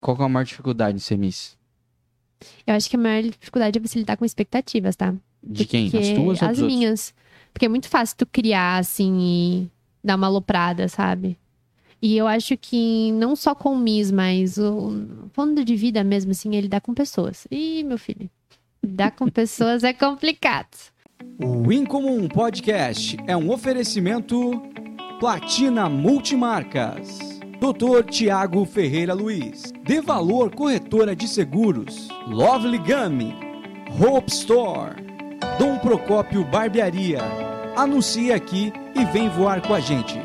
Qual que é a maior dificuldade de ser Miss? Eu acho que a maior dificuldade é você lidar com expectativas, tá? De quem? Porque As tuas ou As dos outros? minhas. Porque é muito fácil tu criar, assim, e dar uma aloprada, sabe? E eu acho que não só com o Miss, mas o fundo de vida mesmo, assim, é lidar com pessoas. Ih, meu filho, lidar com pessoas é complicado. O Incomum Podcast é um oferecimento Platina Multimarcas. Dr. Tiago Ferreira Luiz. De Valor Corretora de Seguros. Lovely Gummy. Hope Store. Dom Procópio Barbearia. Anuncie aqui e vem voar com a gente.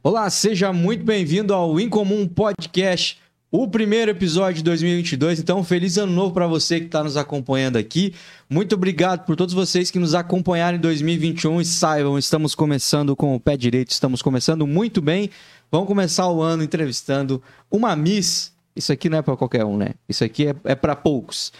Olá, seja muito bem-vindo ao Incomum Podcast, o primeiro episódio de 2022. Então, feliz ano novo para você que está nos acompanhando aqui. Muito obrigado por todos vocês que nos acompanharam em 2021 e saibam, estamos começando com o pé direito, estamos começando muito bem. Vamos começar o ano entrevistando uma Miss. Isso aqui não é para qualquer um, né? Isso aqui é, é para poucos.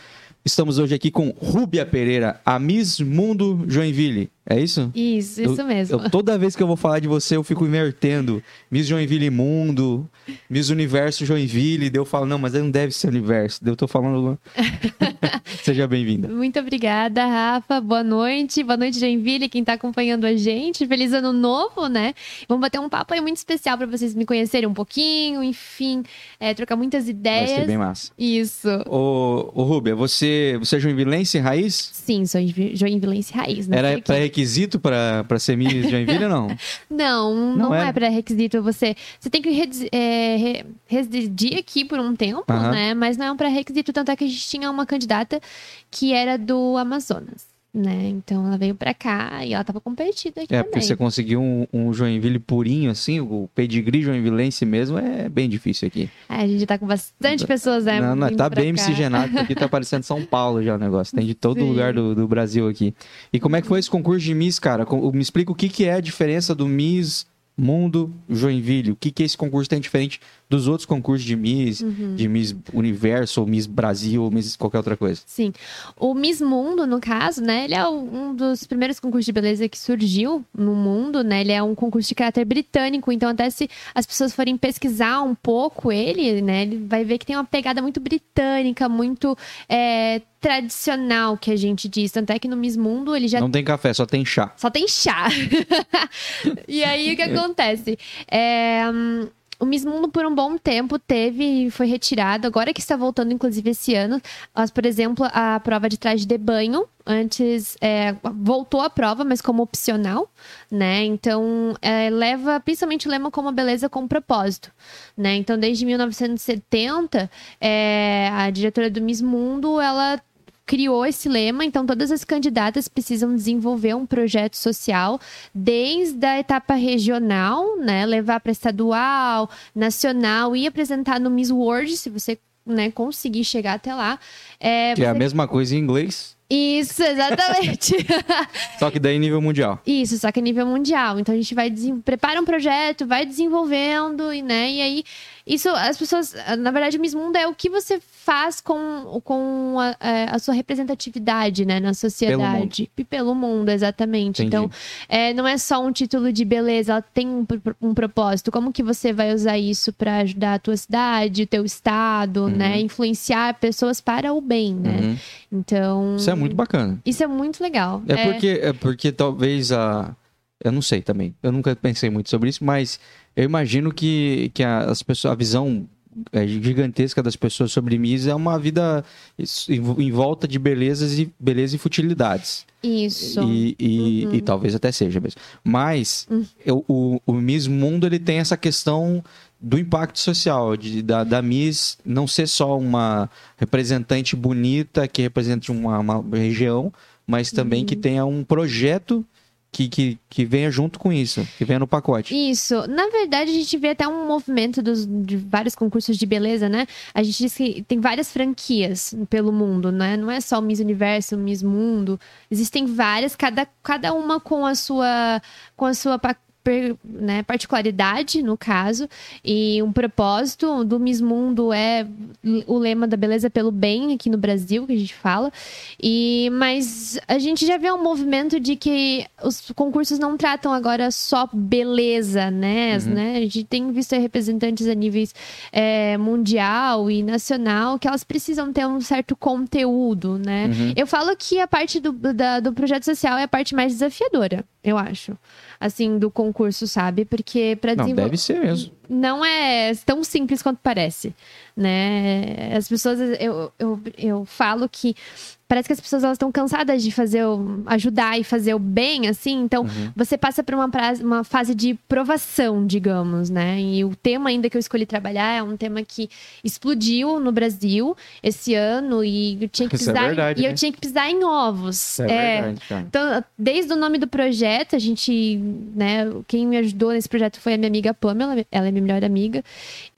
Estamos hoje aqui com Rúbia Pereira, a Miss Mundo Joinville. É isso? Isso, isso mesmo. Eu, toda vez que eu vou falar de você, eu fico invertendo. Miss Joinville Mundo, Miss Universo Joinville. Daí eu falo, não, mas não deve ser universo. Daí eu tô falando. Seja bem-vinda. Muito obrigada, Rafa. Boa noite. Boa noite, Joinville, quem tá acompanhando a gente. Feliz ano novo, né? Vamos bater um papo aí muito especial para vocês me conhecerem um pouquinho, enfim, é, trocar muitas Vai ideias. ser bem massa. Isso. Ô, ô Rúbia, você, você é joinvilense raiz? Sim, sou joinvi- joinvilense raiz, né? Era que- pré-requisito pra ser Miss Joinville ou não? Não, não, Não é era? pré-requisito. Você, você tem que resi- é, re- residir aqui por um tempo, Aham. né? Mas não é um pré-requisito. Tanto é que a gente tinha uma candidata que era do Amazonas, né? Então ela veio pra cá e ela tava competida aqui É, porque também. você conseguiu um, um Joinville purinho, assim, o pedigree joinvilense mesmo, é bem difícil aqui. É, a gente tá com bastante pessoas, né? Não, não, tá bem cá. miscigenado, porque aqui tá parecendo São Paulo já o negócio. Tem de todo Sim. lugar do, do Brasil aqui. E como é que foi esse concurso de Miss, cara? Me explica o que, que é a diferença do Miss Mundo Joinville. O que, que esse concurso tem diferente dos outros concursos de Miss, Uhum. de Miss Universo, ou Miss Brasil, ou Miss qualquer outra coisa. Sim. O Miss Mundo, no caso, né? Ele é um dos primeiros concursos de beleza que surgiu no mundo, né? Ele é um concurso de caráter britânico, então até se as pessoas forem pesquisar um pouco ele, né? Ele vai ver que tem uma pegada muito britânica, muito é, tradicional, que a gente diz. Tanto é que no Miss Mundo ele já Não tem café, só tem chá. só tem chá. e aí o que acontece? É, hum, o Miss Mundo por um bom tempo teve e foi retirado. Agora que está voltando, inclusive, esse ano. Mas, por exemplo, a prova de traje de banho. Antes é, voltou a prova, mas como opcional, né? Então é, leva principalmente o lema como a beleza com propósito, né? Então desde 1970 é, a diretora do Miss Mundo ela criou esse lema, então todas as candidatas precisam desenvolver um projeto social desde a etapa regional, né, levar para estadual, nacional e apresentar no Miss World, se você né, conseguir chegar até lá. É, Que é a mesma coisa em inglês, Isso, exatamente. só que daí nível mundial. Isso, só que nível mundial. Então a gente vai desen- prepara um projeto, vai desenvolvendo e né, e aí isso as pessoas, na verdade, o Miss Mundo é o que você faz com, com a, é, a sua representatividade, né, na sociedade e pelo mundo, exatamente. Entendi. Então, é, não é só um título de beleza, ela tem um, um propósito. Como que você vai usar isso para ajudar a tua cidade, o teu estado, né, influenciar pessoas para o bem, né? Uhum. Então, Isso é muito bacana. isso é muito legal. É porque, é porque talvez a. Eu não sei também. Eu nunca pensei muito sobre isso, mas eu imagino que, que a- as pessoas, a visão é, gigantesca das pessoas sobre Miss é uma vida em em volta de belezas e beleza e futilidades. Isso. E, e, Uhum. e talvez até seja mesmo. Mas Uhum. eu- o, o Miss Mundo ele tem essa questão do impacto social, de, da, da Miss não ser só uma representante bonita que represente uma, uma região, mas também Uhum. que tenha um projeto que, que, que venha junto com isso, que venha no pacote. Isso. Na verdade, a gente vê até um movimento dos, de vários concursos de beleza, né? A gente diz que tem várias franquias pelo mundo, né? Não é só o Miss Universo, o Miss Mundo. Existem várias, cada, cada uma com a sua, com a sua né, particularidade, no caso, e um propósito do Miss Mundo é o lema da beleza pelo bem aqui no Brasil, que a gente fala. E, mas a gente já vê um movimento de que os concursos não tratam agora só beleza, né? Uhum. né? A gente tem visto representantes a níveis é, mundial e nacional que elas precisam ter um certo conteúdo, né? Uhum. Eu falo que a parte do, da, do projeto social é a parte mais desafiadora, eu acho assim, do concurso, sabe? Porque para desenvolver. Não, deve ser mesmo. Não é tão simples quanto parece, né? As pessoas, eu, eu, eu falo que parece que as pessoas elas estão cansadas de fazer o, ajudar e fazer o bem, assim. Então, uhum. você passa por uma, uma fase de provação, digamos, né? E o tema ainda que eu escolhi trabalhar é um tema que explodiu no Brasil esse ano e eu tinha que pisar, é verdade, e né? eu tinha que pisar em ovos. é, é verdade, cara. Então, desde o nome do projeto, a gente, né? Quem me ajudou nesse projeto foi a minha amiga Pamela, ela é minha melhor amiga.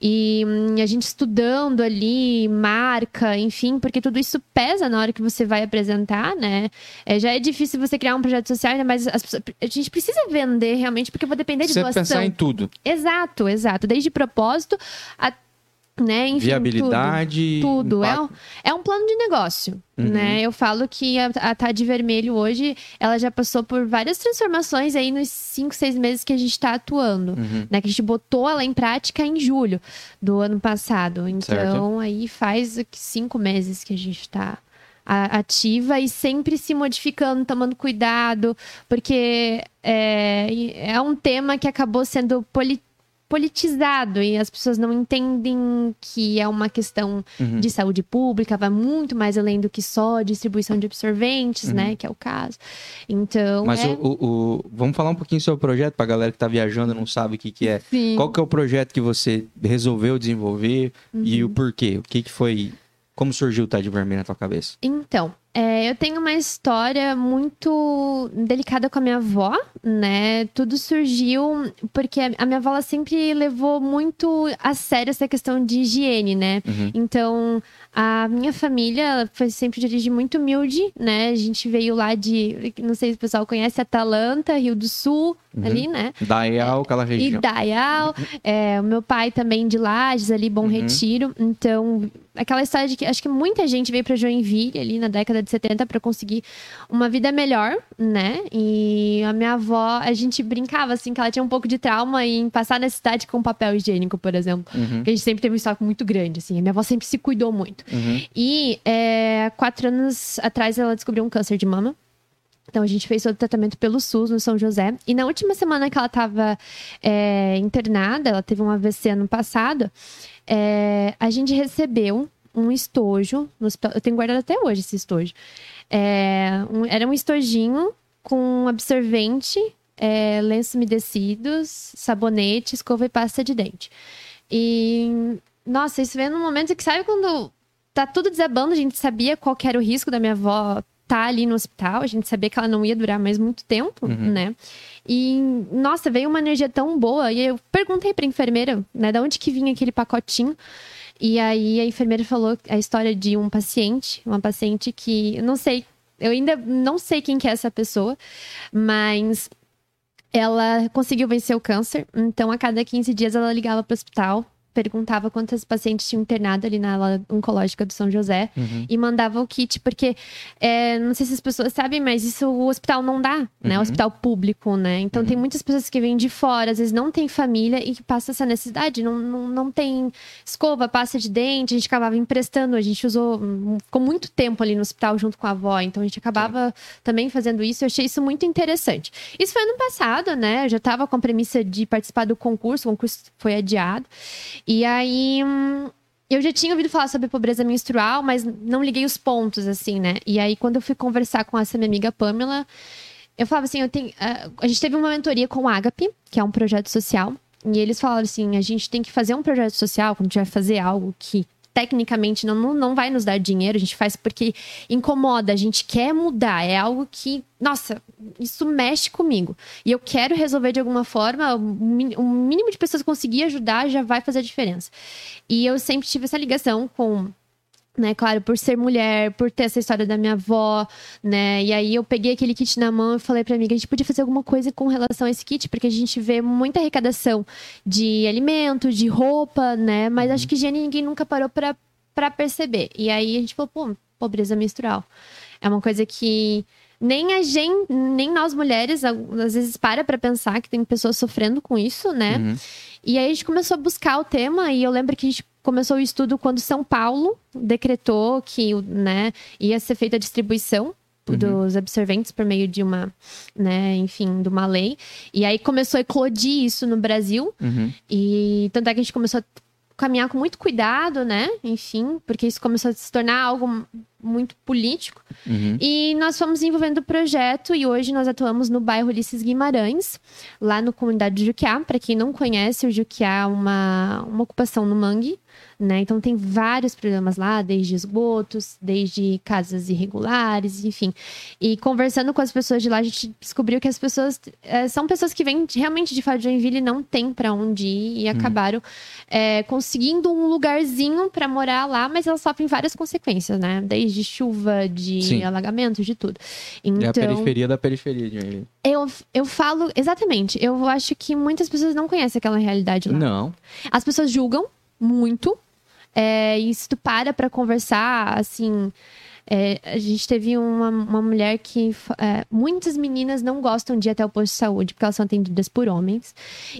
E hum, a gente estudando ali, marca, enfim, porque tudo isso pesa na hora que você você vai apresentar, né? É, já é difícil você criar um projeto social, mas pessoas, a gente precisa vender realmente, porque eu vou depender de você doação. pensar em tudo. Exato, exato. Desde propósito a né? Enfim, Viabilidade. Tudo. tudo. É, um, é um plano de negócio. Uhum. Né? Eu falo que a, a Tade Vermelho hoje, ela já passou por várias transformações aí nos cinco, seis meses que a gente está atuando. Uhum. Né? Que a gente botou ela em prática em julho do ano passado. Então, certo. aí faz cinco meses que a gente está ativa e sempre se modificando, tomando cuidado, porque é, é um tema que acabou sendo político politizado e as pessoas não entendem que é uma questão uhum. de saúde pública, vai muito mais além do que só distribuição de absorventes, uhum. né? Que é o caso. Então. Mas é... o, o, o, vamos falar um pouquinho sobre o projeto para a galera que está viajando e não sabe o que, que é. Sim. Qual que é o projeto que você resolveu desenvolver uhum. e o porquê? O que, que foi como surgiu o Tide Vermelho na tua cabeça? Então, é, eu tenho uma história muito delicada com a minha avó, né? Tudo surgiu porque a minha avó sempre levou muito a sério essa questão de higiene, né? Uhum. Então, a minha família foi sempre de origem muito humilde, né? A gente veio lá de, não sei se o pessoal conhece, Atalanta, Rio do Sul, uhum. ali, né? Dayal, é, aquela região. E Dayal. É, o meu pai também de Lages, ali, Bom uhum. Retiro. Então, aquela história de que acho que muita gente veio para Joinville ali na década de 70 para conseguir uma vida melhor, né? E a minha avó, a gente brincava assim que ela tinha um pouco de trauma em passar na cidade com papel higiênico, por exemplo. Uhum. Que a gente sempre teve um estoque muito grande, assim. A minha avó sempre se cuidou muito. Uhum. E é, quatro anos atrás ela descobriu um câncer de mama. Então a gente fez todo o tratamento pelo SUS no São José. E na última semana que ela estava é, internada, ela teve um AVC ano passado, é, a gente recebeu um estojo. eu tenho guardado até hoje esse estojo. É, um, era um estojinho com absorvente, é, lenços umedecidos, sabonete, escova e pasta de dente. E, nossa, isso veio num momento que, sabe quando tá tudo desabando, a gente sabia qual era o risco da minha avó estar tá ali no hospital, a gente sabia que ela não ia durar mais muito tempo, uhum. né? E, nossa, veio uma energia tão boa. E eu perguntei pra enfermeira, né, da onde que vinha aquele pacotinho. E aí a enfermeira falou a história de um paciente, uma paciente que, eu não sei, eu ainda não sei quem que é essa pessoa, mas ela conseguiu vencer o câncer. Então, a cada 15 dias, ela ligava para o hospital perguntava quantas pacientes tinham internado ali na ala oncológica do São José uhum. e mandava o kit, porque é, não sei se as pessoas sabem, mas isso o hospital não dá, né? Uhum. O hospital público, né? Então uhum. tem muitas pessoas que vêm de fora, às vezes não tem família e que passa essa necessidade, não, não, não tem escova, pasta de dente, a gente acabava emprestando, a gente usou, ficou muito tempo ali no hospital junto com a avó, então a gente acabava também fazendo isso, eu achei isso muito interessante. Isso foi ano passado, né? Eu já estava com a premissa de participar do concurso, o concurso foi adiado. E aí. Eu já tinha ouvido falar sobre pobreza menstrual, mas não liguei os pontos, assim, né? E aí, quando eu fui conversar com essa minha amiga Pamela, eu falava assim: eu tenho. A, gente teve uma mentoria com o Agape, que é um projeto social. E eles falaram assim: a gente tem que fazer um projeto social quando a gente vai fazer algo que tecnicamente não, não, vai nos dar dinheiro, a gente faz porque incomoda, a gente quer mudar, é algo que, nossa, isso mexe comigo. E eu quero resolver de alguma forma, o mínimo de pessoas conseguir ajudar já vai fazer a diferença. E eu sempre tive essa ligação com né? Claro, por ser mulher, por ter essa história da minha avó, né? E aí eu peguei aquele kit na mão e falei pra amiga, a gente podia fazer alguma coisa com relação a esse kit, porque a gente vê muita arrecadação de alimento, de roupa, né? Mas Uhum. acho que higiene ninguém nunca parou pra, pra perceber. E aí a gente falou, pô, pobreza menstrual. É uma coisa que nem a gente, nem nós mulheres, às vezes para pra pensar que tem pessoas sofrendo com isso, né? Uhum. E aí a gente começou a buscar o tema e eu lembro que a gente começou o estudo quando São Paulo decretou que, né, ia ser feita a distribuição Uhum. dos absorventes por meio de uma, né, enfim, de uma lei. E aí começou a eclodir isso no Brasil Uhum. e tanto é que a gente começou a caminhar com muito cuidado, né? Enfim, porque isso começou a se tornar algo muito político. Uhum. E nós fomos desenvolvendo o projeto e hoje nós atuamos no bairro Ulisses Guimarães, lá no comunidade do Juquiá. Para quem não conhece, o Juquiá é uma, uma ocupação no mangue, né? Então tem vários problemas lá, desde esgotos, desde casas irregulares, enfim. E conversando com as pessoas de lá, a gente descobriu que as pessoas eh, são pessoas que vêm realmente de fora de Joinville e não tem para onde ir e acabaram eh, conseguindo um lugarzinho para morar lá, mas elas sofrem várias consequências, né? Desde chuva, de Sim. alagamento, de tudo. É a Então, periferia da periferia de Joinville. eu, eu falo exatamente. Eu acho que muitas pessoas não conhecem aquela realidade lá. Não. As pessoas julgam muito. É, e se tu para pra conversar, assim. é, a gente teve uma, uma mulher que. é, muitas meninas não gostam de ir até o posto de saúde porque elas são atendidas por homens.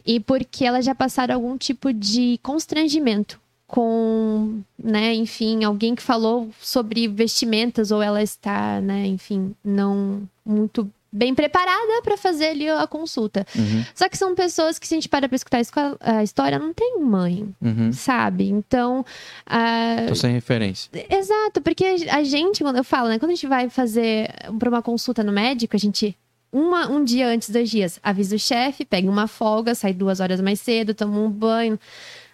E porque elas já passaram algum tipo de constrangimento com, né, enfim, alguém que falou sobre vestimentas ou ela está, né, enfim, não muito bem preparada pra fazer ali a consulta. Uhum. Só que são pessoas que, se a gente para pra escutar a história, não tem mãe, Uhum. sabe? Então. ah, Tô sem referência. Exato, porque a gente, quando eu falo, né? Quando a gente vai fazer pra uma consulta no médico, a gente. Uma, um dia antes, dois dias, avisa o chefe, pega uma folga, sai duas horas mais cedo, toma um banho.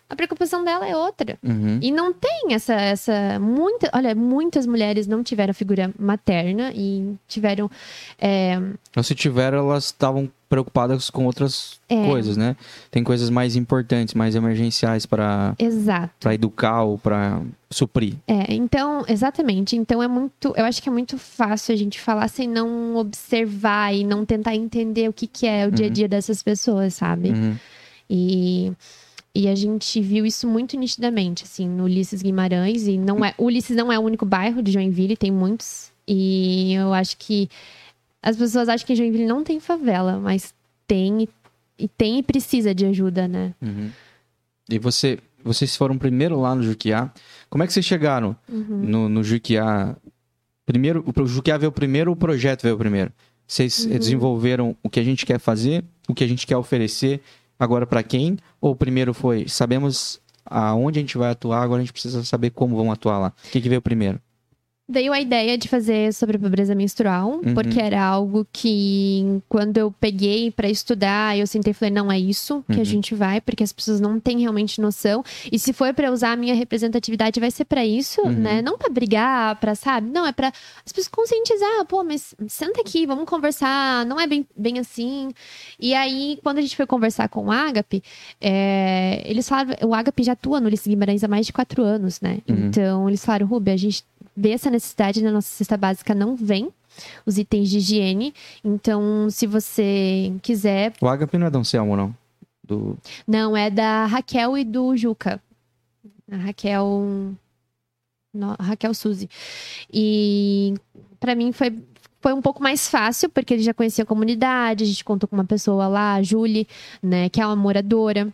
A preocupação dela é outra. Uhum. E não tem essa. essa muita, olha, muitas mulheres não tiveram figura materna e tiveram. é, Ou se tiveram, elas estavam preocupadas com outras É. coisas, né? Tem coisas mais importantes, mais emergenciais para exato. para educar ou para suprir. É, então, exatamente. Então é muito. Eu acho que é muito fácil a gente falar sem não observar e não tentar entender o que, que é o dia a dia dessas pessoas, sabe? Uhum. E, e a gente viu isso muito nitidamente, assim, no Ulisses Guimarães. E não é, Ulisses não é o único bairro de Joinville, tem muitos. E eu acho que as pessoas acham que Joinville não tem favela, mas tem e- tem e precisa de ajuda, né? Uhum. E você, vocês foram primeiro lá no Juquiá. Como é que vocês chegaram Uhum. no, no Juquiá? Primeiro, o Juquiá veio primeiro o projeto veio primeiro? Vocês Uhum. desenvolveram o que a gente quer fazer, o que a gente quer oferecer, agora para quem? Ou primeiro foi, sabemos aonde a gente vai atuar, agora a gente precisa saber como vamos atuar lá. O que, que veio primeiro? Veio a ideia de fazer sobre pobreza menstrual, Uhum. porque era algo que, quando eu peguei pra estudar, eu sentei e falei: não é isso que Uhum. a gente vai, porque as pessoas não têm realmente noção. E se for pra usar a minha representatividade, vai ser pra isso, Uhum. né? Não pra brigar, pra, sabe? Não, é pra as pessoas conscientizar: pô, mas senta aqui, vamos conversar, não é bem, bem assim. E aí, quando a gente foi conversar com o Agape, é, eles falaram: o Agape já atua no Ulisses Guimarães há mais de quatro anos, né? Uhum. Então, eles falaram: Rubi, a gente vê essa necessidade na nossa cesta básica, não vem os itens de higiene. Então, se você quiser. O Agape não é da Anselmo, não? Do... Não, é da Raquel e do Juca. A Raquel. no- Raquel Suzy. E pra mim foi. Foi um pouco mais fácil, porque ele já conhecia a comunidade, a gente contou com uma pessoa lá, a Julie, né, que é uma moradora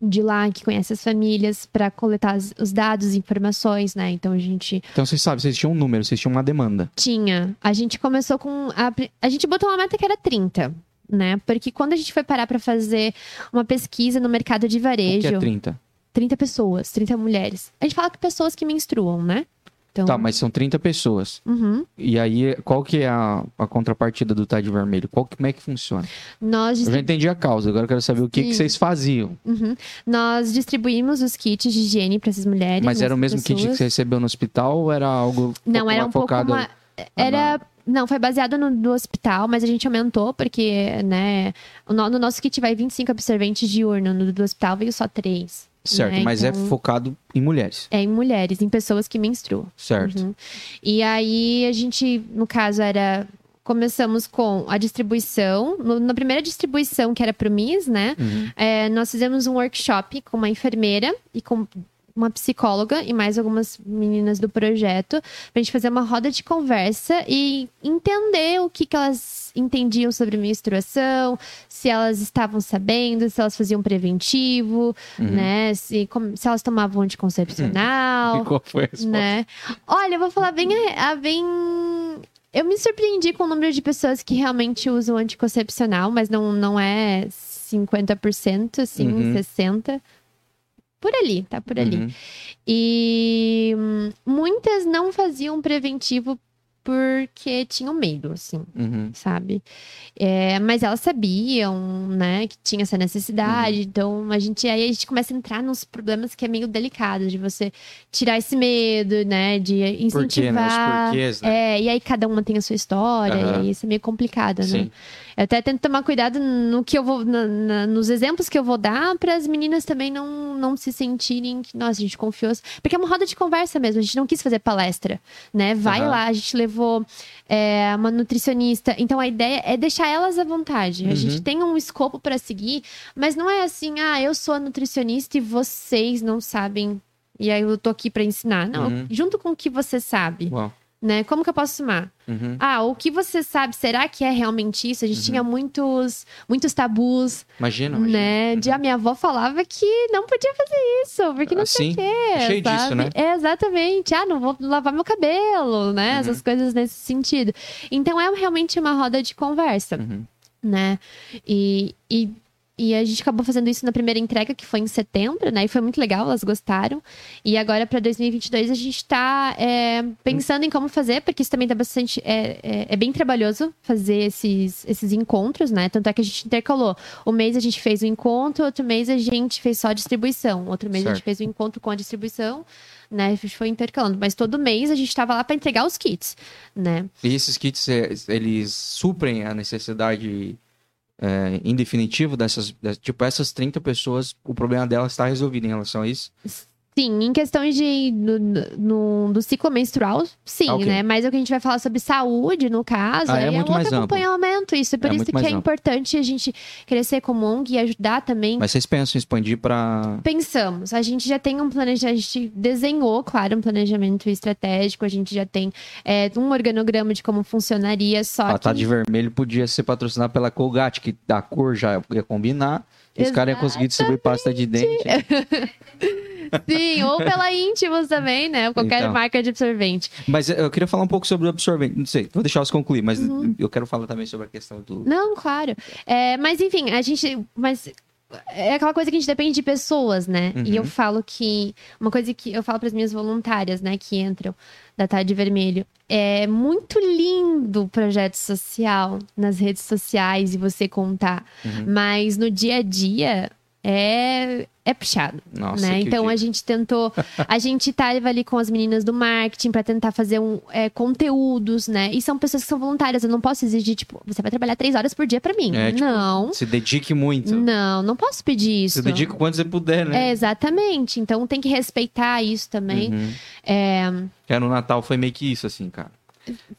de lá, que conhece as famílias, para coletar os dados, informações, né? Então a gente Então vocês sabem, vocês tinham um número, vocês tinham uma demanda. Tinha. A gente começou com. A, a gente botou uma meta que era 30, né? Porque quando a gente foi parar pra fazer uma pesquisa no mercado de O varejo, que é 30? 30 pessoas, 30 mulheres. A gente fala que pessoas que menstruam, né? Então, Tá, mas são 30 pessoas. uhum. E aí, qual que é a, a contrapartida do Tide Vermelho? Qual, como é que funciona? nós, Eu distri- já entendi a causa, agora eu quero saber o que, que vocês faziam. uhum. nós distribuímos os kits de higiene para essas mulheres. Mas era o mesmo kit que pessoas. você recebeu no hospital ou era algo Não, era um focado... pouco mais. Era. Não, foi baseado no do hospital, mas a gente aumentou porque, né? no nosso kit vai 25 absorventes diurno, no do hospital veio só 3. Certo, né? mas é Então, focado em mulheres. É em mulheres, em pessoas que menstruam. Certo. Uhum. E aí a gente, no caso, era. Começamos com a distribuição. No- na primeira distribuição, que era pro MIS, né? Uhum. é, nós fizemos um workshop com uma enfermeira e com uma psicóloga e mais algumas meninas do projeto pra gente fazer uma roda de conversa e entender o que, que elas entendiam sobre menstruação, se elas estavam sabendo, se elas faziam preventivo, Uhum. né? Se, como- se elas tomavam anticoncepcional E qual foi a resposta? né? Olha, eu vou falar bem, a, bem. Eu me surpreendi com o número de pessoas que realmente usam anticoncepcional, mas não, não é 50%, assim, Uhum. 60%. Por ali, tá por ali. Uhum. E muitas não faziam preventivo porque tinham medo, assim Uhum. sabe? É, mas elas sabiam, né, que tinha essa necessidade. Uhum. Então a gente aí a gente começa a entrar nos problemas que é meio delicado de você tirar esse medo, né, de Por quê, né? Os incentivar. porquês, né? É, e aí cada uma tem a sua história, e isso é meio complicado, né? Eu até tento tomar cuidado no que eu vou, na- na- nos exemplos que eu vou dar, para as meninas também não, não se sentirem que, nossa, a gente confiou. Porque é uma roda de conversa mesmo, a gente não quis fazer palestra, né? Vai Aham. lá, a gente levou é, uma nutricionista. Então a ideia é deixar elas à vontade. Uhum. A gente tem um escopo para seguir, mas não é assim, ah, eu sou a nutricionista e vocês não sabem. E aí eu tô aqui para ensinar. Não, Uhum. junto com o que você sabe, Uau. Né? Como que eu posso somar? Uhum. Ah, o que você sabe, será que é realmente isso? A gente tinha muitos, muitos tabus, Imagina, imagina. né? De a minha avó falava que não podia fazer isso, porque não sei Assim, o quê. cheio disso, sabe? né? É, exatamente. Ah, não vou lavar meu cabelo, né? Uhum. Essas coisas nesse sentido. Então é realmente uma roda de conversa, Uhum. né? E, e, e a gente acabou fazendo isso na primeira entrega, que foi em setembro, né? E foi muito legal, elas gostaram. E agora, para 2022, a gente tá é, pensando em como fazer, porque isso também tá bastante. É, é, é bem trabalhoso fazer esses, esses encontros, né? Tanto é que a gente intercalou. Um mês a gente fez o encontro, outro mês a gente fez só a distribuição. Outro mês a Certo. gente fez o encontro com a distribuição, né? A gente foi intercalando. Mas todo mês a gente tava lá para entregar os kits, né? E esses kits, é, eles suprem a necessidade é, em definitivo dessas, das- tipo, essas 30 pessoas, o problema delas está resolvido em relação a isso? Sim, em questões de no, no- do ciclo menstrual, sim, Ah, ok. né? Mas o que a gente vai falar sobre saúde, no caso, Ah, é aí é, muito um mais outro amplo. acompanhamento. Isso, é por É isso que é amplo. importante a gente crescer como ONG e ajudar também. Mas vocês pensam em expandir para Pensamos, a gente já tem um planejamento, a gente desenhou, claro, um planejamento estratégico, a gente já tem é, um organograma de como funcionaria, só Patar que... tá de vermelho podia ser patrocinado pela Colgate, que da cor já ia combinar. Os caras iam conseguir distribuir pasta de dente. Sim, ou pela íntimos também, né? Qualquer Então. marca de absorvente. Mas eu queria falar um pouco sobre o absorvente. Não sei, vou deixar você concluir, mas Uhum. eu quero falar também sobre a questão do. Não, claro. É, mas enfim, a gente. Mas é aquela coisa que a gente depende de pessoas, né? Uhum. E eu falo que. Uma coisa que eu falo para as minhas voluntárias, né, que entram da Tarde Vermelho. É muito lindo o projeto social nas redes sociais e você contar. Uhum. Mas no dia a dia é, é puxado. Nossa, né? Então a dia. gente tentou, a gente tava ali com as meninas do marketing para tentar fazer um, é, conteúdos, né? E são pessoas que são voluntárias. Eu não posso exigir, tipo, você vai trabalhar três horas por dia para mim. É, tipo, não, Se dedique muito. não, não posso pedir isso. Se dedique o quanto você puder, né? É, exatamente. Então tem que respeitar isso também. Uhum. É, Que no Natal foi meio que isso, assim, cara.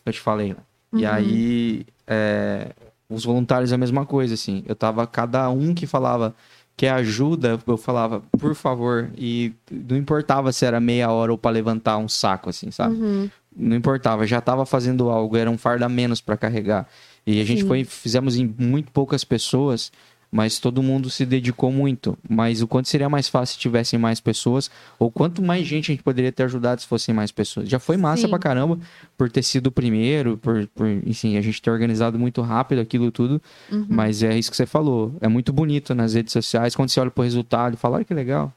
Eu te falei, né? E Uhum. aí, é, os voluntários é a mesma coisa, assim. Eu tava, cada um que falava que ajuda, eu falava, por favor. E não importava se era meia hora ou pra levantar um saco, assim, sabe? uhum, Não importava, já tava fazendo algo, era um fardo a menos pra carregar. E a gente Sim. foi, fizemos em muito poucas pessoas, mas todo mundo se dedicou muito. Mas o quanto seria mais fácil se tivessem mais pessoas, ou quanto mais gente a gente poderia ter ajudado se fossem mais pessoas. Já foi massa Sim. pra caramba por ter sido o primeiro, por, por enfim, a gente ter organizado muito rápido aquilo tudo. uhum. Mas é isso que você falou. É muito bonito nas redes sociais, quando você olha pro resultado e fala, olha que legal.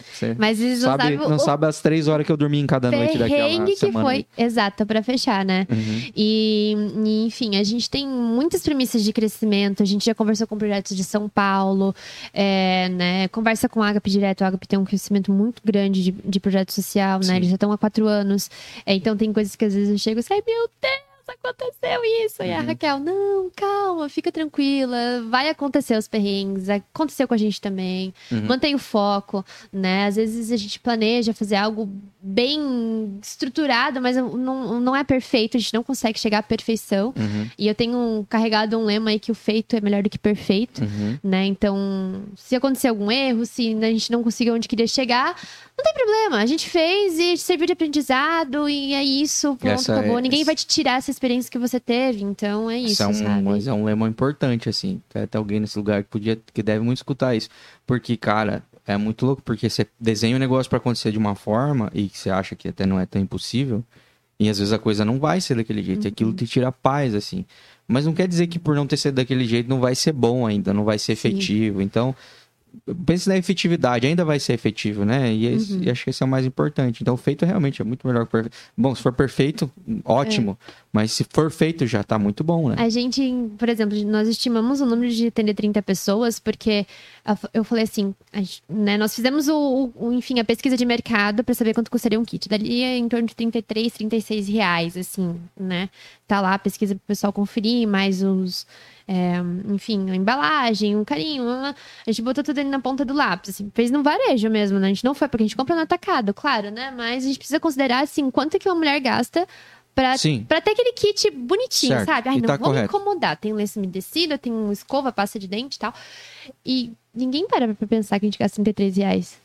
Você Mas eles não sabe, sabem não o sabe as três horas que eu dormi em cada noite daquela que semana. foi. Exato, para fechar, né? Uhum. E, e, enfim, a gente tem muitas premissas de crescimento. A gente já conversou com projetos de São Paulo, é, né? Conversa com a Agape direto. A Agape tem um crescimento muito grande de, de projeto social, Sim. né? Eles já estão há quatro anos. É, então tem coisas que às vezes eu chego e sai, meu Deus, aconteceu isso. E a Uhum. Raquel, não, calma, fica tranquila, vai acontecer os perrengues, aconteceu com a gente também. Uhum. Mantém o foco, né? Às vezes a gente planeja fazer algo bem estruturado, mas não, não é perfeito, a gente não consegue chegar à perfeição. Uhum. E eu tenho carregado um lema aí que o feito é melhor do que perfeito, Uhum. né? Então, se acontecer algum erro, se a gente não conseguir onde queria chegar, não tem problema. A gente fez e serviu de aprendizado e é isso, pronto, Essa é- acabou. Ninguém essa- vai te tirar essa experiência que você teve, então é isso, Isso é um, sabe? mas é um lema importante, assim. Tem até alguém nesse lugar que podia, que deve muito escutar isso. Porque, cara, é muito louco, porque você desenha um negócio pra acontecer de uma forma e que você acha que até não é tão impossível. E às vezes a coisa não vai ser daquele jeito. E aquilo te tira paz, assim. Mas não quer dizer que por não ter sido daquele jeito não vai ser bom ainda, não vai ser Sim. efetivo. Então, pense na efetividade, ainda vai ser efetivo, né? E, esse- Uhum. e acho que esse é o mais importante. Então, feito realmente é muito melhor que perfeito. Bom, se for perfeito, ótimo. Mas se for feito, já tá muito bom, né? A gente, por exemplo, nós estimamos o número de atender 30 pessoas, porque eu falei assim, gente- né, nós fizemos o, o- enfim, a pesquisa de mercado para saber quanto custaria um kit. Dali é em torno de 33, 36 reais, assim, né? Tá lá a pesquisa pro pessoal conferir, mais os, é, enfim, a embalagem, um carinho. A gente botou tudo ali na ponta do lápis, assim, fez no varejo mesmo, né? A gente não foi porque a gente compra no atacado, claro, né? Mas a gente precisa considerar, assim, quanto que uma mulher gasta pra Sim. Pra ter aquele kit bonitinho, Certo. sabe? Ai, E não tá vou me correto. incomodar. Tem lenço umedecido, tem um escova, pasta de dente e tal. E ninguém para pra pensar que a gente gasta 33 reais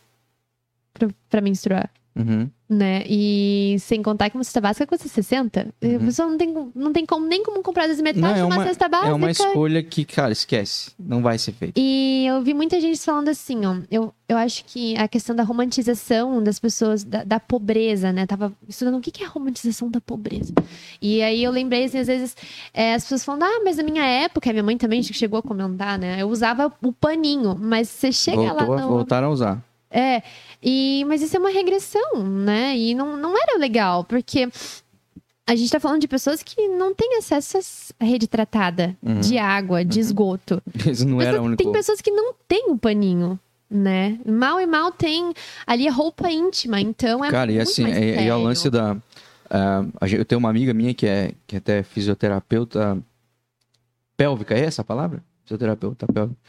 pra, pra menstruar, Uhum. né? E sem contar que uma cesta básica custa 60. E A Uhum. pessoa não tem, não tem como, nem como comprar vezes metade Não, de é uma, uma- cesta básica. É uma escolha que, cara, esquece. Não vai ser feito. E eu vi muita gente falando assim, ó. Eu, eu acho que a questão da romantização das pessoas, da, da pobreza, né? Tava estudando o que que é a romantização da pobreza. E aí eu lembrei, assim, às vezes, é, as pessoas falando, ah, mas na minha época, a minha mãe também chegou a comentar, né? Eu usava o paninho, mas você chega Voltou, lá. No... Voltaram a usar. É, e, mas isso é uma regressão, né? E não, não era legal, porque a gente tá falando de pessoas que não têm acesso à rede tratada Uhum. de água, de esgoto. Isso não era único. Tem pessoas que não têm o paninho, né? Mal e mal tem ali a roupa íntima, então é Cara, e assim, mais é, e é o lance da. gente- eu tenho uma amiga minha que é, que até é fisioterapeuta pélvica, é essa a palavra? Fisioterapeuta pélvica.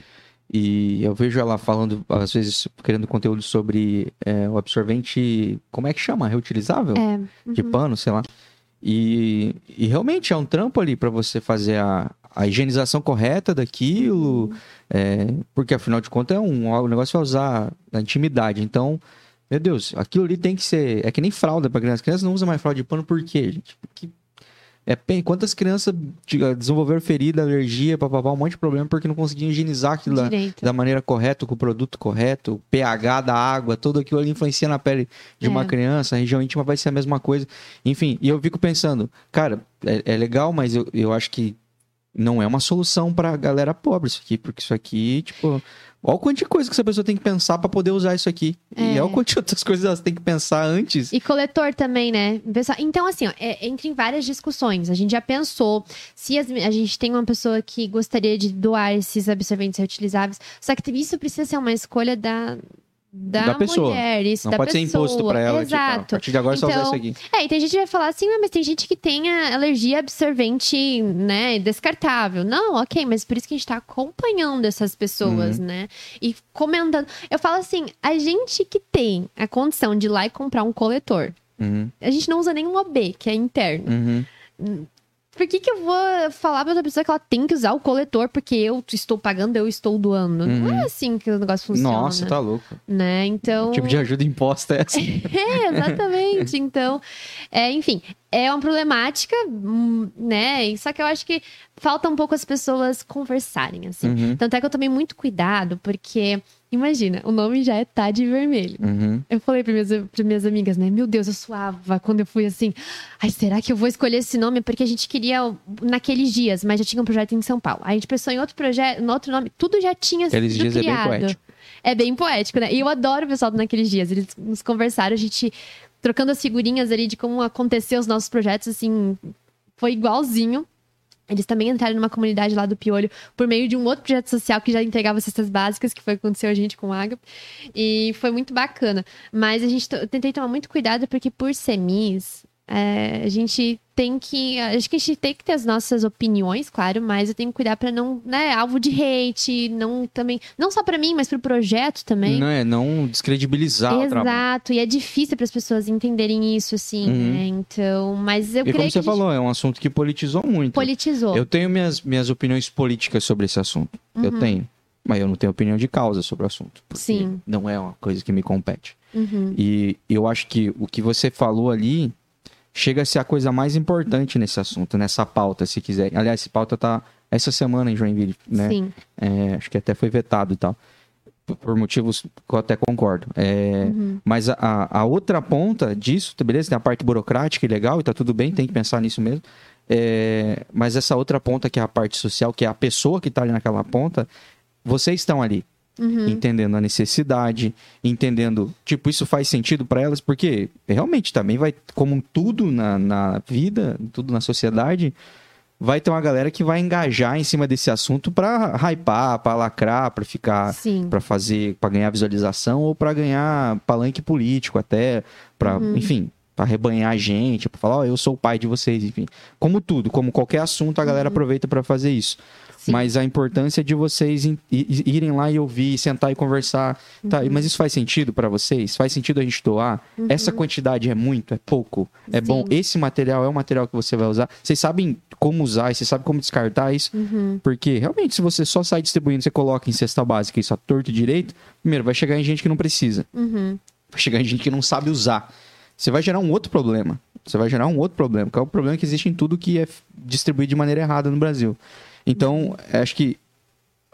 E eu vejo ela falando, às vezes, querendo conteúdo sobre é, o absorvente. Como é que chama? Reutilizável? É, de uhum. pano, sei lá. E, e realmente é um trampo ali para você fazer a, a higienização correta daquilo, é, porque afinal de contas é um, o negócio é usar na intimidade. Então, meu Deus, aquilo ali tem que ser. É que nem fralda para criança. As crianças não usam mais fralda de pano por quê, gente? Porque é, quantas crianças de- desenvolveram ferida, alergia, papapá, um monte de problema porque não conseguiam higienizar aquilo Direito. da maneira correta, com o produto correto, o pH da água, tudo aquilo ali influencia na pele de uma É. criança, a região íntima vai ser a mesma coisa. Enfim, e eu fico pensando, cara, é, é legal, mas eu, eu acho que não é uma solução pra galera pobre isso aqui, porque isso aqui, tipo, olha o quanto de coisa que essa pessoa tem que pensar pra poder usar isso aqui. E É. olha o quanto de outras coisas elas têm que pensar antes. E coletor também, né? Então, assim, ó, é, entra em várias discussões. A gente já pensou se as- a gente tem uma pessoa que gostaria de doar esses absorventes reutilizáveis, só que isso precisa ser uma escolha da, da, Da pessoa. mulher, isso, Não da pode ser pessoa. imposto pra ela, tipo, a Exato. partir de agora é só usar Então, isso aqui. É, e tem gente que vai falar assim, "Ah, mas tem gente que tem a alergia a absorvente, né, descartável. Não, ok, mas por isso que a gente tá acompanhando essas pessoas, Uhum. né? E comentando. Eu falo assim, a gente que tem a condição de ir lá e comprar um coletor, Uhum, a gente não usa nenhum OB, que é interno. uhum. Por que, que eu vou falar pra outra pessoa que ela tem que usar o coletor porque eu estou pagando, eu estou doando? Não é assim que o negócio funciona. Uhum. Nossa, tá louco. Né? Então. Que tipo de ajuda imposta é essa? É, exatamente. Então, é, enfim, é uma problemática, hum, né? Só que eu acho que falta um pouco as pessoas conversarem, assim. Uhum, Tanto é que eu tomei muito cuidado, porque, imagina, o nome já é Tade Vermelho. uhum. Eu falei para minhas, pra minhas amigas, né? Meu Deus, eu suava quando eu fui assim. Ai, será que eu vou escolher esse nome? Porque a gente queria naqueles dias, mas já tinha um projeto em São Paulo. Aí a gente pensou em outro projeto, em outro nome, tudo já tinha Aqueles sido dias é bem criado. poético. É bem poético, né? E eu adoro o pessoal do naqueles dias. Eles nos conversaram, a gente trocando as figurinhas ali de como aconteceu os nossos projetos, assim, foi igualzinho. Eles também entraram numa comunidade lá do Piolho por meio de um outro projeto social que já entregava cestas básicas, que foi o que aconteceu a gente com Água. E foi muito bacana. Mas a gente eu tentei tomar muito cuidado porque por ser Miss, É, a gente tem que. Acho que a gente tem que ter as nossas opiniões, claro, mas eu tenho que cuidar para não, né, alvo de hate, não também. Não só para mim, mas pro projeto também. Não é, não descredibilizar o trabalho. Exato, e é difícil para as pessoas entenderem isso, assim, Uhum. né? Então, mas eu E creio como que você gente falou, é um assunto que politizou muito. politizou. Eu tenho minhas, minhas opiniões políticas sobre esse assunto. Eu Uhum. tenho. Mas eu não tenho opinião de causa sobre o assunto. porque Sim. Não é uma coisa que me compete. Uhum. E eu acho que o que você falou ali chega a ser a coisa mais importante nesse assunto, nessa pauta, se quiser. Aliás, essa pauta tá essa semana em Joinville, né? Sim. É, acho que até foi vetado e tal. Por- motivos que eu até concordo. É, Uhum. Mas a- a, a outra ponta disso, tá beleza? Tem a parte burocrática e legal, e tá tudo bem, tem que pensar nisso mesmo. É, mas essa outra ponta, que é a parte social, que é a pessoa que tá ali naquela ponta, vocês estão ali, Uhum. entendendo a necessidade, entendendo, tipo, isso faz sentido para elas, porque realmente também vai, como tudo na, na vida, tudo na sociedade, vai ter uma galera que vai engajar em cima desse assunto pra hypar, pra lacrar, pra ficar. Pra fazer, para ganhar visualização ou pra ganhar palanque político até, para, Uhum. enfim, para rebanhar a gente, pra falar, ó, eu sou o pai de vocês, enfim. Como tudo, como qualquer assunto, a galera aproveita pra fazer isso. Uhum. Sim. Mas a importância de vocês irem lá e ouvir, sentar e conversar. Tá, Uhum. mas isso faz sentido pra vocês? Faz sentido a gente doar? Essa quantidade é muito? É pouco? É bom? Uhum. Sim. Esse material é o material que você vai usar? Vocês sabem como usar vocês sabem como descartar isso? Uhum. Porque realmente, se você só sai distribuindo, você coloca em cesta básica isso a torto e direito, primeiro, vai chegar em gente que não precisa. Uhum. Vai chegar em gente que não sabe usar. Você vai gerar um outro problema. Você vai gerar um outro problema, que é o problema que existe em tudo que é distribuído de maneira errada no Brasil. Então, acho que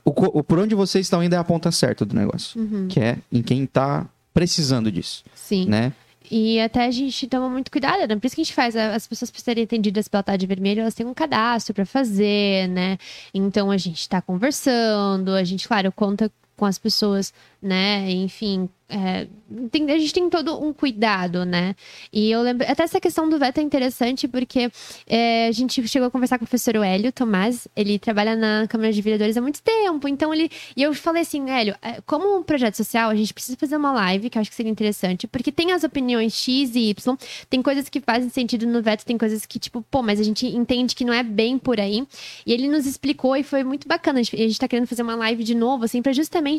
o, o por onde vocês estão indo é a ponta certa do negócio. Uhum. Que é em quem tá precisando disso, Sim. né? E até a gente toma muito cuidado, né? Por isso que a gente faz. As pessoas para serem atendidas pela tarde vermelha, elas têm um cadastro para fazer, né? Então a gente tá conversando, a gente, claro, conta com as pessoas, né? Enfim, é, tem- a gente tem todo um cuidado, né? E eu lembro. Até essa questão do veto é interessante porque é, a gente chegou a conversar com o professor Hélio Tomás, ele trabalha na Câmara de Vereadores há muito tempo, então ele. E eu falei assim, Hélio, é, como um projeto social, a gente precisa fazer uma live, que eu acho que seria interessante, porque tem as opiniões X e Y, tem coisas que fazem sentido no veto, tem coisas que, tipo, pô, mas a gente entende que não é bem por aí. E ele nos explicou e foi muito bacana. A gente, a gente tá querendo fazer uma live de novo, assim, pra justamente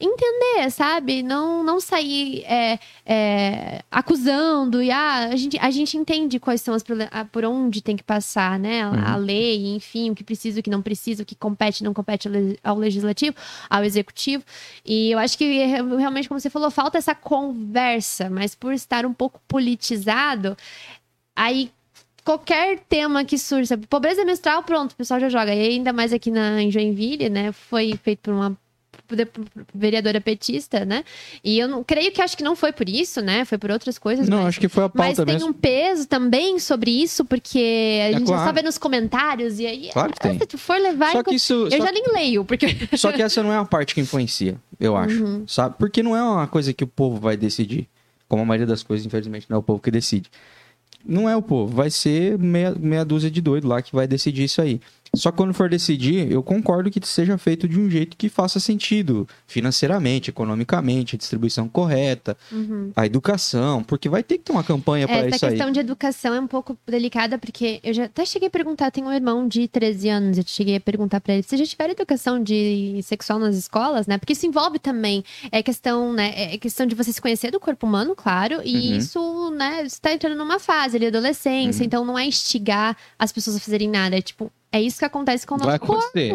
entender, sabe? Não, não sair é, é, acusando e ah, a gente, a gente entende quais são as por onde tem que passar, né? A, a lei, enfim, o que precisa, o que não precisa, o que compete, não compete ao le- ao legislativo, ao executivo. E eu acho que é, realmente, como você falou, falta essa conversa, mas por estar um pouco politizado, aí qualquer tema que surja, pobreza menstrual, pronto, o pessoal já joga. E ainda mais aqui na, em Joinville, né? Foi feito por uma vereadora petista, né? E eu não creio que acho que não foi por isso, né? Foi por outras coisas. Não, mas... acho que foi a Mas pauta tem mesmo. um peso também sobre isso, porque a gente claro. só vê nos comentários e aí. Claro que tem. Se tu for levar. Só que isso. eu só já nem leio, porque. Só que essa não é a parte que influencia, eu acho, Uhum. sabe? Porque não é uma coisa que o povo vai decidir. Como a maioria das coisas, infelizmente, não é o povo que decide. Não é o povo, vai ser meia, meia dúzia de doido lá que vai decidir isso aí. Só que quando for decidir, eu concordo que seja feito de um jeito que faça sentido financeiramente, economicamente, a distribuição correta, Uhum. a educação, porque vai ter que ter uma campanha para Essa isso aí. questão de educação é um pouco delicada, porque eu já até cheguei a perguntar, tem um irmão de 13 anos, eu cheguei a perguntar pra ele se já tiveram educação de sexual nas escolas, né? Porque isso envolve também é questão, né? É questão de você se conhecer do corpo humano, claro, e Uhum. isso, né, você tá entrando numa fase ali, adolescência, Uhum. então não é instigar as pessoas a fazerem nada, é tipo, é isso que acontece com o Vai nosso acontecer.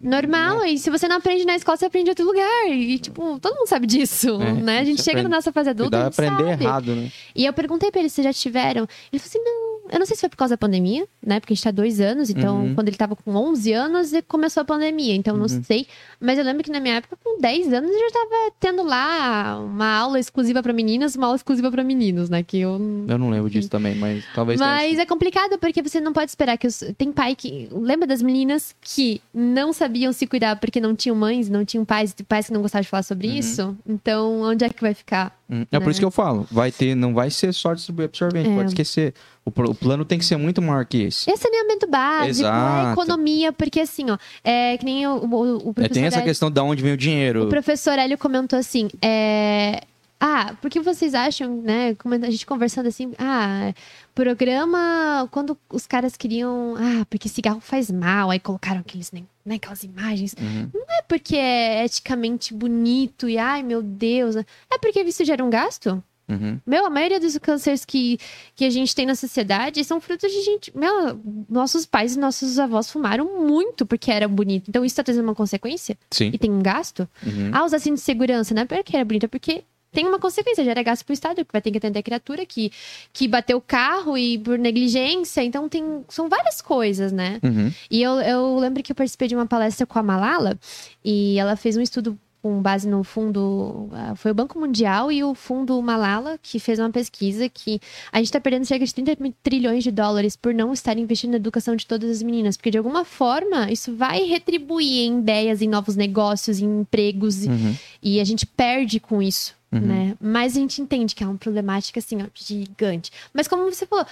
Normal, e se você não aprende na escola, você aprende em outro lugar. E, tipo, todo mundo sabe disso, É, né? A gente você chega aprende- na nossa fase adulta, a Cuidado gente aprender sabe. errado, né? E eu perguntei pra ele se já tiveram. Ele falou assim: não, eu não sei se foi por causa da pandemia, né? Porque a gente tá dois anos, então Uhum. quando ele tava com 11 anos, começou a pandemia, então não Uhum. sei. Mas eu lembro que na minha época, com 10 anos, eu já tava tendo lá uma aula exclusiva pra meninas, uma aula exclusiva pra meninos, né? Que eu. Eu não lembro disso também, mas talvez Mas é complicado porque você não pode esperar que os... tem pai que lembra das meninas que não sabiam se cuidar porque não tinham mães, não tinham pais, pais que não gostavam de falar sobre Uhum. isso. Então, onde é que vai ficar? Hum, É por né? isso que eu falo, vai ter, não vai ser só distribuir absorvente, É. pode esquecer. O, o plano tem que ser muito maior que esse. É saneamento básico, Exato. é economia, porque assim, ó, é que nem o, o, o É, professor tem essa Hélio- questão de onde vem o dinheiro. O professor Hélio comentou assim: é, Ah, porque vocês acham, né? Como a gente conversando assim, ah, programa quando os caras queriam, ah, porque cigarro faz mal, aí colocaram aqueles, né, aquelas imagens. Uhum. Não é porque é eticamente bonito e ai meu Deus, é porque isso gera um gasto. Uhum. Meu, a maioria dos cânceres que, que a gente tem na sociedade são frutos de gente. Meu, nossos pais e nossos avós fumaram muito porque era bonito. Então isso tá trazendo uma consequência Sim. e tem um gasto. Uhum. Ah, os cintos de segurança, não é porque era bonito, é porque tem uma consequência, gera gasto pro Estado, que vai ter que atender a criatura que, que bateu o carro e por negligência. Então tem. São várias coisas, né? Uhum. E eu, eu lembro que eu participei de uma palestra com a Malala e ela fez um estudo com base no fundo. ah, Foi o Banco Mundial e o fundo Malala que fez uma pesquisa que a gente está perdendo cerca de 30 mil trilhões de dólares por não estar investindo na educação de todas as meninas. Porque de alguma forma isso vai retribuir em ideias, em novos negócios, em empregos. Uhum. E a gente perde com isso. Uhum. Né? Mas a gente entende que é uma problemática assim, ó, gigante. Mas como você falou,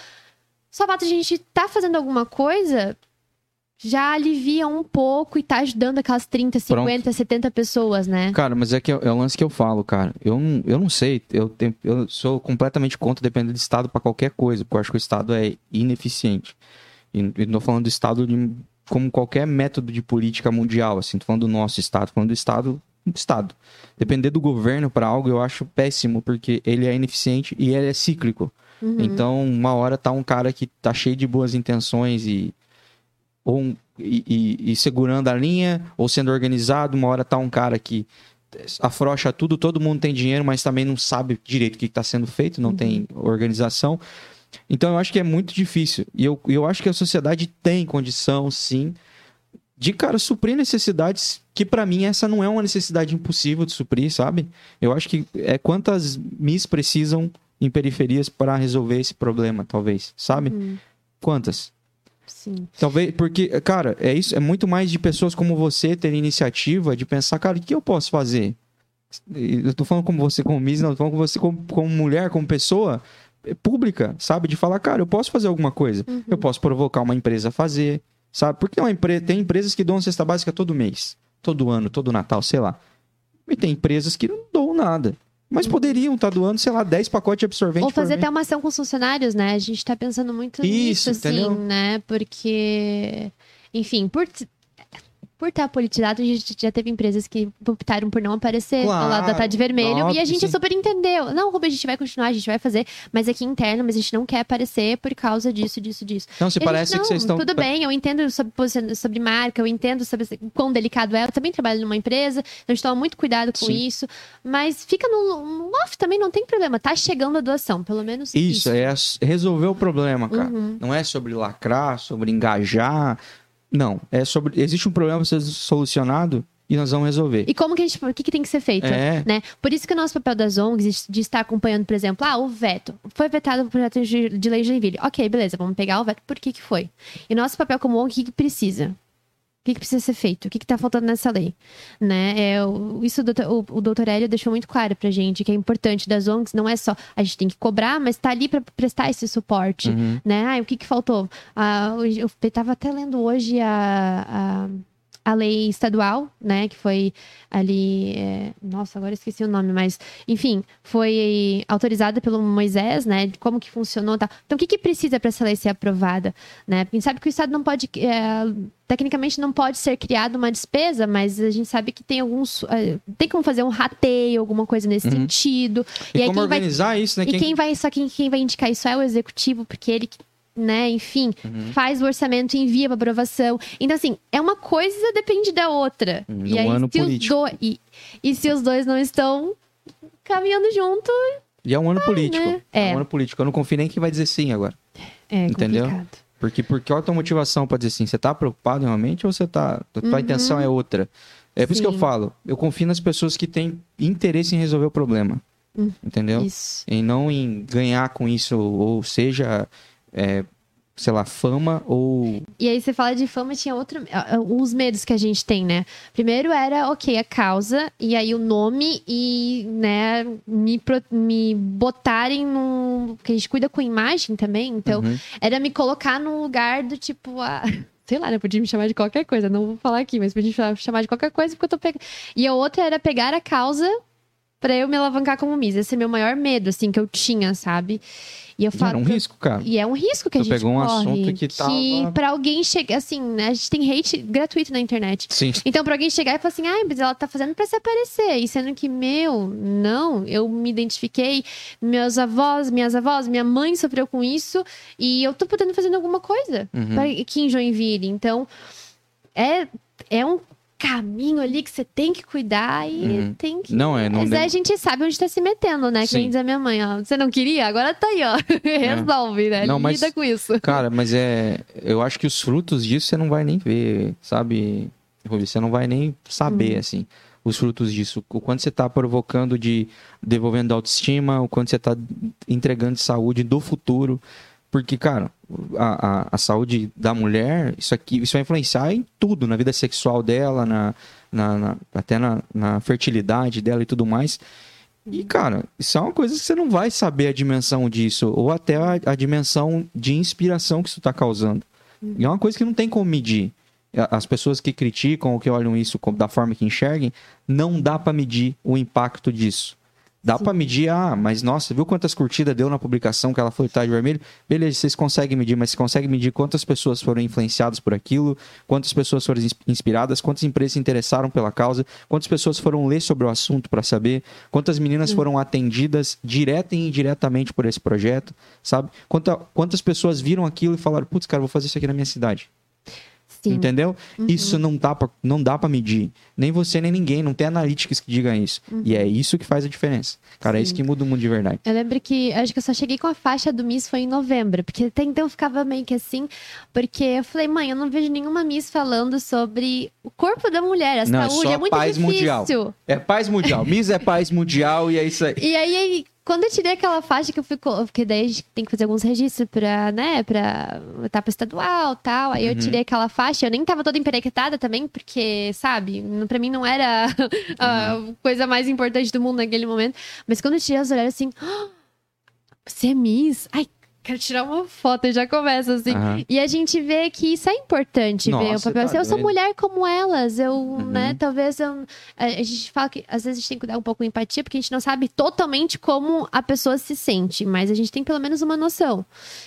só de a gente estar fazendo alguma coisa já alivia um pouco e tá ajudando aquelas 30, 50, 70 pessoas, né? Cara, mas é que é, é o lance que eu falo, cara. Eu não, eu não sei. Eu, tenho- eu sou completamente contra depender do Estado pra qualquer coisa, porque eu acho que o Estado é ineficiente. E e não tô falando do Estado de- como qualquer método de política mundial, assim. Tô falando do nosso Estado, tô falando do Estado do Estado. Depender do governo pra algo eu acho péssimo, porque ele é ineficiente e ele é cíclico. Uhum. Então, uma hora tá um cara que tá cheio de boas intenções e. Ou um- e, e- e segurando a linha, ou sendo organizado, uma hora tá um cara que afrouxa tudo, todo mundo tem dinheiro, mas também não sabe direito o que está sendo feito, não tem organização. Então eu acho que é muito difícil. E eu, eu acho que a sociedade tem condição, sim, de, cara, suprir necessidades que pra mim essa não é uma necessidade impossível de suprir, sabe? Eu acho que é quantas MIS precisam em periferias para resolver esse problema, talvez, sabe? Uhum. Quantas? Sim. Talvez, porque, cara, é isso, é muito mais de pessoas como você ter iniciativa de pensar, cara, o que eu posso fazer? Eu tô falando como você, como Miss, não, eu tô falando com você como, como mulher, como pessoa é, pública, sabe? De falar, cara, eu posso fazer alguma coisa. Uhum. Eu posso provocar uma empresa a fazer, sabe? Porque uma empre... tem empresas que dão cesta básica todo mês, todo ano, todo Natal, sei lá. E tem empresas que não dão nada. Mas poderiam estar doando, sei lá, 10 pacotes de absorvente Ou fazer até uma ação com os funcionários, né? A gente tá pensando muito Isso, nisso, assim, entendeu? né? Porque, enfim, por por estar politizado, a gente já teve empresas que optaram por não aparecer ao lado da Claro, Tade Vermelho. óbvio e a gente sim. super entendeu. Não, Ruben, a gente vai continuar, a gente vai fazer, mas aqui interno, mas a gente não quer aparecer por causa disso, disso, disso. Então, se E a gente, parece que não, vocês estão... Tudo bem, eu entendo sobre, sobre marca, eu entendo sobre quão delicado é. Eu também trabalho numa empresa, então a gente toma muito cuidado com Sim. isso. Mas fica no, no off também, não tem problema. Tá chegando a doação, pelo menos Isso, isso. é resolver o problema, cara. Uhum. Não é sobre lacrar, sobre engajar. Não, é sobre. Existe um problema a ser solucionado e nós vamos resolver. E como que a gente. O que, que tem que ser feito? É. Né? Por isso que o nosso papel das ONGs de estar acompanhando, por exemplo, ah, o veto. Foi vetado o projeto de, de lei de Joinville. Ok, beleza, vamos pegar o veto. Por que que foi? E nosso papel como ONG, que precisa? O que, que precisa ser feito? O que, que tá faltando nessa lei? Né? É, isso o doutor, o, o doutor Hélio deixou muito claro pra gente, que é importante das ONGs, não é só a gente tem que cobrar, mas tá ali pra prestar esse suporte Uhum. né? Ah, o que que faltou? Ah, eu estava até lendo hoje a, a, a lei estadual, né? Que foi ali... é, nossa, agora eu esqueci o nome, mas... Enfim, foi autorizada pelo Moisés, né? De como que funcionou e tal. Então, o que que precisa para essa lei ser aprovada? Né? Porque a gente sabe que o Estado não pode... é, tecnicamente não pode ser criada uma despesa, mas a gente sabe que tem alguns... é, tem como fazer um rateio, alguma coisa nesse Uhum. sentido. E, aí como quem vai organizar isso, né? e quem vai, só quem, quem vai indicar isso é o executivo, porque ele, né, enfim, Uhum. faz o orçamento e envia para aprovação. Então, assim, é uma coisa depende da outra. Hum, e aí, ano se político. os dois. E, e se os dois não estão caminhando junto, E é um ano político. né? É. É. um ano político. Eu não confio nem que vai dizer sim agora. é Entendeu? complicado. Porque, porque qual a tua motivação pra dizer sim? Você tá preocupado realmente ou você tá. A tua Uhum. intenção é outra? É por isso que eu Sim. falo. Eu confio nas pessoas que têm interesse em resolver o problema. Hum. Entendeu? Isso. E não em ganhar com isso, ou seja, é, sei lá, fama ou. E aí você fala de fama, tinha outro, ah, ah, os medos que a gente tem, né? Primeiro era, ok, a causa, e aí o nome e, né, me, me botarem no... Porque a gente cuida com imagem também, então Uhum. era me colocar num lugar do tipo, ah, sei lá, né? Podia me chamar de qualquer coisa, não vou falar aqui, mas podia me chamar de qualquer coisa porque eu tô pegando. E a outra era pegar a causa pra eu me alavancar como Miss. Esse é meu maior medo, assim, que eu tinha, sabe? E eu falo. Era um risco, cara. E é um risco que a Tu gente pegou um corre, assunto que tava- pra alguém chegar, assim, né? A gente tem hate gratuito na internet. Sim. Então, pra alguém chegar e falar assim, ai, mas ela tá fazendo pra se aparecer. E sendo que, meu, não, eu me identifiquei, meus avós, minhas avós, minha mãe sofreu com isso, e eu tô podendo fazer alguma coisa Uhum. pra- aqui em Joinville. Então, é, é um caminho ali que você tem que cuidar e Uhum. tem que. Não é, não Mas a gente sabe onde tá se metendo, né? Que Sim. nem diz a minha mãe, ó. Você não queria? Agora tá aí, ó. Resolve, né? Não, mas- Lida com isso. Cara, mas é. Eu acho que os frutos disso você não vai nem ver, sabe? Você não vai nem saber, Uhum. assim, os frutos disso. O quanto você tá provocando de. devolvendo autoestima, o quanto você tá entregando de saúde do futuro. Porque, cara, a, a, a saúde da mulher, isso aqui, isso vai influenciar em tudo, na vida sexual dela, na, na, na- até na, na fertilidade dela e tudo mais. E, cara, isso é uma coisa que você não vai saber a dimensão disso, ou até a, a dimensão de inspiração que isso está causando. E é uma coisa que não tem como medir. As pessoas que criticam ou que olham isso da forma que enxerguem, não dá para medir o impacto disso. Dá para medir, ah, mas nossa, viu quantas curtidas deu na publicação que ela foi tá de vermelho? Beleza, vocês conseguem medir, mas você consegue medir quantas pessoas foram influenciadas por aquilo, quantas pessoas foram ins- inspiradas, quantas empresas se interessaram pela causa, quantas pessoas foram ler sobre o assunto para saber, quantas meninas foram atendidas direta e indiretamente por esse projeto, sabe? Quanta, quantas pessoas viram aquilo e falaram, putz, cara, vou fazer isso aqui na minha cidade. Sim. Entendeu? Isso não dá, pra, não dá pra medir. Nem você, nem ninguém. Não tem analytics que diga isso. E é isso que faz a diferença. Cara, é isso Sim. que muda o mundo de verdade. Eu lembro que acho que eu só cheguei com a faixa do Miss foi em novembro, porque até então eu ficava meio que assim, porque eu falei, mãe, eu não vejo nenhuma Miss falando sobre o corpo da mulher, a Não, é saúde, só é, muito paz difícil. mundial. É paz mundial. Miss é paz mundial e é isso aí. E aí, quando eu tirei aquela faixa que eu fui, co- porque daí a gente tem que fazer alguns registros pra, né, pra etapa estadual tal. Aí eu Uhum. tirei aquela faixa, eu nem tava toda emperequetada também, porque, sabe, pra mim não era a Uhum. coisa mais importante do mundo naquele momento. Mas quando eu tirei as olharam assim, "Ah, você é Miss? Ai, quero tirar uma foto, e já começa assim. Aham. E a gente vê que isso é importante, ver o Nossa, papel. tá assim, eu sou mulher como elas, eu, Uhum. né, talvez eu, a, gente fala que às vezes a gente tem que dar um pouco de empatia, porque a gente não sabe totalmente como a pessoa se sente, mas a gente tem pelo menos uma noção.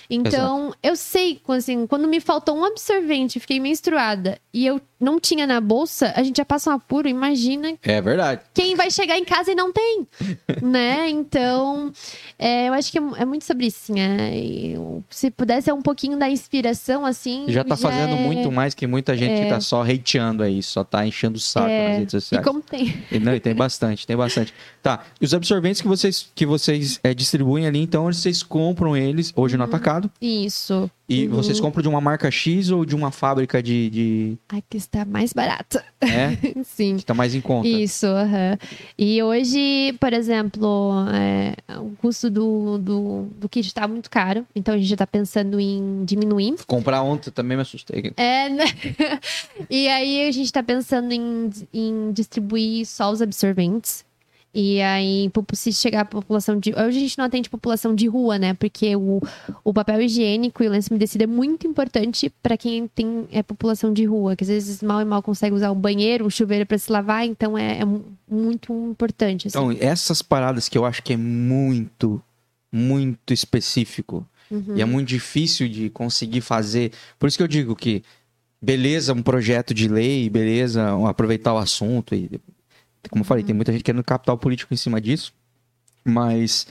Então, eu sei, assim, quando me faltou um absorvente, fiquei menstruada, e eu não tinha na bolsa, a gente já passa um apuro, imagina É verdade. quem vai chegar em casa e não tem, né? Então, é, eu acho que é, é muito sobre isso, é, e eu- se pudesse é um pouquinho da inspiração, assim... Já tá fazendo é- muito mais que muita gente que tá só hateando aí, só tá enchendo o saco É. nas redes E sociais. como tem... E Não, e tem bastante, tem bastante. Tá, e os absorventes que vocês, que vocês é, distribuem ali, então vocês compram eles hoje no atacado Isso. E Uhum. vocês compram de uma marca X ou de uma fábrica de... de Aqui está mais barata. é, Sim. que tá mais em conta. Isso, aham. E hoje, por exemplo, é, o custo do, do, do kit tá muito caro, então a gente já tá pensando em diminuir. Comprar ontem também me assustei. É, né? E aí a gente tá pensando em, em distribuir só os absorventes. E aí, se chegar a população de. Hoje a gente não atende população de rua, né? Porque o, o papel higiênico e o lenço umedecido é muito importante para quem tem é, população de rua, que às vezes mal e mal consegue usar o banheiro, o chuveiro para se lavar, então é, é mu- muito importante. assim. Então, essas paradas que eu acho que é muito, muito específico Uhum. e é muito difícil de conseguir fazer. Por isso que eu digo que, beleza, um projeto de lei, beleza, um- aproveitar o assunto e, como eu falei, tem muita gente querendo capital político em cima disso, mas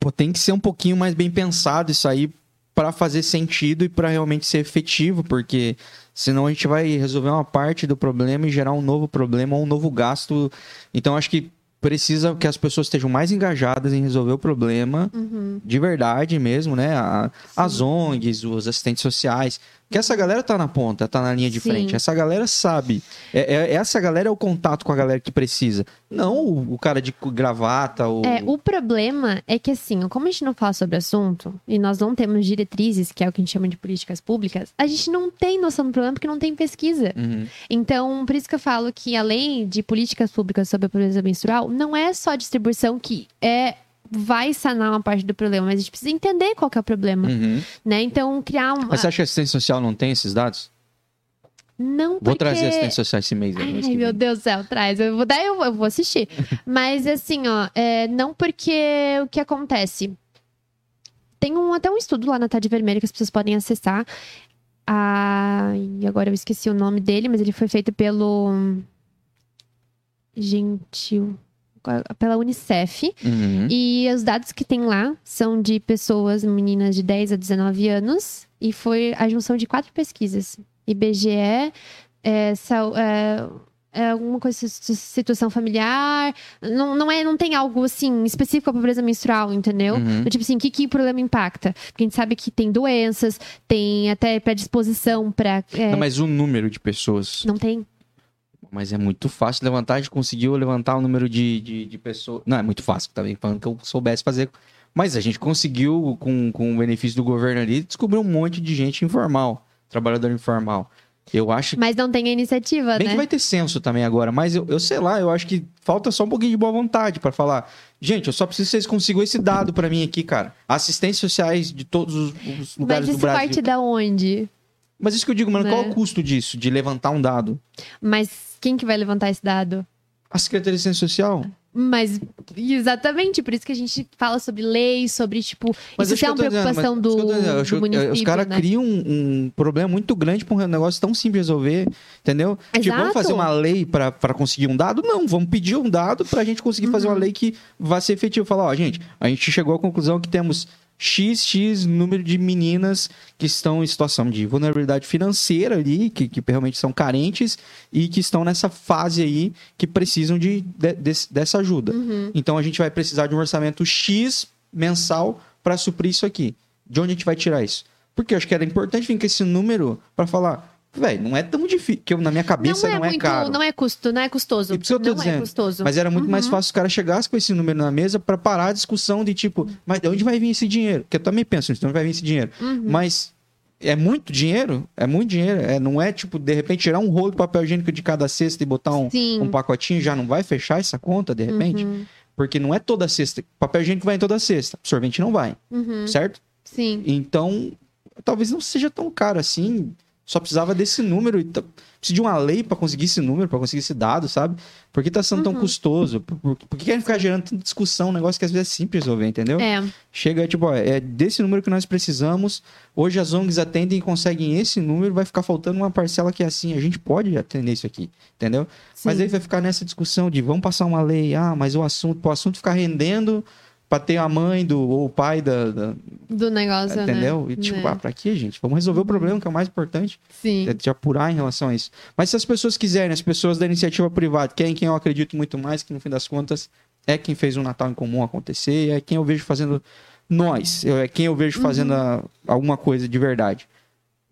pô, tem que ser um pouquinho mais bem pensado isso aí para fazer sentido e para realmente ser efetivo, porque senão a gente vai resolver uma parte do problema e gerar um novo problema ou um novo gasto. Então acho que precisa que as pessoas estejam mais engajadas em resolver o problema Uhum. de verdade mesmo, né? A- as ONGs, os assistentes sociais. Que essa galera tá na ponta, tá na linha de Sim. frente. Essa galera sabe. É, é- essa galera é o contato com a galera que precisa. Não o, o cara de gravata, o. É, o problema é que, assim, como a gente não fala sobre o assunto e nós não temos diretrizes, que é o que a gente chama de políticas públicas, a gente não tem noção do problema porque não tem pesquisa. Uhum. Então, por isso que eu falo que, além de políticas públicas sobre a pobreza menstrual, não é só a distribuição que é vai sanar uma parte do problema, mas a gente precisa entender qual é o problema, Uhum. né? Então, criar um... Mas você acha que a assistência social não tem esses dados? Não porque... Vou trazer assistentes sociais esse mês. Ai, mês meu Deus do céu, traz. Eu vou, daí eu, eu vou assistir. Mas assim, ó, é, não porque o que acontece. Tem um, até um estudo lá na Tarde Vermelha que as pessoas podem acessar. Ah, e agora eu esqueci o nome dele, mas ele foi feito pelo. Gentil. Pela Unicef. Uhum. E os dados que tem lá são de pessoas, meninas de 10 a 19 anos. E foi a junção de quatro pesquisas: IBGE, é, sal, é, é alguma coisa de situação familiar. Não, não, é, não tem algo assim específico para pobreza menstrual, entendeu? Uhum. Tipo assim, o que, que o problema impacta? Porque a gente sabe que tem doenças, tem até predisposição para. É, Não, mas o número de pessoas. não tem. Mas é muito fácil levantar. A gente conseguiu levantar o número de, de, de pessoas. Não, é muito fácil também, falando que eu soubesse fazer. Mas a gente conseguiu, com, com o benefício do governo ali, descobrir um monte de gente informal, trabalhador informal. Eu acho Mas não tem a iniciativa, Bem né? que vai ter censo também agora, mas eu, eu sei lá, eu acho que falta só um pouquinho de boa vontade pra falar. Gente, eu só preciso que vocês consigam esse dado pra mim aqui, cara. Assistentes sociais de todos os, os lugares Mas do isso Brasil. parte da onde? Mas isso que eu digo, mano, Né? qual é o custo disso, de levantar um dado? Mas quem que vai levantar esse dado? A Secretaria de Ciência Social? Mas, exatamente, por isso que a gente fala sobre leis, sobre, tipo, Mas isso é uma dizendo, preocupação do, dizendo, eu acho do município, Os caras né? criam um, um problema muito grande pra um negócio tão simples de resolver, entendeu? Tipo, vamos Exato. fazer uma lei pra conseguir um dado? Não, vamos pedir um dado pra gente conseguir fazer Uhum. uma lei que vá ser efetiva. Falar, ó, gente, a gente chegou à conclusão que temos XX número de meninas que estão em situação de vulnerabilidade financeira ali, que, que realmente são carentes e que estão nessa fase aí que precisam de, de- desse- dessa ajuda. Uhum. Então a gente vai precisar de um orçamento X mensal para suprir isso aqui. De onde a gente vai tirar isso? Porque eu acho que era importante vir com esse número para falar, velho, não é tão difícil, que eu, na minha cabeça não é, muito, caro. não é custo, não é custoso. E por isso eu tô não é dizendo, custoso. Mas era muito mais Uhum. fácil os caras chegassem com esse número na mesa para parar a discussão de tipo, mas de onde vai vir esse dinheiro? Porque eu também penso nisso, de onde vai vir esse dinheiro? Uhum. Mas é muito dinheiro? É muito dinheiro. É, não é tipo, de repente, tirar um rolo de papel higiênico de cada cesta e botar um, Sim. um pacotinho já não vai fechar essa conta, de repente? Uhum. Porque não é toda cesta. Papel higiênico vai em toda cesta. Sorvete não vai, Uhum. certo? Sim. Então, talvez não seja tão caro assim. Só precisava desse número. e tá- Precisa de uma lei para conseguir esse número, para conseguir esse dado, sabe? Por que tá sendo tão Uhum. custoso? Por, por, por que querem ficar gerando tanta discussão? Um negócio que às vezes é simples resolver, entendeu? É. Chega, tipo, ó, é desse número que nós precisamos. Hoje as ONGs atendem e conseguem esse número, vai ficar faltando uma parcela que é assim. A gente pode atender isso aqui, entendeu? Mas sim. aí vai ficar nessa discussão de vamos passar uma lei, ah, mas o assunto, o assunto ficar rendendo pra ter a mãe do, ou o pai da. da- Do negócio, entendeu? né? E tipo, Né. ah, pra quê, gente? Vamos resolver o problema, que é o mais importante, Sim. é de apurar em relação a isso. Mas se as pessoas quiserem, as pessoas da iniciativa privada, quem, quem eu acredito muito mais, que no fim das contas é quem fez um Natal em comum acontecer, é quem eu vejo fazendo nós, é quem eu vejo fazendo Uhum. a- alguma coisa de verdade.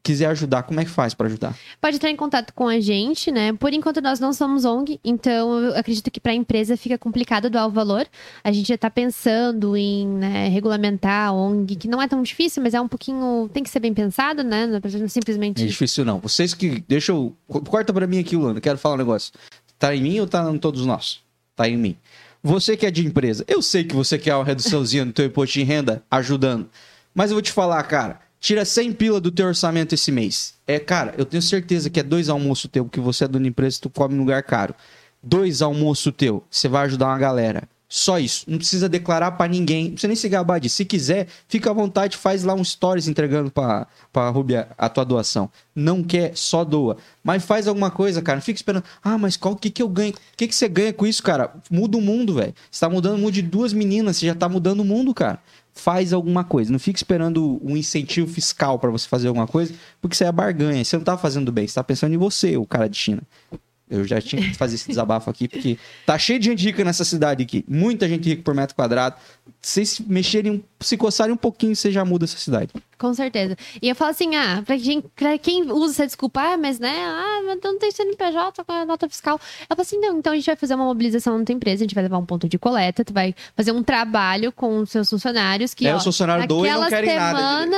Quiser ajudar, como é que faz pra ajudar? Pode entrar em contato com a gente, né? Por enquanto nós não somos ONG, então eu acredito que para a empresa fica complicado doar o valor. A gente já está pensando em né, regulamentar a ONG, que não é tão difícil, mas é um pouquinho. tem que ser bem pensado, né? Não é Não é simplesmente. difícil não. Vocês que. Deixa eu. Corta pra mim aqui, Luana. Quero falar um negócio. Tá em mim ou tá em todos nós? Tá em mim. Você que é de empresa, eu sei que você quer uma reduçãozinha no teu imposto de renda ajudando. Mas eu vou te falar, cara. Tira 100 pila do teu orçamento esse mês. É, cara, eu tenho certeza que é dois almoços teu, porque você é dono de empresa, tu come em lugar caro. Dois almoços teu, você vai ajudar uma galera. Só isso. Não precisa declarar pra ninguém. Não precisa nem se gabar disso. Se quiser, fica à vontade, faz lá um stories entregando pra, pra Rubia a tua doação. Não quer, só doa. Mas faz alguma coisa, cara. Não fica esperando. Ah, mas qual que que eu ganho? O que que você ganha com isso, cara? Muda o mundo, velho. Você tá mudando o mundo de duas meninas, você já tá mudando o mundo, cara. Faz alguma coisa. Não fica esperando um incentivo fiscal pra você fazer alguma coisa, porque isso é barganha. Você não tá fazendo bem, você tá pensando em você, o cara de China. Eu já tinha que fazer esse desabafo aqui, porque tá cheio de gente rica nessa cidade aqui. Muita gente rica por metro quadrado. Se vocês mexerem, se coçarem um pouquinho, você já muda essa cidade. Com certeza. E eu falo assim, ah, pra quem, pra quem usa essa desculpa, ah, mas né, ah, mas não tem CNPJ com a nota fiscal. Eu falo assim, não, então a gente vai fazer uma mobilização na tua empresa, a gente vai levar um ponto de coleta, tu vai fazer um trabalho com os seus funcionários que, É, ó, os funcionários não querem nada. semana,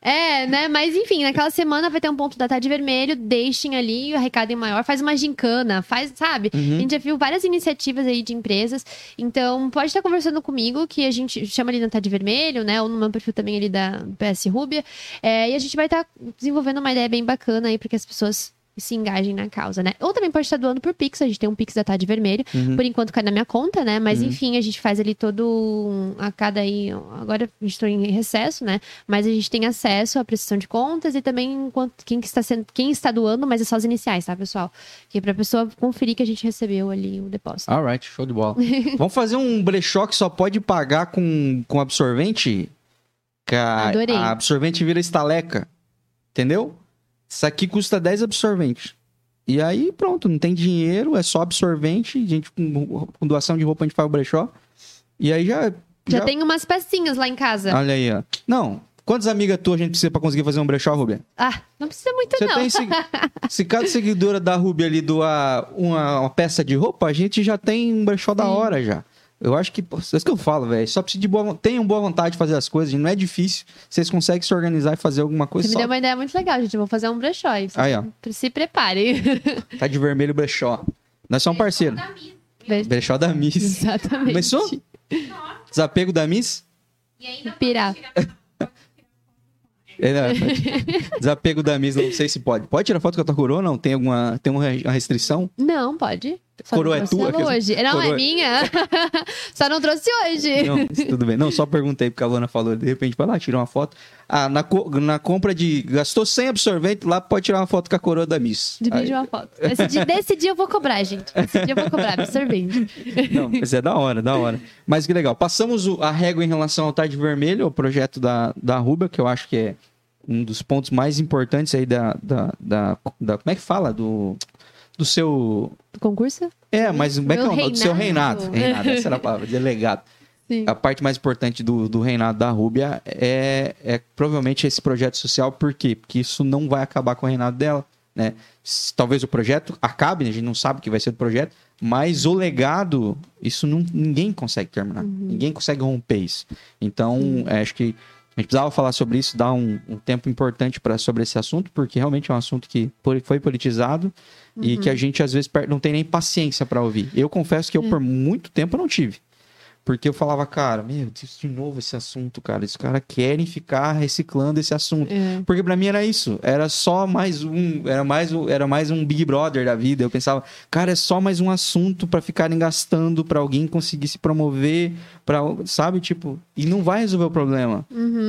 É, né, mas enfim, naquela semana vai ter um ponto da tarde vermelho, deixem ali, arrecadem maior, faz uma gincana, faz, sabe? Uhum. A gente já viu várias iniciativas aí de empresas. Então, pode estar conversando comigo, que a gente chama ali na Tarde Vermelho, né? Ou no meu perfil também ali da PS Rúbia. É, e a gente vai estar desenvolvendo uma ideia bem bacana aí para que as pessoas se engajem na causa, né? Ou também pode estar doando por Pix, a gente tem um Pix da Tade Vermelho. Uhum. Por enquanto cai na minha conta, né? Mas Uhum. enfim, a gente faz ali todo um- a cada aí. Agora a gente está em recesso, né? Mas a gente tem acesso à prestação de contas e também quanto, quem, que está sendo, quem está doando, mas é só as iniciais, tá, pessoal? Que é pra pessoa conferir que a gente recebeu ali o depósito. Alright, show de bola. Vamos fazer um brechó que só pode pagar com, com absorvente? Ca- Adorei. A absorvente vira estaleca. Entendeu? Isso aqui custa 10 absorventes. E aí, pronto, não tem dinheiro, é só absorvente. Gente, com, com doação de roupa a gente faz o brechó. E aí já. Já, tem umas pecinhas lá em casa. Olha aí, ó. Não. Quantas amigas tuas a gente precisa pra conseguir fazer um brechó, Rubia? Ah, não precisa muito, Você não. tem. Se, se cada seguidora da Ruby ali doar uma, uma peça de roupa, a gente já tem um brechó da Sim. hora já. Eu acho que. pô, É isso que eu falo, velho. Só precisa de boa. Tenham boa vontade de fazer as coisas, gente. Não é difícil. Vocês conseguem se organizar e fazer alguma coisa. Você me Só... deu uma ideia muito legal, gente. Vou fazer um brechó aí. Aí, ó. Se preparem. Tá de vermelho brechó. Nós somos parceiros. Brechó da Miss. Exatamente. Começou? Desapego da Miss? Pirar. É, não, Desapego da Miss, não sei se pode. Pode tirar foto com a tua coroa? Não? Tem alguma tem uma restrição? Não, pode. Só Coroa não é tua? hoje. Não, Coroa- é minha. Só não trouxe hoje. Não, isso tudo bem. Não, só perguntei porque a Luana falou. De repente, vai lá, tirou uma foto. Ah, na, co- na compra de. Gastou 100 absorvente lá, pode tirar uma foto com a coroa da Miss. Divide Aí- uma foto. Esse dia, desse dia eu vou cobrar, gente. Esse dia eu vou cobrar, absorvente. Não, mas é da hora, da hora. Mas que legal. Passamos a régua em relação ao Tarde Vermelho, o projeto da, da Ruba, que eu acho que é um dos pontos mais importantes aí da. da, da, da- como é que fala? Do, do seu. Do concurso? É, mas como é que é o nome? Do seu reinado. reinado. Reinado, essa era a palavra, delegado. Sim. A parte mais importante do, do reinado da Rúbia é, é provavelmente esse projeto social. Por quê? Porque isso não vai acabar com o reinado dela, né? Talvez o projeto acabe, né? a gente não sabe o que vai ser do projeto, mas o legado, isso não, ninguém consegue terminar. Ninguém consegue romper isso. Então, é, acho que a gente precisava falar sobre isso, dar um, um tempo importante para sobre esse assunto, porque realmente é um assunto que foi politizado e que a gente às vezes não tem nem paciência para ouvir. Eu confesso que eu por muito tempo não tive. Porque eu falava, cara, meu Deus, de novo esse assunto, cara. Esses caras querem ficar reciclando esse assunto. É. Porque pra mim era isso. Era só mais um. Era mais, um- era mais um Big Brother da vida. Eu pensava, cara, é só mais um assunto pra ficarem gastando pra alguém conseguir se promover. Pra, sabe? Tipo, e não vai resolver o problema.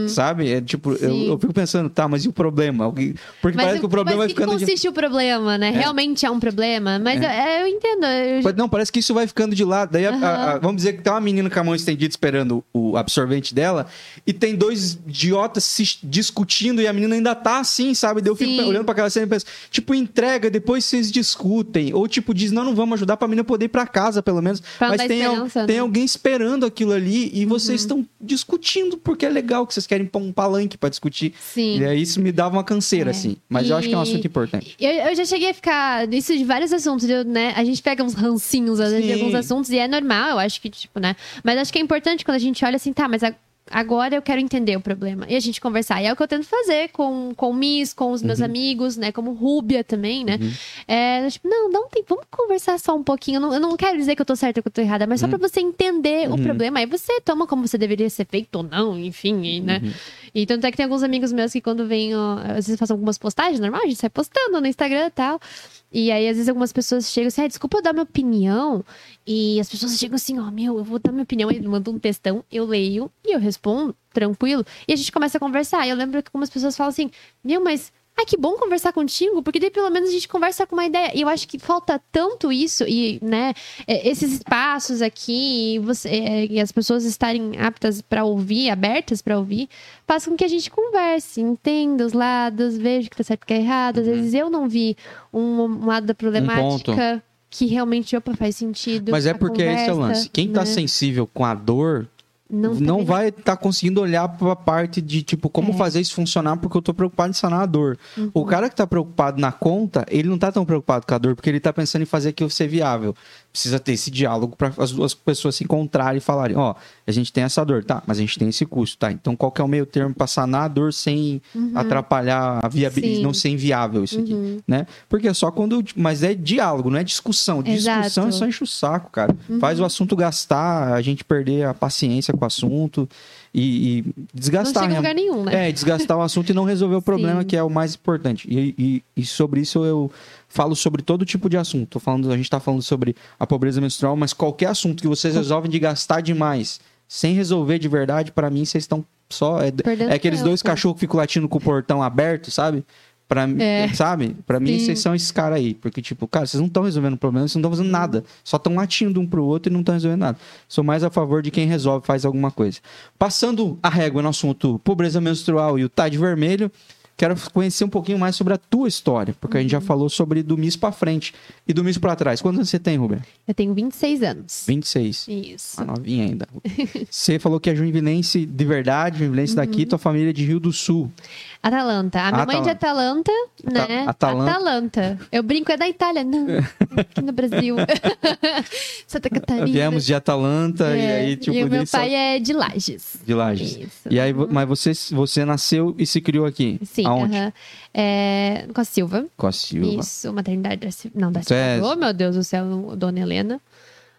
Sabe? É tipo, eu, Uhum. Eu fico pensando, tá, mas e o problema? Porque Mas, parece que o problema vai mas que ficando. de- consiste o problema, né? Realmente é um problema. Mas eu, é, eu entendo. eu- Não, parece que isso vai ficando de lado. Daí, a- Aham. a- a- vamos dizer que tem uma menina com a mão estendida esperando o absorvente dela e tem dois idiotas se discutindo e a menina ainda tá assim, sabe? Daí eu fico Sim. olhando pra aquela cena e penso, tipo, entrega, depois vocês discutem. Ou tipo, diz, não, não vamos ajudar pra menina poder ir pra casa, pelo menos. Pra Mas tem, al- esperança, tem né? alguém esperando aquilo ali e vocês estão discutindo porque é legal que vocês querem pôr um palanque pra discutir. Sim. E aí isso me dava uma canseira, É. assim. Mas eu acho que é um E- assunto importante. Eu, eu já cheguei a ficar nisso de vários assuntos, né? A gente pega uns rancinhos às vezes de alguns assuntos e é normal, eu acho que, tipo, né? Mas acho que é importante quando a gente olha assim, tá, mas a- agora eu quero entender o problema. E a gente conversar. E é o que eu tento fazer com, com o Miss, com os meus Uhum. amigos, né? Como Rúbia também, né? É, tipo, não, não tem, vamos conversar só um pouquinho. Eu não, eu não quero dizer que eu tô certa ou que eu tô errada, mas só pra você entender o Uhum. problema. Aí você toma como você deveria ser feito ou não, enfim, e, né? Uhum. E tanto é que tem alguns amigos meus que quando vêm, ó, às vezes fazem algumas postagens, normal, a gente sai postando no Instagram e tal. E aí, às vezes, algumas pessoas chegam assim, ah, desculpa eu dar minha opinião. E as pessoas chegam assim, ó, meu, eu vou dar minha opinião. Ele manda um textão, eu leio e eu respondo, tranquilo. E a gente começa a conversar. E eu lembro que algumas pessoas falam assim, meu, mas Ai, que bom conversar contigo, porque daí pelo menos a gente conversa com uma ideia. E eu acho que falta tanto isso, e, né, é, esses espaços aqui, e, você, é, e as pessoas estarem aptas para ouvir, abertas para ouvir, faz com que a gente converse, entenda os lados, veja o que tá certo e o que é errado. Às vezes eu não vi um, um lado da problemática que realmente, opa, faz sentido. Mas é a porque esse é o conversa, lance. Quem tá né? sensível com a dor não, não, tá vai estar conseguindo olhar pra parte de, tipo, como É. Uhum. fazer isso funcionar porque eu tô preocupado em sanar a dor. O cara que tá preocupado na conta, ele não tá tão preocupado com a dor porque ele tá pensando em fazer aquilo ser viável. Precisa ter esse diálogo para as duas pessoas se encontrarem e falarem, ó, a gente tem essa dor, tá, mas a gente tem esse custo, tá? Então qual que é o meio termo para sanar a dor sem uhum. atrapalhar a viabilidade, não ser inviável isso aqui, uhum. né? Porque é só quando, mas é diálogo, não é discussão. Discussão é só enche o saco, cara. Uhum. Faz o assunto gastar, a gente perder a paciência com o assunto e, e desgastar. Não chega lugar nenhum, né? É, desgastar o assunto e não resolver o problema, que é o mais importante. E, e, e, sobre isso eu falo sobre todo tipo de assunto. Tô falando, a gente está falando sobre a pobreza menstrual, mas qualquer assunto que vocês resolvem de gastar demais, sem resolver de verdade, para mim vocês estão só. É, é aqueles dois cachorros que ficam latindo com o portão aberto, sabe? Pra, é. Sabe? Pra mim, vocês são esses caras aí. Porque, tipo, cara, vocês não estão resolvendo o problema, vocês não estão fazendo nada. Só estão latindo um pro outro e não estão resolvendo nada. Sou mais a favor de quem resolve, faz alguma coisa. Passando a régua no assunto pobreza menstrual e o TAD vermelho, quero conhecer um pouquinho mais sobre a tua história, porque uhum. a gente já uhum. falou sobre do MIS para frente e do MIS para trás. Quantos anos você tem, Rubem? Eu tenho 26 anos. 26. Isso. Uma novinha ainda. você falou que é Juinvilense de verdade, Juinvilense uhum. daqui, tua família é de Rio do Sul. Atalanta. A minha Atalanta. mãe é de Atalanta, né? Atalanta. Atalanta. Eu brinco, é da Itália. Não, aqui no Brasil. Santa Catarina. Viemos de Atalanta é. e aí, tipo... E meu pai é de Lages. De Lages. Isso. E aí, mas você, você nasceu e se criou aqui? Sim. Aonde? Uh -huh. é, com a Silva. Com a Silva. Isso, maternidade da Silva. Não, da Silva. É... Oh, meu Deus do céu, Dona Helena.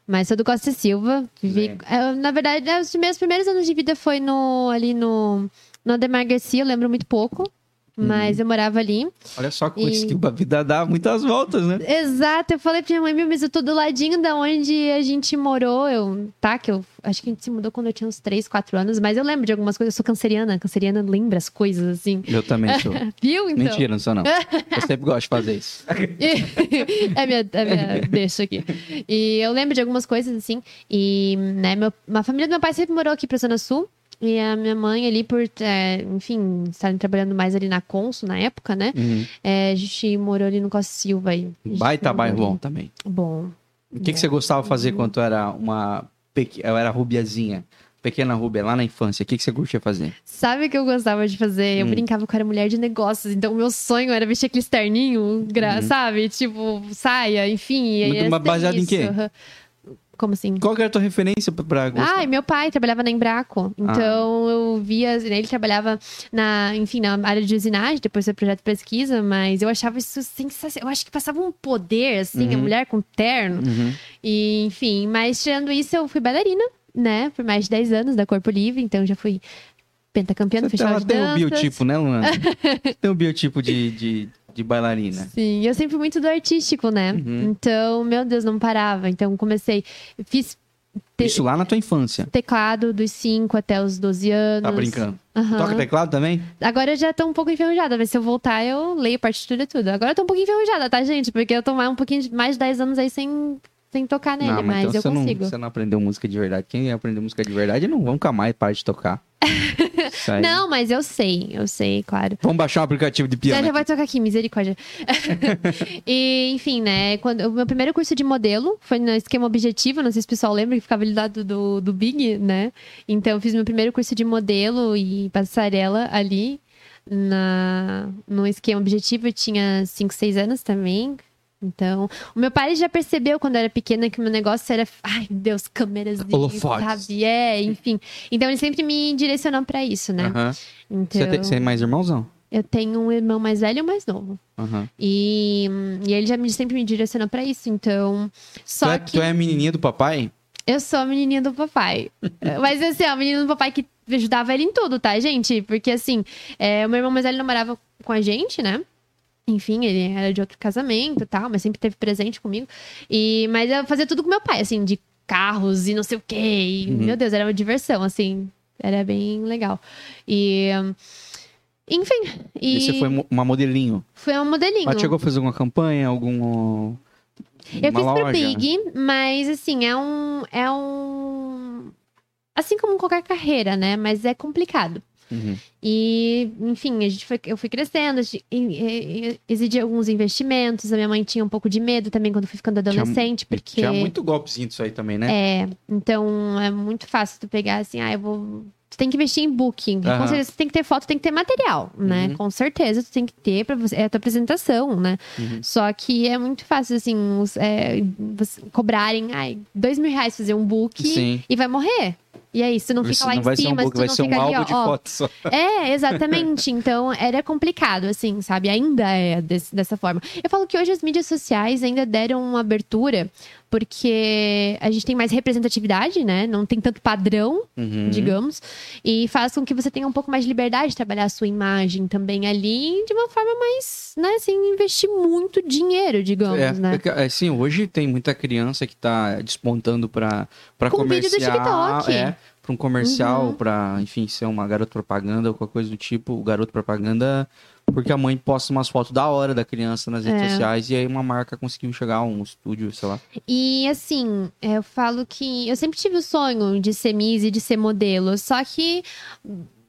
Mas sou do Costa Silva. Vivi, é. na verdade, os meus primeiros anos de vida foi no, ali no no Ademar Garcia, eu lembro muito pouco. Mas hum. eu morava ali. Olha só como e... a vida dá muitas voltas, né? Exato. Eu falei pra minha mãe, meu, mas eu tô do ladinho da onde a gente morou. Eu, tá, que eu acho que a gente se mudou quando eu tinha uns 3, 4 anos, mas eu lembro de algumas coisas. Eu sou canceriana. Canceriana lembra as coisas, assim. Eu também sou. Viu, então? Mentira, não sou, não. Eu sempre gosto de fazer isso. é minha, é minha deixa aqui. E eu lembro de algumas coisas, assim. E, né, meu, a família do meu pai sempre morou aqui pra Zona Sul. E a minha mãe ali, por, é, enfim, estarem trabalhando mais ali na Consul na época, né? Uhum. É, a gente morou ali no Costa Silva. Aí. Baita bairro bom também. Bom. O que, que você gostava de fazer uhum. quando era uma... Eu era rubiazinha? Pequena Rubia, lá na infância, o que, que você curtia fazer? Sabe o que eu gostava de fazer? Eu hum. brincava com era mulher de negócios, então o meu sonho era vestir aquele terninho, uhum. sabe? Tipo, saia, enfim. Mas baseado em quê? Como assim? Qual que era a tua referência pra gostar? Ah, meu pai trabalhava na Embraco. Então ah. eu via. Né, ele trabalhava na, enfim, na área de usinagem, depois do projeto de pesquisa, mas eu achava isso sensacional. Eu acho que passava um poder, assim, uhum. a mulher com terno. Uhum. E, enfim, mas tirando isso, eu fui bailarina, né? Por mais de 10 anos da Corpo Livre, então já fui pentacampeã no Festival de Danças. tem o biotipo, né, Luana? tem o biotipo de... de de bailarina. Sim, eu sempre fui muito do artístico, né? Uhum. Então, meu Deus, não parava. Então, comecei. Fiz. Te... Isso lá na tua infância? Teclado dos 5 até os 12 anos. Tá brincando? Uhum. Toca teclado também? Agora eu já tô um pouco enferrujada. Mas se eu voltar, eu leio partitura e tudo. Agora eu tô um pouquinho enferrujada, tá, gente? Porque eu tô mais um pouquinho mais de 10 anos aí sem sem tocar nele, não, mas, mas então eu consigo. Não, você não aprendeu música de verdade. Quem aprendeu música de verdade não nunca mais parar de tocar. Não, mas eu sei, eu sei, claro. Vamos baixar um aplicativo de piano. Já, já vai tocar aqui, misericórdia. e, enfim, né? Quando, o meu primeiro curso de modelo foi no esquema objetivo, não sei se o pessoal lembra que ficava ali do lado do, do Big, né? Então, eu fiz meu primeiro curso de modelo e passarela ali. Na, no esquema objetivo, eu tinha 5, 6 anos também. Então, o meu pai já percebeu quando eu era pequena que o meu negócio era, ai, meu Deus, câmeras de, sabe? É, enfim. Então ele sempre me direcionou para isso, né? Então, você, tem, você é mais irmãozão? Eu tenho um irmão mais velho e um mais novo. Uhum. E, e ele já me, sempre me direcionou para isso, então. Só tu é, que... tu é a menininha do papai? Eu sou a menininha do papai. Mas assim, a menina do papai que ajudava ele em tudo, tá, gente? Porque assim, é, o meu irmão mais velho namorava com a gente, né? Enfim, ele era de outro casamento e tal, mas sempre teve presente comigo. E, mas eu fazia tudo com meu pai, assim, de carros e não sei o quê. E, uhum. Meu Deus, era uma diversão, assim. Era bem legal. E. Enfim. E, e você foi uma modelinho? Foi uma modelinho. Mas chegou a fazer alguma campanha, algum. Eu fiz loja? pro Big, mas assim, é um. É um. Assim como qualquer carreira, né? Mas é complicado. Uhum. E, enfim, a gente foi, eu fui crescendo, exigia alguns investimentos. A minha mãe tinha um pouco de medo também quando fui ficando adolescente, tinha, porque... Tinha muito golpezinho disso aí também, né? É, então é muito fácil tu pegar assim, ah, eu vou Tu tem que investir em booking. Aham. Com certeza, tu tem que ter foto, tem que ter material, né? Uhum. Com certeza, tu tem que ter pra você, é a tua apresentação, né? Uhum. Só que é muito fácil, assim, os, é, você cobrarem, ai, dois mil reais fazer um book Sim. e vai morrer. E se tu não Isso fica lá não em ser um cima, book, vai não ser um fica ali, álbum de ó, fotos só. é, exatamente. Então, era complicado, assim, sabe? Ainda é desse- dessa forma. Eu falo que hoje as mídias sociais ainda deram uma abertura, porque a gente tem mais representatividade, né? Não tem tanto padrão, Uhum. digamos. E faz com que você tenha um pouco mais de liberdade de trabalhar a sua imagem também ali, de uma forma mais, né? Sem investir muito dinheiro, digamos, É, né? porque, assim, hoje tem muita criança que tá despontando pra, pra Com vídeo do. TikTok. É, pra um comercial, Uhum. pra, enfim, ser uma garota propaganda ou qualquer coisa do tipo. O garoto propaganda, porque a mãe posta umas fotos da hora da criança nas redes É. sociais e aí uma marca conseguiu chegar a um estúdio, sei lá. E assim, eu falo que eu sempre tive o sonho de ser Miss e de ser modelo, só que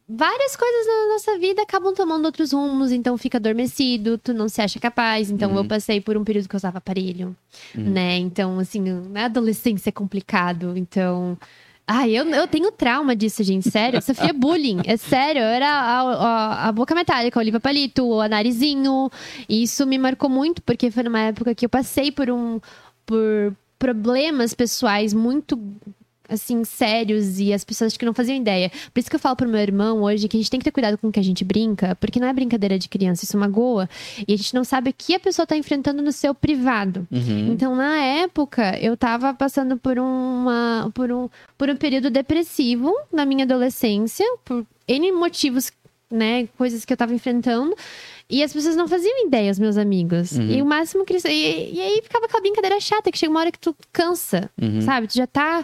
várias coisas na nossa vida acabam tomando outros rumos, então fica adormecido, tu não se acha capaz. Então Uhum. eu passei por um período que eu usava aparelho, Uhum. né? Então, assim, na adolescência é complicado, então. Ai, eu, eu tenho trauma disso, gente, sério. Eu sofria bullying, é sério. Eu era a, a, a boca metálica, a Oliva Palito, o narizinho. E isso me marcou muito, porque foi numa época que eu passei por um. por problemas pessoais muito. Assim, sérios e as pessoas acho que não faziam ideia. Por isso que eu falo pro meu irmão hoje que a gente tem que ter cuidado com o que a gente brinca, porque não é brincadeira de criança, isso magoa. E a gente não sabe o que a pessoa tá enfrentando no seu privado. Uhum. Então, na época, eu tava passando por, uma, por, um, por um período depressivo na minha adolescência, por N motivos, né? Coisas que eu tava enfrentando. E as pessoas não faziam ideia, os meus amigos. Uhum. E o máximo que eles. E, e aí ficava aquela brincadeira chata, que chega uma hora que tu cansa, Uhum. sabe? Tu já tá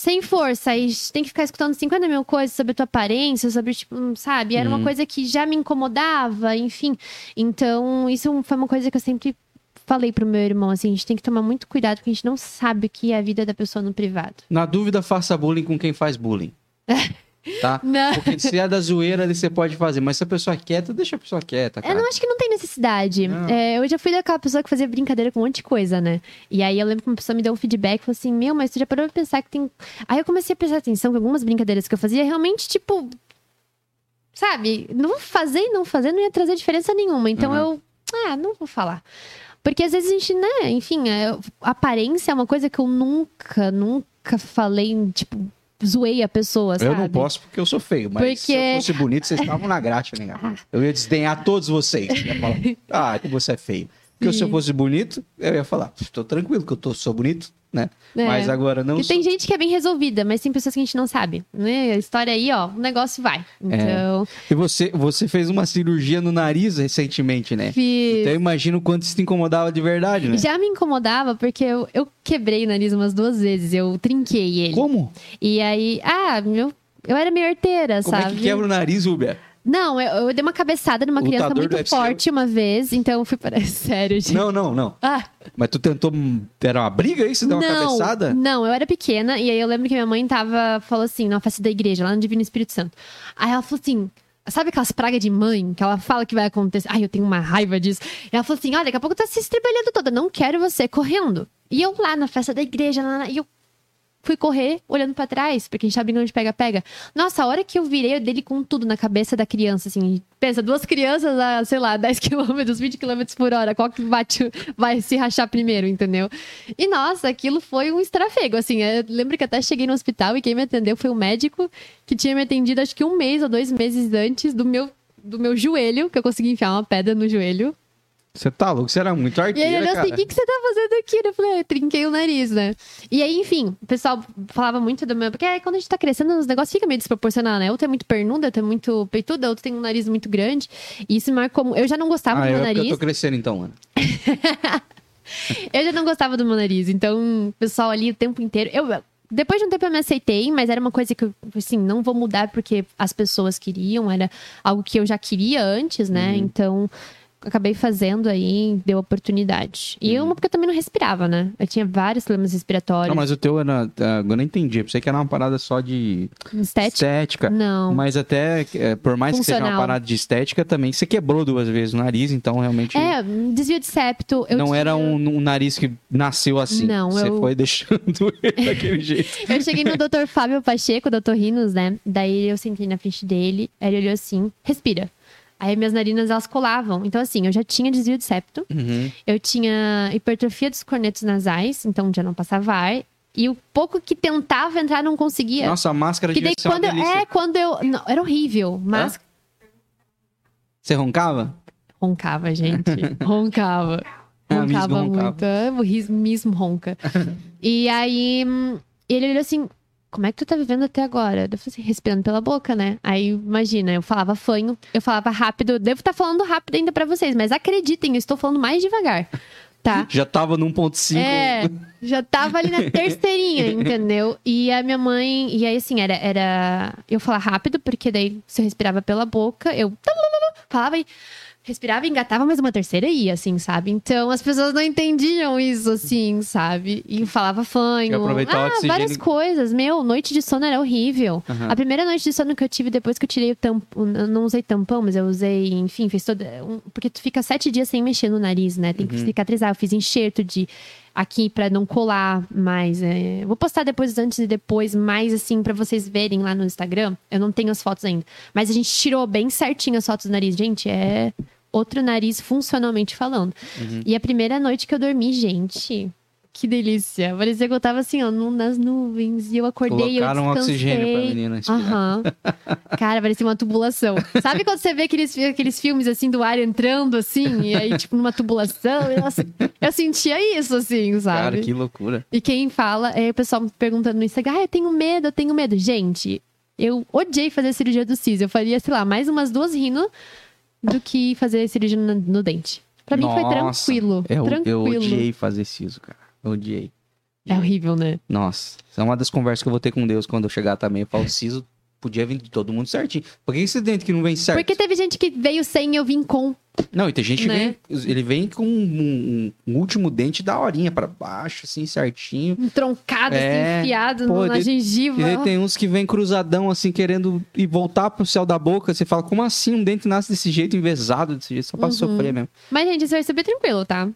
sem força, aí tem que ficar escutando 50 mil coisas sobre a tua aparência, sobre, tipo, hum, sabe? Era Uhum. uma coisa que já me incomodava, enfim. Então, isso foi uma coisa que eu sempre falei pro meu irmão, assim, a gente tem que tomar muito cuidado, porque a gente não sabe o que é a vida da pessoa no privado. Na dúvida, faça bullying com quem faz bullying. Tá? Não. Porque se é da zoeira, ali você pode fazer. Mas se a pessoa é quieta, deixa a pessoa quieta, Eu cara. não acho que não tem necessidade. É, eu já fui daquela pessoa que fazia brincadeira com um monte de coisa, né? E aí eu lembro que uma pessoa me deu um feedback e falou assim: Meu, mas tu já parou pra pensar que tem. Aí eu comecei a prestar atenção que algumas brincadeiras que eu fazia realmente, tipo. Sabe? Não fazer e não fazer não ia trazer diferença nenhuma. Então Uhum. eu. Ah, não vou falar. Porque às vezes a gente, né? Enfim, é, aparência é uma coisa que eu nunca, nunca falei, tipo, zoei a pessoa, sabe? Eu não posso porque eu sou feio, mas se eu Porque- fosse bonito, vocês estavam na graxa, né? Eu ia desdenhar todos vocês. Eu ia falar, ah, que você é feio. Porque se eu fosse bonito, eu ia falar, tô tranquilo que eu tô, sou bonito, né? É. Mas agora não Porque tem gente que é bem resolvida, mas tem pessoas que a gente não sabe. Né? A história aí, ó, o negócio vai. Então, E você, você fez uma cirurgia no nariz recentemente, né? fiz. Então eu imagino o quanto isso te incomodava de verdade, né? Já me incomodava porque eu, eu quebrei o nariz umas duas vezes, eu trinquei ele. Como? E aí, ah, meu, eu era meio arteira, Como sabe? é que quebra o nariz, Uber? Não, eu, eu dei uma cabeçada numa criança Lutador do muito UFC. forte uma vez, então eu fui para. Sério, gente. Não, não, não. Ah, Mas tu tentou. Era uma briga aí? Você deu uma não, cabeçada? Não, eu era pequena e aí eu lembro que minha mãe tava, falou assim, na festa da igreja, lá no Divino Espírito Santo. Aí ela falou assim. Sabe aquelas pragas de mãe que ela fala que vai acontecer? Ai, eu tenho uma raiva disso. E ela falou assim: olha, daqui a pouco tá se estribelhando toda, não quero você correndo. E eu lá na festa da igreja, lá, na- e eu fui correr olhando pra trás, porque a gente tava brincando de pega-pega. Nossa, a hora que eu virei dele com tudo na cabeça da criança, assim. Pensa, duas crianças a, sei lá, 10 km, 20 km por hora, qual que bate, vai se rachar primeiro, entendeu? E nossa, aquilo foi um estrafego, assim. Eu lembro que até cheguei no hospital e quem me atendeu foi um médico que tinha me atendido acho que um mês ou dois meses antes do meu, do meu joelho, que eu consegui enfiar uma pedra no joelho. Você tá louco? Você era muito E aí arteira, ele olhou cara. assim, o que, que você tá fazendo aqui? Eu falei, "Ah, eu trinquei o nariz, né? E aí, enfim, o pessoal falava muito do meu... Porque aí, quando a gente tá crescendo, os negócios ficam meio desproporcional, né? Outra é muito pernuda, outra é muito peituda, outra tem um nariz muito grande. E isso marcou... Eu já não gostava Ah, do eu, meu é nariz. eu tô crescendo então, Ana. Eu já não gostava do meu nariz. Então, o pessoal ali o tempo inteiro... Eu... Depois de um tempo eu me aceitei, mas era uma coisa que eu, assim, não vou mudar porque as pessoas queriam, era algo que eu já queria antes, né? Uhum. Então, acabei fazendo aí, deu oportunidade. E Uhum. uma porque eu também não respirava, né? Eu tinha vários problemas respiratórios, Não, mas o teu era. Agora eu entendi. Eu pensei que era uma parada só de estética. estética. Não. Mas até, é, por mais que seja uma Funcional. parada de estética, também você quebrou duas vezes o nariz, então realmente É, desvio de septo. Eu não tinha- era um, um nariz que nasceu assim. Não, Você eu- foi deixando ele daquele jeito. Eu cheguei no Dr. Fábio Pacheco, Dr. Rinos, né? Daí eu sentei na frente dele, ele olhou assim, respira. Aí minhas narinas, elas colavam. Então, assim, eu já tinha desvio de septo. Uhum. Eu tinha hipertrofia dos cornetos nasais, então já não passava ar. E o pouco que tentava entrar, não conseguia. Nossa, a máscara que devia daí quando eu. É, quando eu... Não, era horrível, mas... Você roncava? Roncava, gente. Roncava. Ah, Roncava roncava. muito. Ah, O ris- mesmo ronca. e aí, hum, ele olhou assim: como é que tu tá vivendo até agora? Eu falei assim, respirando pela boca, né? Aí, imagina, eu falava fanho, eu falava rápido. eu Devo estar falando rápido ainda pra vocês, mas acreditem, eu estou falando mais devagar. Tá? Já tava no 1.5. É, já tava ali na terceirinha, entendeu? E a minha mãe. E aí, assim, era, era. Eu falar rápido, porque daí se eu respirava pela boca, eu falava e. Respirava, engatava, mas uma terceira ia, assim, sabe? Então as pessoas não entendiam isso, assim, sabe? E falava fanho. E ah, oxigênio. várias coisas. Meu, noite de sono era horrível. Aham. A primeira noite de sono que eu tive depois que eu tirei o tampão. Eu não usei tampão, mas eu usei, enfim, fez todo. porque tu fica sete dias sem mexer no nariz, né? Tem que cicatrizar. Eu fiz enxerto de aqui pra não colar mais. é. Vou postar depois antes e depois, mais assim, pra vocês verem lá no Instagram. Eu não tenho as fotos ainda. Mas a gente tirou bem certinho as fotos do nariz. Gente, é outro nariz funcionalmente falando. E a primeira noite que eu dormi, gente. Que delícia. Parecia que eu tava assim, ó, nas nuvens. E eu acordei e eu Colocaram um oxigênio pra menina. Aham. Cara, parecia uma tubulação. Sabe quando você vê aqueles, aqueles filmes assim do ar entrando assim, e aí, tipo, numa tubulação? Eu, eu sentia isso, assim, sabe? Cara, que loucura. E quem fala é o pessoal me perguntando no Instagram: ah, eu tenho medo, eu tenho medo. Gente, eu odiei fazer a cirurgia do siso. Eu faria, sei lá, mais umas duas rino do que fazer cirurgia no, no dente. Pra mim foi Nossa, tranquilo. Eu, tranquilo. eu odiei fazer siso, cara. Eu odiei. É horrível, né? Nossa, é uma das conversas que eu vou ter com Deus quando eu chegar também. Eu falo, siso podia vir de todo mundo certinho. Por que esse dente que não vem certo? Porque teve gente que veio sem e eu vim com. Não, e tem gente que Né? vem, ele vem com um, um- último dente da horinha pra baixo, assim, certinho. Um troncado, É, assim, enfiado pô, na de- gengiva. E aí tem uns que vem cruzadão, assim, querendo ir voltar pro céu da boca. Você fala, como assim um dente nasce desse jeito, envesado desse jeito, só pra Uhum. sofrer mesmo. Mas, gente, isso vai ser bem tranquilo, tá?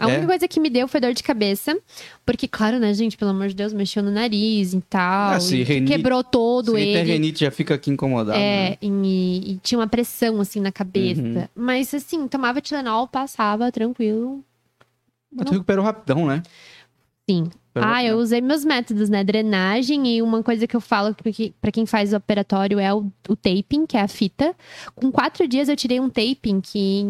A É? única coisa que me deu foi dor de cabeça. Porque, claro, né, gente, pelo amor de Deus, mexeu no nariz e tal. Ah, se renite- quebrou todo Se ele. renite, já fica aqui incomodado. né? É, e, e tinha uma pressão, assim, na cabeça. Uhum. Mas, assim, tomava Tilenol, passava tranquilo. Mas tu recuperou rapidão, né? Sim. Ah, eu usei meus métodos, né? Drenagem e uma coisa que eu falo que pra quem faz o operatório é o, o taping, que é a fita. Com quatro dias eu tirei um taping que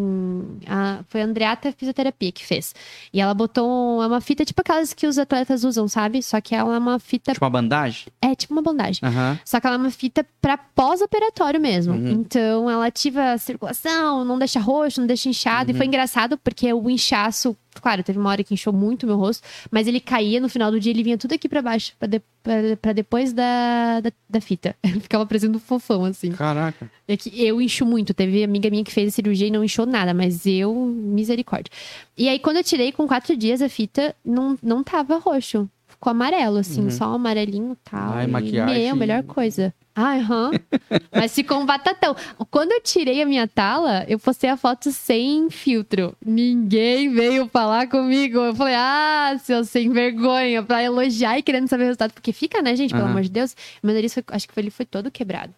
a- foi a Andreata Fisioterapia que fez. E ela botou é uma fita tipo aquelas que os atletas usam, sabe? Só que ela é uma fita. Tipo uma bandagem? É tipo uma bandagem. Aham. Só que ela é uma fita pra pós-operatório mesmo. Uhum. Então, ela ativa a circulação, não deixa roxo, não deixa inchado. E Uhum. foi engraçado porque o inchaço, claro, teve uma hora que inchou muito meu rosto, mas ele caía no final do dia, ele vinha tudo aqui pra baixo, pra, de- pra- pra depois da, da, da fita. Ele ficava parecendo fofão, assim. Caraca. É que eu incho muito. Teve amiga minha que fez a cirurgia e não inchou nada, mas eu, misericórdia. E aí, quando eu tirei com quatro dias a fita, não, não tava roxo. Ficou amarelo, assim, Uhum. só um amarelinho tal. Ai, e, maquiagem. Meu, melhor coisa. Ai, aham. Mas ficou um batatão. Quando eu tirei a minha tala, eu postei a foto sem filtro. Ninguém veio falar comigo. Eu falei, ah, seu sem vergonha, pra elogiar e querendo saber o resultado. Porque fica, né, gente? Pelo Aham. amor de Deus. Meu nariz, foi, acho que ele foi todo quebrado.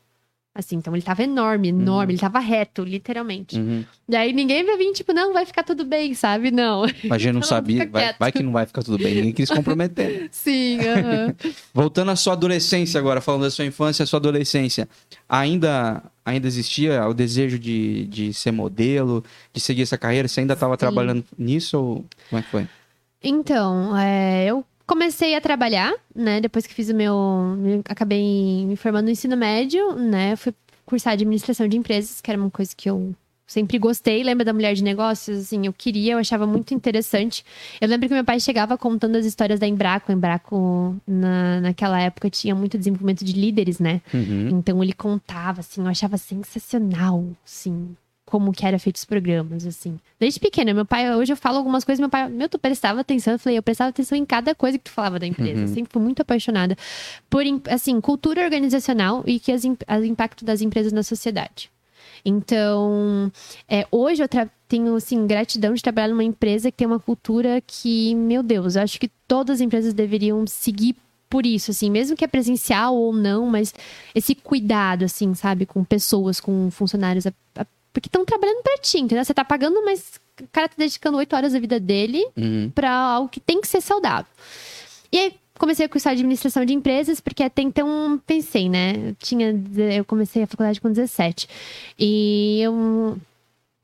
Assim, então ele tava enorme, enorme, ele tava reto, literalmente. Uhum. Daí ninguém vai vir, tipo, não, vai ficar tudo bem, sabe? Não. A gente não Não, sabia. Vai, vai que não vai ficar tudo bem. Ninguém quis comprometer. Sim, aham. Voltando à sua adolescência agora, falando da sua infância, a sua adolescência, ainda, ainda existia o desejo de, de ser modelo, de seguir essa carreira? Você ainda estava trabalhando nisso ou como é que foi? Então, é, eu comecei a trabalhar, né? Depois que fiz o meu. me- Acabei me formando no ensino médio, né? Fui cursar administração de empresas, que era uma coisa que eu sempre gostei. Lembra da mulher de negócios? Assim, eu queria, eu achava muito interessante. Eu lembro que meu pai chegava contando as histórias da Embraco. A Embraco, na, naquela época, tinha muito desenvolvimento de líderes, né? Uhum. Então ele contava, assim, eu achava sensacional, assim. Como que era feito os programas, assim. Desde pequena, meu pai, hoje eu falo algumas coisas, meu pai, meu, tu prestava atenção, eu falei, eu prestava atenção em cada coisa que tu falava da empresa. Uhum. Sempre fui muito apaixonada por, im- assim, cultura organizacional e que as, as impacto das empresas na sociedade. Então, é, hoje eu tenho, assim, gratidão de trabalhar numa empresa que tem uma cultura que, meu Deus, eu acho que todas as empresas deveriam seguir por isso, assim, mesmo que é presencial ou não, mas esse cuidado, assim, sabe, com pessoas, com funcionários, a- a- porque estão trabalhando pra ti, entendeu? Você tá pagando, mas o cara tá dedicando oito horas da vida dele Uhum. pra algo que tem que ser saudável. E aí comecei a cursar administração de empresas, porque até então pensei, né? Eu tinha, eu comecei a faculdade com 17. E eu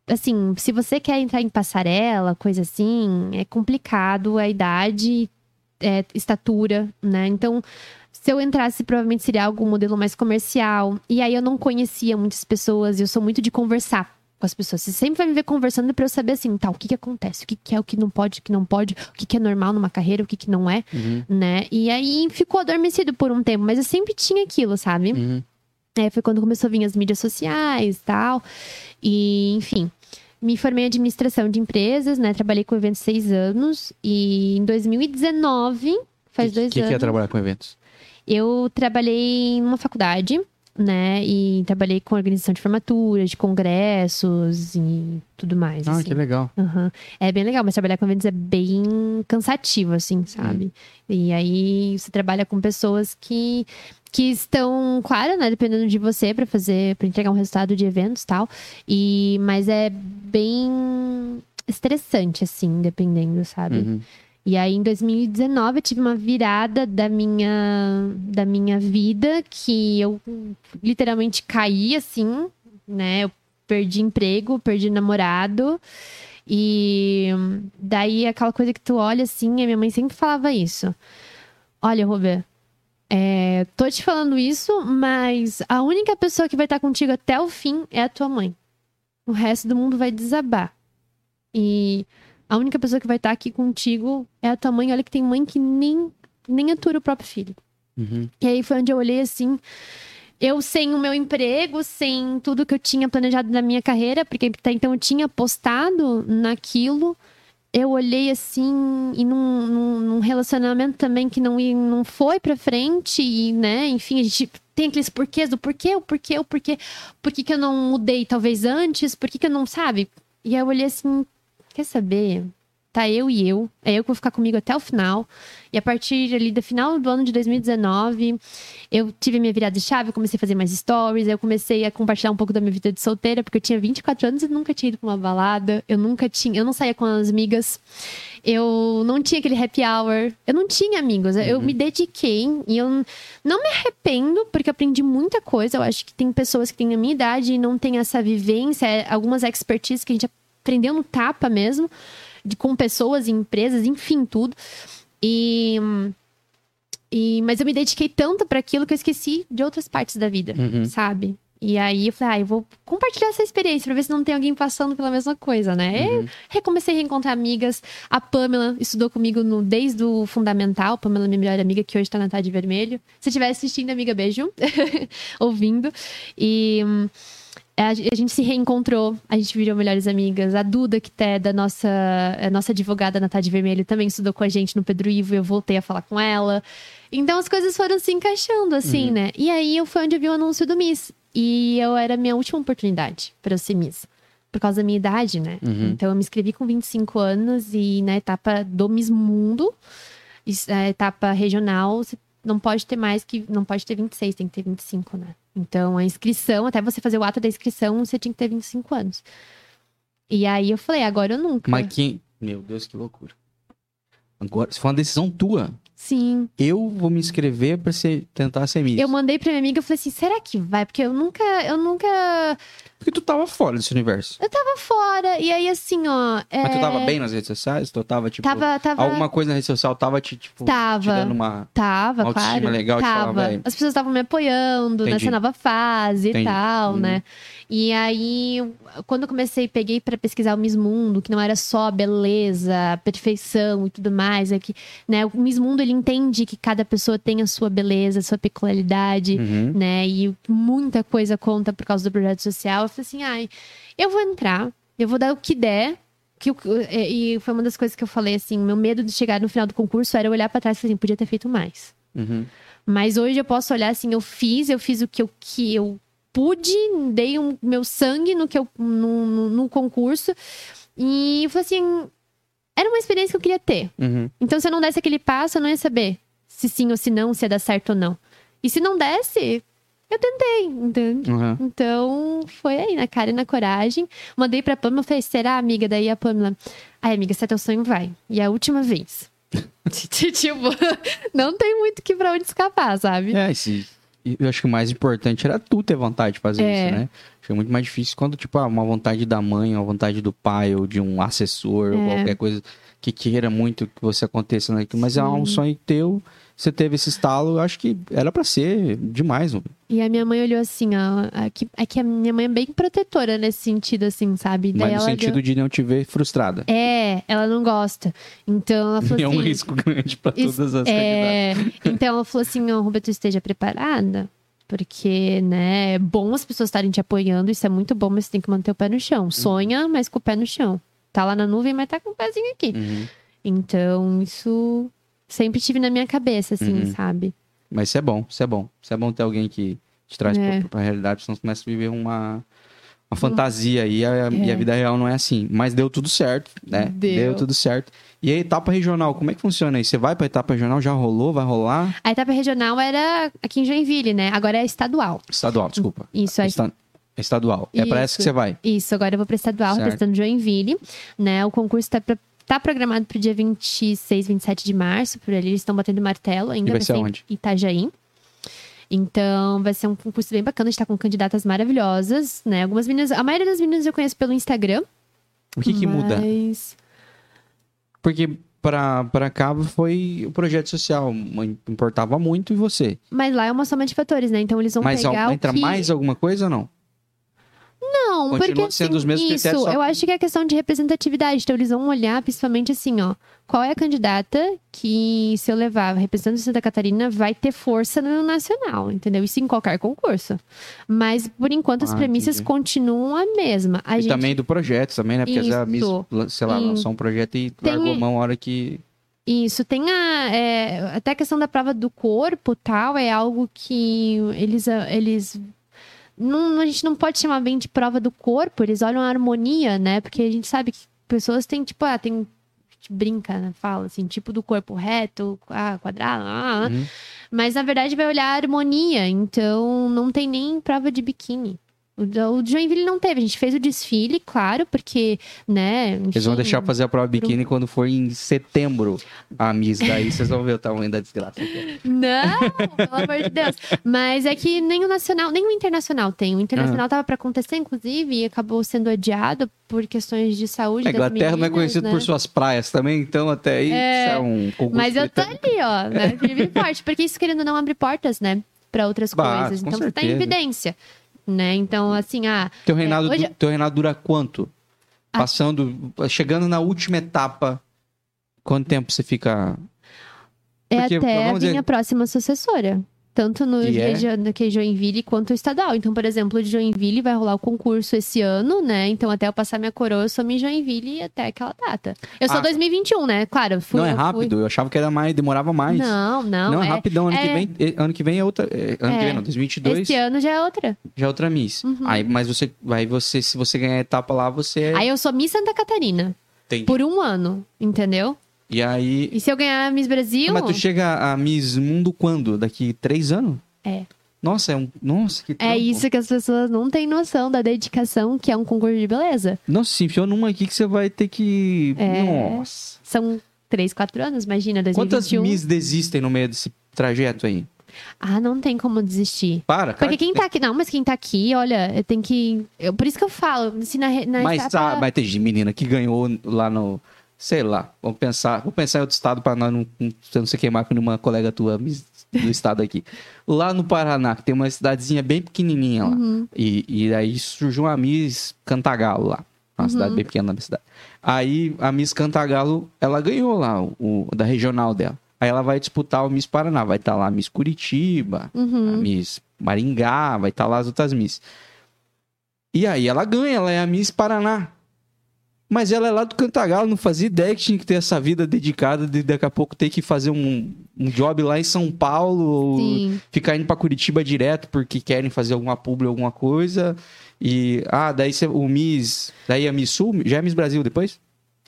assim, se você quer entrar em passarela, coisa assim, é complicado a idade, é, estatura, né? Então, se eu entrasse, provavelmente seria algum modelo mais comercial. E aí eu não conhecia muitas pessoas, e eu sou muito de conversar com as pessoas. Você sempre vai me ver conversando pra eu saber assim, tá, o que que acontece, o que que é, o que não pode, o que não pode, o que que é normal numa carreira, o que que não é, Uhum. né? E aí ficou adormecido por um tempo, mas eu sempre tinha aquilo, sabe? Uhum. É, foi quando começou a vir as mídias sociais e tal. E, enfim. Me formei em administração de empresas, né? Trabalhei com eventos seis anos. E em 2019, faz dois que anos. que é trabalhar com eventos? Eu trabalhei numa faculdade, né? E trabalhei com organização de formaturas, de congressos e tudo mais. Ah, assim. que legal. Aham. É bem legal, mas trabalhar com eventos é bem cansativo, assim, sabe? E aí você trabalha com pessoas que, que estão, claro, né, dependendo de você para fazer, para entregar um resultado de eventos e tal. E, mas é bem estressante, assim, dependendo, sabe? Uhum. E aí, em 2019, eu tive uma virada da minha, da minha vida que eu literalmente caí, assim, né? Eu perdi emprego, perdi namorado. E daí, aquela coisa que tu olha, assim, a minha mãe sempre falava isso. Olha, Robert, é, tô te falando isso, mas a única pessoa que vai estar contigo até o fim é a tua mãe. O resto do mundo vai desabar. E a única pessoa que vai estar aqui contigo é a tua mãe. Olha que tem mãe que nem, nem atura o próprio filho. Uhum. E aí foi onde eu olhei assim. Eu sem o meu emprego, sem tudo que eu tinha planejado na minha carreira, porque até então eu tinha apostado naquilo. Eu olhei assim, e num, num, num relacionamento também que não, não foi pra frente, e, né, enfim, a gente tem aqueles porquês do porquê, o porquê, o porquê, por que, que eu não mudei talvez antes, por que, que eu não, sabe? E aí eu olhei assim, quer saber? Tá eu e eu, é eu que vou ficar comigo até o final. E a partir ali do final do ano de 2019, eu tive minha virada de chave, eu comecei a fazer mais stories, eu comecei a compartilhar um pouco da minha vida de solteira, porque eu tinha 24 anos e nunca tinha ido pra uma balada, eu nunca tinha, eu não saía com as amigas, eu não tinha aquele happy hour, eu não tinha amigos, eu me dediquei e eu não me arrependo, porque aprendi muita coisa, eu acho que tem pessoas que têm a minha idade e não têm essa vivência, é, algumas expertise que a gente aprendeu no tapa mesmo, de, com pessoas e empresas, enfim, tudo. E, e mas eu me dediquei tanto para aquilo que eu esqueci de outras partes da vida, Uhum. sabe? E aí eu falei, ah, eu vou compartilhar essa experiência pra ver se não tem alguém passando pela mesma coisa, né? Uhum. Eu recomecei a reencontrar amigas. A Pamela estudou comigo no, desde o fundamental. Pamela é minha melhor amiga, que hoje tá na Tarde Vermelho. Se estiver assistindo, amiga, beijo. Ouvindo. E a, a gente se reencontrou, a gente virou melhores amigas. A Duda, que é da nossa, a nossa advogada na Tarde Vermelho, também estudou com a gente no Pedro Ivo. Eu voltei a falar com ela. Então as coisas foram se encaixando, assim, né? E aí eu foi onde eu vi o anúncio do Miss. E eu era a minha última oportunidade para eu ser Miss. Por causa da minha idade, né? Uhum. Então eu me inscrevi com 25 anos e na etapa do Miss Mundo, a etapa regional, não pode ter mais que. Não pode ter 26, tem que ter 25, né? Então a inscrição, até você fazer o ato da inscrição, você tinha que ter 25 anos. E aí eu falei, agora eu nunca. Mas quem. Meu Deus, que loucura. Agora, se for uma decisão tua, Sim. eu vou me inscrever pra ser, tentar ser Miss. Eu mandei pra minha amiga e falei assim: será que vai? Porque eu nunca. Eu nunca. Porque tu tava fora desse universo. Eu tava fora. E aí, assim, ó. É... Mas tu tava bem nas redes sociais? Tu tava, tipo. Tava, tava. Alguma coisa na rede social tava te, tipo, Tava. te dando uma. Tava, Uma autoestima claro. legal falar, tava. As pessoas estavam me apoiando Entendi. nessa nova fase Entendi. e tal, Uhum. né? E aí, quando eu comecei, peguei pra pesquisar o Miss Mundo, que não era só beleza, perfeição e tudo mais, é que, né, o Miss Mundo ele entende que cada pessoa tem a sua beleza, a sua peculiaridade, Uhum. né? E muita coisa conta por causa do projeto social. Eu falei assim, ai, eu vou entrar, eu vou dar o que der. Que, eu- e foi uma das coisas que eu falei assim, meu medo de chegar no final do concurso era olhar pra trás e falar assim, podia ter feito mais. Uhum. Mas hoje eu posso olhar assim, eu fiz, eu fiz o que eu, que eu pude, dei o meu sangue no, que eu, no, no, no concurso. E eu falei assim, era uma experiência que eu queria ter. Uhum. Então, se eu não desse aquele passo, eu não ia saber se sim ou se não, se ia dar certo ou não. E se não desse, eu tentei, entende? Uhum. Então, foi aí, na cara e na coragem. Mandei pra Pamela, falei, será, amiga? Daí a Pamela, ai, amiga, se é teu sonho, vai. E a última vez. tipo, não tem muito que pra onde escapar, sabe? É, e eu acho que o mais importante era tu ter vontade de fazer É. isso, né? Acho que é muito mais difícil quando, tipo, ah, uma vontade da mãe, uma vontade do pai ou de um assessor ou É. qualquer coisa que queira muito que você aconteça naquilo. Mas é um Sim. sonho teu, você teve esse estalo, eu acho que era pra ser demais, mano. E a minha mãe olhou assim, ó. É que a minha mãe é bem protetora nesse sentido, assim, sabe? Mas no sentido deu- de não te ver frustrada. É, ela não gosta. Então ela falou É assim. um risco grande pra Isso- todas as candidatas. É, então ela falou assim, ó, Roberto, esteja preparada. Porque, né, é bom as pessoas estarem te apoiando, isso é muito bom, mas você tem que manter o pé no chão. Sonha, mas com o pé no chão. Tá lá na nuvem, mas tá com o pezinho aqui. Uhum. Então, isso sempre tive na minha cabeça, assim, Uhum. sabe? Mas isso é bom, isso é bom. Isso é bom ter alguém que te traz É. pra, pra realidade, senão você começa a viver uma, uma fantasia aí, a- e a vida real não é assim. Mas deu tudo certo, né? Deu. tudo certo. E a etapa regional, como é que funciona aí? Você vai pra etapa regional, já rolou, vai rolar? A etapa regional era aqui em Joinville, né? Agora é estadual. Estadual, desculpa. Isso, aí Esta- Estadual. É pra essa Isso. que você vai. Isso, agora eu vou para estadual, Certo. representando Joinville, né? O concurso está tá programado para o dia 26, 27 de março, por ali eles estão batendo martelo ainda. E vai ser em onde? Itajaí. Então, vai ser um concurso bem bacana, a gente tá com candidatas maravilhosas, né? Algumas meninas, a maioria das meninas eu conheço pelo Instagram. O que que muda? mas... Porque pra cá foi o projeto social, importava muito e você. Mas lá é uma soma de fatores, né? Então eles vão Mas pegar entra que... mais alguma coisa ou não? Não, Continua porque sendo assim, os mesmos isso, critérios, só eu acho que é questão de representatividade. Então eles vão olhar principalmente assim, ó, qual é a candidata que se eu levar representando Santa Catarina vai ter força no nacional, entendeu? Isso em qualquer concurso. Mas por enquanto as Ah, premissas entendi. continuam a mesma. A e gente também do projeto também, né? Porque às vezes a Miss, sei lá, lançou um projeto e Tem- largou mão a hora que... Isso, tem a. é, até a questão da prova do corpo tal, é algo que eles. eles não, a gente não pode chamar bem de prova do corpo, eles olham a harmonia, né? Porque a gente sabe que pessoas têm, tipo, ah, tem. A gente brinca, né? Fala assim, tipo do corpo reto, ah, quadrado, ah, ah. Uhum. mas na verdade vai olhar a harmonia, então não tem nem prova de biquíni. O Joinville não teve, a gente fez o desfile, claro, porque, né? Eles vão enfim, deixar fazer a prova biquíni quando for em setembro a Miss. Daí vocês vão ver o tamanho da desgraça. Não, pelo amor de Deus. Mas é que nem o nacional, nem o internacional tem. O internacional tava pra acontecer, inclusive, e acabou sendo adiado por questões de saúde. A das Inglaterra não é meninas, conhecido né? por suas praias também, então até aí É, é um Mas eu tô ali, ó, né? Firme e forte. Porque isso, querendo não, abre portas, né? Pra outras Bah, coisas. Então você tá em certeza. evidência. Né? Então, assim, ah. Teu reinado, hoje- du- teu reinado dura quanto? Ah. Passando, chegando na última etapa, quanto tempo você fica... É Porque, até a dizer- minha próxima sucessora. Tanto no é? no que é Joinville quanto estadual. Então, por exemplo, de Joinville vai rolar o concurso esse ano, né? Então, até eu passar minha coroa, eu sou em Joinville até aquela data. Eu sou Ah. 2021, né? Claro, fui. não é eu fui- rápido, eu achava que era mais, demorava mais. Não, não. Não, é, é- rapidão, ano que é- vem, eh, ano que vem é outra, eh, ano que É. vem não, 2022 Esse ano já é outra. já é outra Miss. Uhum. Aí, mas você, aí você, se você ganhar a etapa lá, você é... Aí eu sou Miss Santa Catarina. Entendi. Por um ano, entendeu? E aí, E se eu ganhar a Miss Brasil. mas tu chega a Miss Mundo quando? Daqui três anos? É. Nossa, é um, nossa, que É trampo. isso que as pessoas não têm noção da dedicação que é um concurso de beleza. Nossa, se enfiou numa aqui que você vai ter que... É. Nossa. São três, quatro anos, imagina, 2021. Quantas Miss desistem no meio desse trajeto aí? Ah, não tem como desistir. Para, cara. Porque quem tá aqui, não, mas quem tá aqui, olha, tem que. eu- por isso que eu falo, se na, na Mas, etapa- ah, mas tem de menina que ganhou lá no... Sei lá, vamos pensar... Vou pensar em outro estado nós não, não, não se queimar com nenhuma colega tua do estado aqui. Lá no Paraná, que tem uma cidadezinha bem pequenininha lá. Uhum. E, e aí surgiu uma Miss Cantagalo lá. Uma Uhum. cidade bem pequena na cidade. Aí a Miss Cantagalo, ela ganhou lá, o, da regional dela. Aí ela vai disputar o Miss Paraná. Vai estar lá a Miss Curitiba, a Uhum. Miss Maringá, vai estar lá as outras Miss. E aí ela ganha, ela é a Miss Paraná. Mas ela é lá do Cantagalo, não fazia ideia que tinha que ter essa vida dedicada de daqui a pouco ter que fazer um, um job lá em São Paulo, ou Sim. ficar indo pra Curitiba direto porque querem fazer alguma publi, alguma coisa. E, ah, daí você, o Miss, daí a Miss Sul, já é Miss Brasil depois?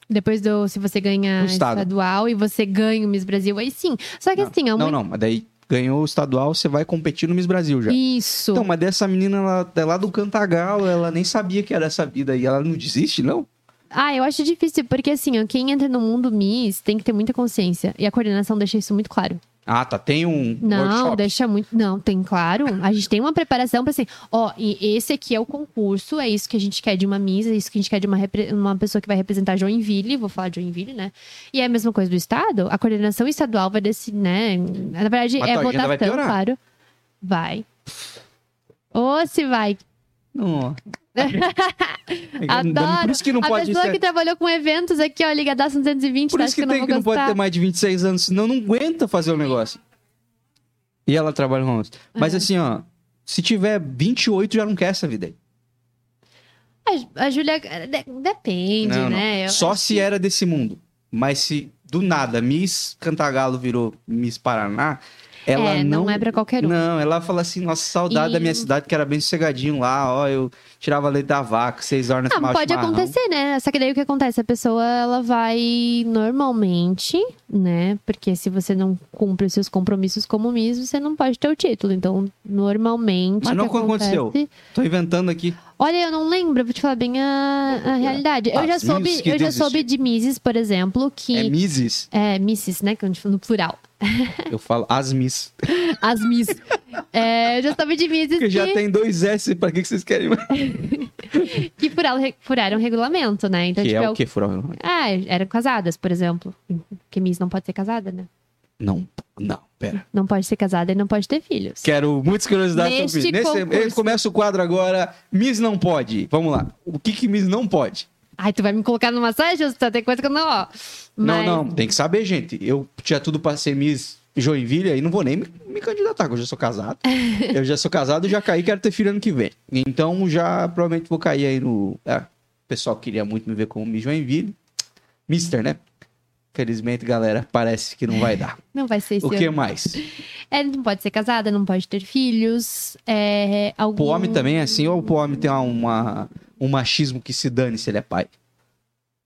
Depois do. Se você ganha estadual e você ganha o Miss Brasil, aí sim. Só que Não, assim, é Não, uma. não, mas daí ganhou o estadual, você vai competir no Miss Brasil já. Isso. Então, mas dessa menina, ela é lá do Cantagalo, ela nem sabia que era essa vida aí. Ela não desiste, não? Ah, eu acho difícil, porque assim, quem entra no mundo Miss tem que ter muita consciência. E a coordenação deixa isso muito claro. Ah, tá. Tem um Não, workshop. deixa muito. Não, tem claro. A gente tem uma preparação pra assim, ó, e esse aqui é o concurso, é isso que a gente quer de uma Miss, é isso que a gente quer de uma, repre- uma pessoa que vai representar Joinville, vou falar de Joinville, né? E é a mesma coisa do Estado, a coordenação estadual vai decidir, né? Na verdade, Mas é votação, claro. Vai. Ou se vai. Não. Adoro. Por isso que não a pode pessoa ser... que trabalhou com eventos aqui, ó, ligadaço 220, Por tá? isso que, eu tem não que não pode ter mais de 26 anos, senão não aguenta fazer o negócio. E ela trabalha com isso. Mas É. assim, ó, se tiver 28, já não quer essa vida aí. A, a Júlia, de- depende, Não, não. né? Eu Só se que- era desse mundo. Mas se do nada Miss Cantagalo virou Miss Paraná, ela é, não. não é pra qualquer um. Não, ela fala assim, nossa, saudade E- da minha cidade, que era bem sossegadinho lá, ó, eu tirava leite da vaca, seis horas na Ah, tomava pode chimarrão. acontecer, né? Só que daí o que acontece? A pessoa, ela vai normalmente, né? Porque se você não cumpre os seus compromissos como Miss, você não pode ter o título. Então, normalmente. Mas não que aconteceu. acontece- Tô inventando aqui. Olha, eu não lembro, vou te falar bem a, a realidade. Eu As já soube, eu já soube de Misses, por exemplo, que. É Misses. É, Misses, né? Que a gente fala no plural. Eu falo as Miss. As Miss. é, eu já soube de Porque que, já tem dois S, pra que que vocês querem mais? que furaram, furaram o regulamento, né? Então, que tipo, é o que, Furão? Ah, eram casadas, por exemplo. Porque Miss não pode ser casada, né? Não, não, pera. Não pode ser casada e não pode ter filhos. Quero muitas curiosidades Neste sobre isso. Nesse, começa o quadro agora. Miss não pode. Vamos lá. O que que Miss não pode? Ai, tu vai me colocar numa saia justa? Tem coisa que eu não, ó. Mas... Não, não. Tem que saber, gente. Eu tinha tudo pra ser Miss Joinville, aí não vou nem me, me candidatar, porque eu já sou casado. eu já sou casado e já caí, quero ter filho ano que vem. Então já provavelmente vou cair aí no. É, o pessoal queria muito me ver como Miss Joinville. Mister, né? Felizmente, galera, parece que não vai dar. Não vai ser esse O que ano. mais? É, não pode ser casada, não pode ter filhos. É, algum... Pro homem também é assim, ou pro homem tem uma- um machismo que se dane se ele é pai?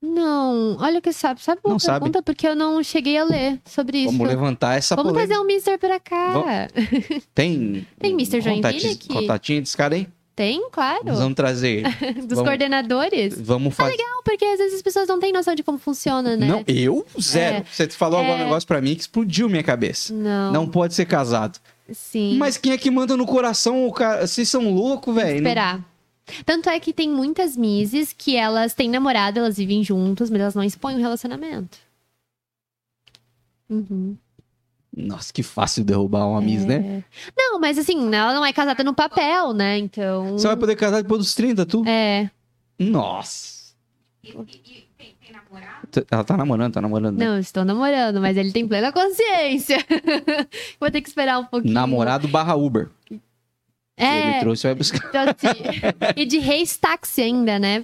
Não, olha o que sabe. Sabe uma Não sabe. pergunta? Porque eu não cheguei a ler sobre isso. Vamos levantar essa Vamos polêmica. trazer um Mister pra cá. Tem. Tem Mr. Joinville aqui? Contatinho desse cara aí? Tem, claro. Nós vamos trazer. Dos vamos- coordenadores. Vamos fazer. Não, porque às vezes as pessoas não têm noção de como funciona, né? Não, eu zero. É. Você falou agora É. um negócio pra mim que explodiu minha cabeça. Não. Não pode ser casado. Sim. Mas quem é que manda no coração? O cara... Vocês são loucos, velho. Não- esperar. Tanto é que tem muitas Misses que elas têm namorado, elas vivem juntas, mas elas não expõem o relacionamento. Uhum. Nossa, que fácil derrubar uma Miss, né? É. Não, mas assim, ela não é casada no papel, né? Então. Você vai poder casar depois dos 30, tu? É. Nossa. T- Ela tá namorando, tá namorando. né? Não, estou namorando, mas ele tem plena consciência. Vou ter que esperar um pouquinho. Namorado barra Uber. Ele É. trouxe, vai buscar. Então, assim, e de Reis Táxi ainda, né?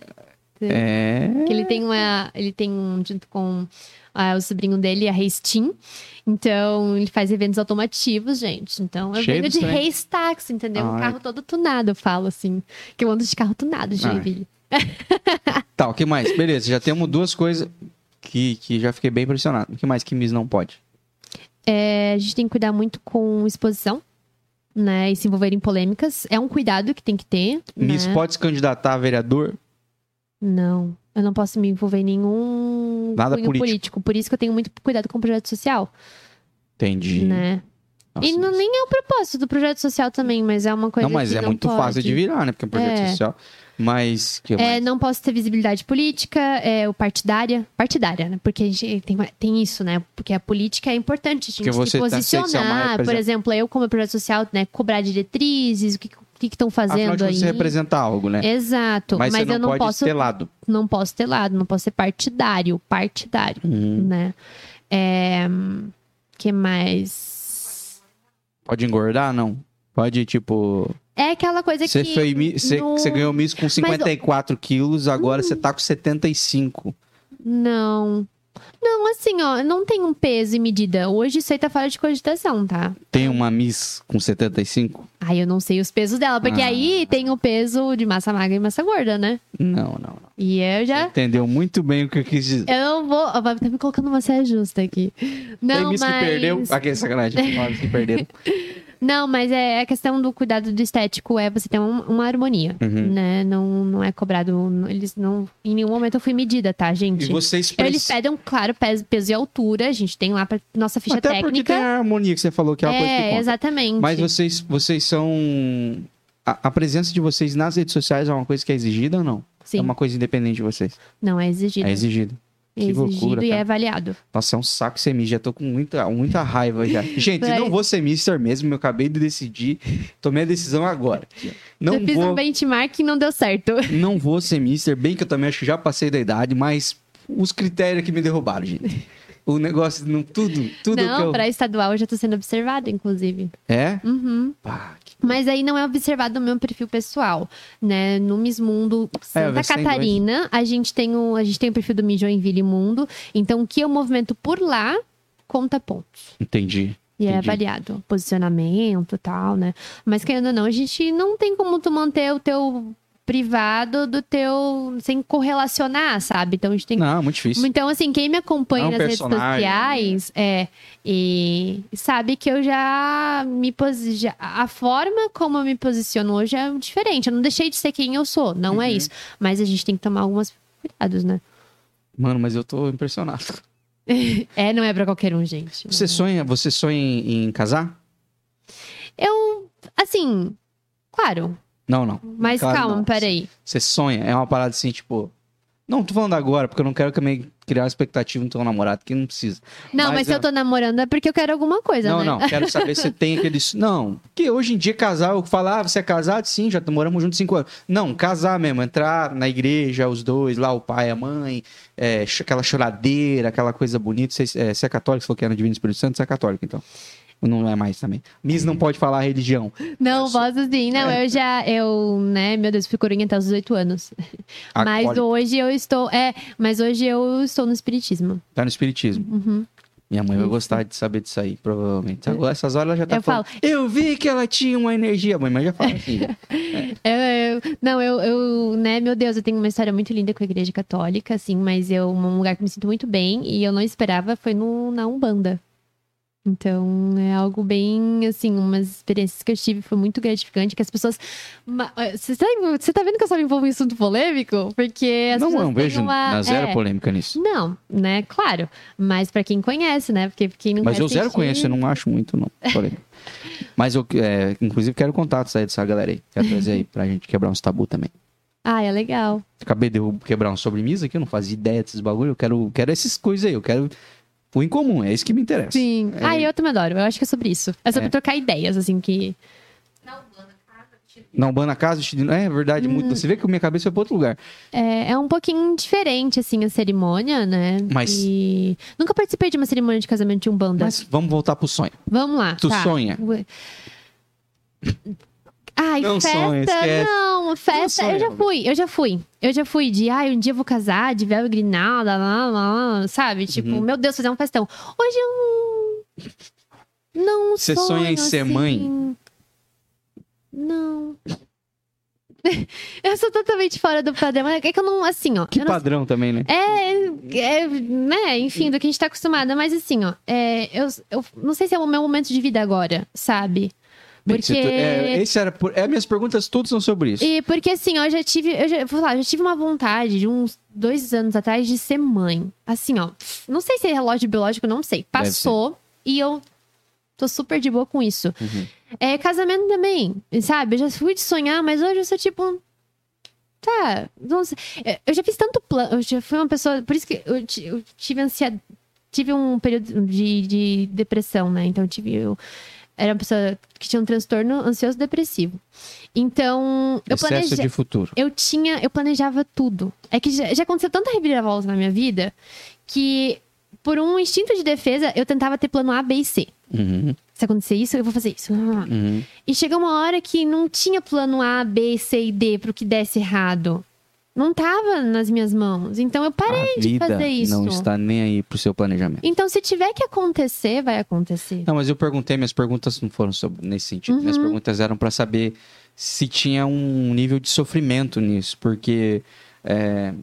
É. Que ele tem uma. Ele tem um junto com ah, o sobrinho dele, a Reis Team. Então, ele faz eventos automotivos, gente. Então, eu Cheio venho de né? Reis Táxi, entendeu? Um Ai. carro todo tunado, eu falo assim. Que eu ando de carro tunado. Joinville. Tá, o que mais? Beleza, já temos duas coisas que, que já fiquei bem impressionado. O que mais que Miss não pode? É, a gente tem que cuidar muito com exposição, né? E se envolver em polêmicas. É um cuidado que tem que ter. Miss né? pode se candidatar a vereador? Não. Eu não posso me envolver em nenhum Nada político. político. Por isso que eu tenho muito cuidado com o projeto social, Entendi. né? Nossa, e não, nem é o propósito do projeto social também, mas é uma coisa Não, mas é muito pode. fácil de virar, né? Porque é um projeto É. social. Mas. Que É, mais? não posso ter visibilidade política, é, o partidária. Partidária, né? Porque a gente tem, tem isso, né? Porque a política é importante, a gente Porque tá- você que é uma posicionar. Por represent- exemplo, eu, como projeto social, né? Cobrar diretrizes, o que estão Afinal fazendo aí. você representa algo, né? Exato. Mas, Mas, não eu não pode posso, ter lado. não posso ter lado, não posso ser partidário. Partidário, Hum. né? É, que mais? Pode engordar, não? Pode, tipo. É aquela coisa Você, que. foi, você, no- ganhou Miss com 54 quilos, agora você tá com 75. Não. Não, assim, ó, não tem um peso e medida. Hoje isso aí tá fora de cogitação, tá? Tem uma Miss com 75? Aí eu não sei os pesos dela, porque Ah. aí tem o peso de massa magra e massa gorda, né? Não, não, não. E eu já. Entendeu muito bem o que eu quis dizer. Eu não vou. Vai tá me colocando uma saia justa aqui. Não, Tem Miss mas... que perdeu. Aqui, sacanagem. Tem Miss que perderam. Não, mas é a questão do cuidado do estético é você ter um- uma harmonia, Uhum. né? Não, não é cobrado. Eles não. Em nenhum momento eu fui medida, tá, gente? E vocês Eles precisam. pedem, claro, peso, peso e altura. A gente tem lá pra nossa ficha Até porque técnica. tem a harmonia que você falou, que é uma coisa que é, conta. exatamente. Mas vocês, vocês são. A, a presença de vocês nas redes sociais é uma coisa que é exigida ou não? Sim, É uma coisa independente de vocês. não é exigido. É exigido. Que exigido loucura, e cara. é avaliado. Nossa, é um saco ser mister. Já tô com muita, muita raiva já. Gente, Vai. não vou ser mister mesmo. Eu acabei de decidir. Tomei a decisão agora. Não eu fiz vou, um benchmark e não deu certo. não vou ser mister. Bem que eu também acho que já passei da idade, mas os critérios que me derrubaram, gente. O negócio, não, tudo, tudo que não, eu... pra estadual eu já tô sendo observado, inclusive. É? Uhum. Pá, que- Mas aí não é observado no meu perfil pessoal, né? No Miss Mundo É, Santa tem Catarina, a gente tem o a gente tem o perfil do Miss Joinville Mundo, então o que eu movimento por lá conta pontos. Entendi. E é Entendi. avaliado, posicionamento e tal, né? Mas querendo ou não, a gente não tem como tu manter o teu privado do teu sem correlacionar, sabe? Então a gente tem Não, é muito difícil. então, assim, quem me acompanha É um nas redes sociais é, e sabe que eu já me posi... já- A forma como eu me posiciono hoje é diferente. Eu não deixei de ser quem eu sou, não é Uhum. isso. Mas a gente tem que tomar alguns cuidados, né? Mano, mas eu tô impressionado. É, não é pra qualquer um, gente. Você sonha, você sonha em, em casar? Eu, assim, claro. Não, não. Mas Claro, calma, não. peraí. Você sonha? É uma parada assim, tipo. Não, tô falando agora, porque eu não quero também criar uma expectativa no teu namorado, que não precisa. Não, Mas mas, se é- eu tô namorando é porque eu quero alguma coisa, não, né? não, quero saber se tem aquele. Não, porque hoje em dia casar, eu falar, ah, você é casado? Sim, já moramos juntos cinco anos. Não, casar mesmo, entrar na igreja, os dois, lá, o pai, a mãe, é, aquela choradeira, aquela coisa bonita. Você, é, você é católico, você falou que era no Divino Espírito Santo, você é católico, então. Não é mais também. Miss não pode falar religião. Não, posso sim. Não, É. eu já, eu, né, meu Deus, fui corinha até os 18 anos. Mas hoje eu estou, é, mas hoje eu estou no espiritismo. Tá no espiritismo. Uhum. Minha mãe vai gostar de saber disso aí, provavelmente. Agora, essas horas ela já tá Eu falando. Eu vi que ela tinha uma energia. Mãe, mas já fala assim. Eu- eu- não, eu, eu, né, meu Deus, eu tenho uma história muito linda com a igreja católica, assim, mas eu, um lugar que me sinto muito bem e eu não esperava foi no, na Umbanda. Então, é algo bem, assim, umas experiências que eu tive, foi muito gratificante, que as pessoas... eh, Você tá, você tá vendo que eu só me envolvo em assunto polêmico? Porque as não, pessoas não vejo uma... na zero é, polêmica nisso. Não, né, claro. Mas pra quem conhece, né, porque quem não Mas eu zero assistir- conheço, eu não acho muito, não. Mas eu, é, inclusive, quero contatos aí dessa galera aí. Quero trazer aí pra gente quebrar uns tabu também. Ah, é legal. Acabei de quebrar um sobremesa aqui, eu não fazia ideia desses bagulho. Eu quero, quero essas coisas aí, eu quero o incomum, é isso que me interessa. Sim. É. Ah, eu também adoro. Eu acho que é sobre isso. É sobre É. trocar ideias, assim, que... Não, ban na casa, vestido... é verdade, Hum. muito. Você vê que a minha cabeça foi pra outro lugar. É, é um pouquinho diferente, assim, a cerimônia, né? Mas- E... Nunca participei de uma cerimônia de casamento de Umbanda. Mas vamos voltar pro sonho. Vamos lá. Tu tá. sonha? Ué. Ai, Não festa, sonha, esquece. não, festa, sonha, eu já fui, eu já fui. Eu já fui de, ai, um dia eu vou casar, de véu e grinalda, lá, lá, lá, sabe? Tipo, Uhum. meu Deus, fazer um festão. Hoje eu não... Não Você sonho, sonha em ser assim. mãe? Não. eu sou totalmente fora do padrão. É que eu não, assim, ó. Que não padrão também, né? é, é, né, enfim, do que a gente tá acostumada. Mas assim, ó, é, eu, eu não sei se é o meu momento de vida agora, sabe? Bem, Porque. é, esse era por... é, minhas perguntas todas são sobre isso. E porque assim, eu já tive, eu já, vou falar, eu já tive uma vontade de uns dois anos atrás de ser mãe. Assim, ó, não sei se é relógio biológico, não sei. Passou e eu tô super de boa com isso. Uhum. É, casamento também, sabe? Eu já fui de sonhar, mas hoje eu sou tipo. Tá. É, Eu já fiz tanto plano, eu já fui uma pessoa. Por isso que eu, eu tive ansiedade. Tive um período de, de depressão, né? Então eu tive. Eu, era uma pessoa que tinha um transtorno ansioso depressivo. Então, eu planejei de futuro. eu tinha, eu planejava tudo. É que já, já aconteceu tanta reviravolta na minha vida que por um instinto de defesa, eu tentava ter plano A, B e C. Uhum, Se acontecer isso, eu vou fazer isso. uhum. E chegou uma hora que não tinha plano A, B, C e D pro que desse errado. Não tava nas minhas mãos. Então eu parei A de fazer isso. não está nem aí pro seu planejamento. Então, se tiver que acontecer, vai acontecer. Não, mas eu perguntei, minhas perguntas não foram sobre, nesse sentido. Minhas Uhum. perguntas eram para saber se tinha um nível de sofrimento nisso, porque é,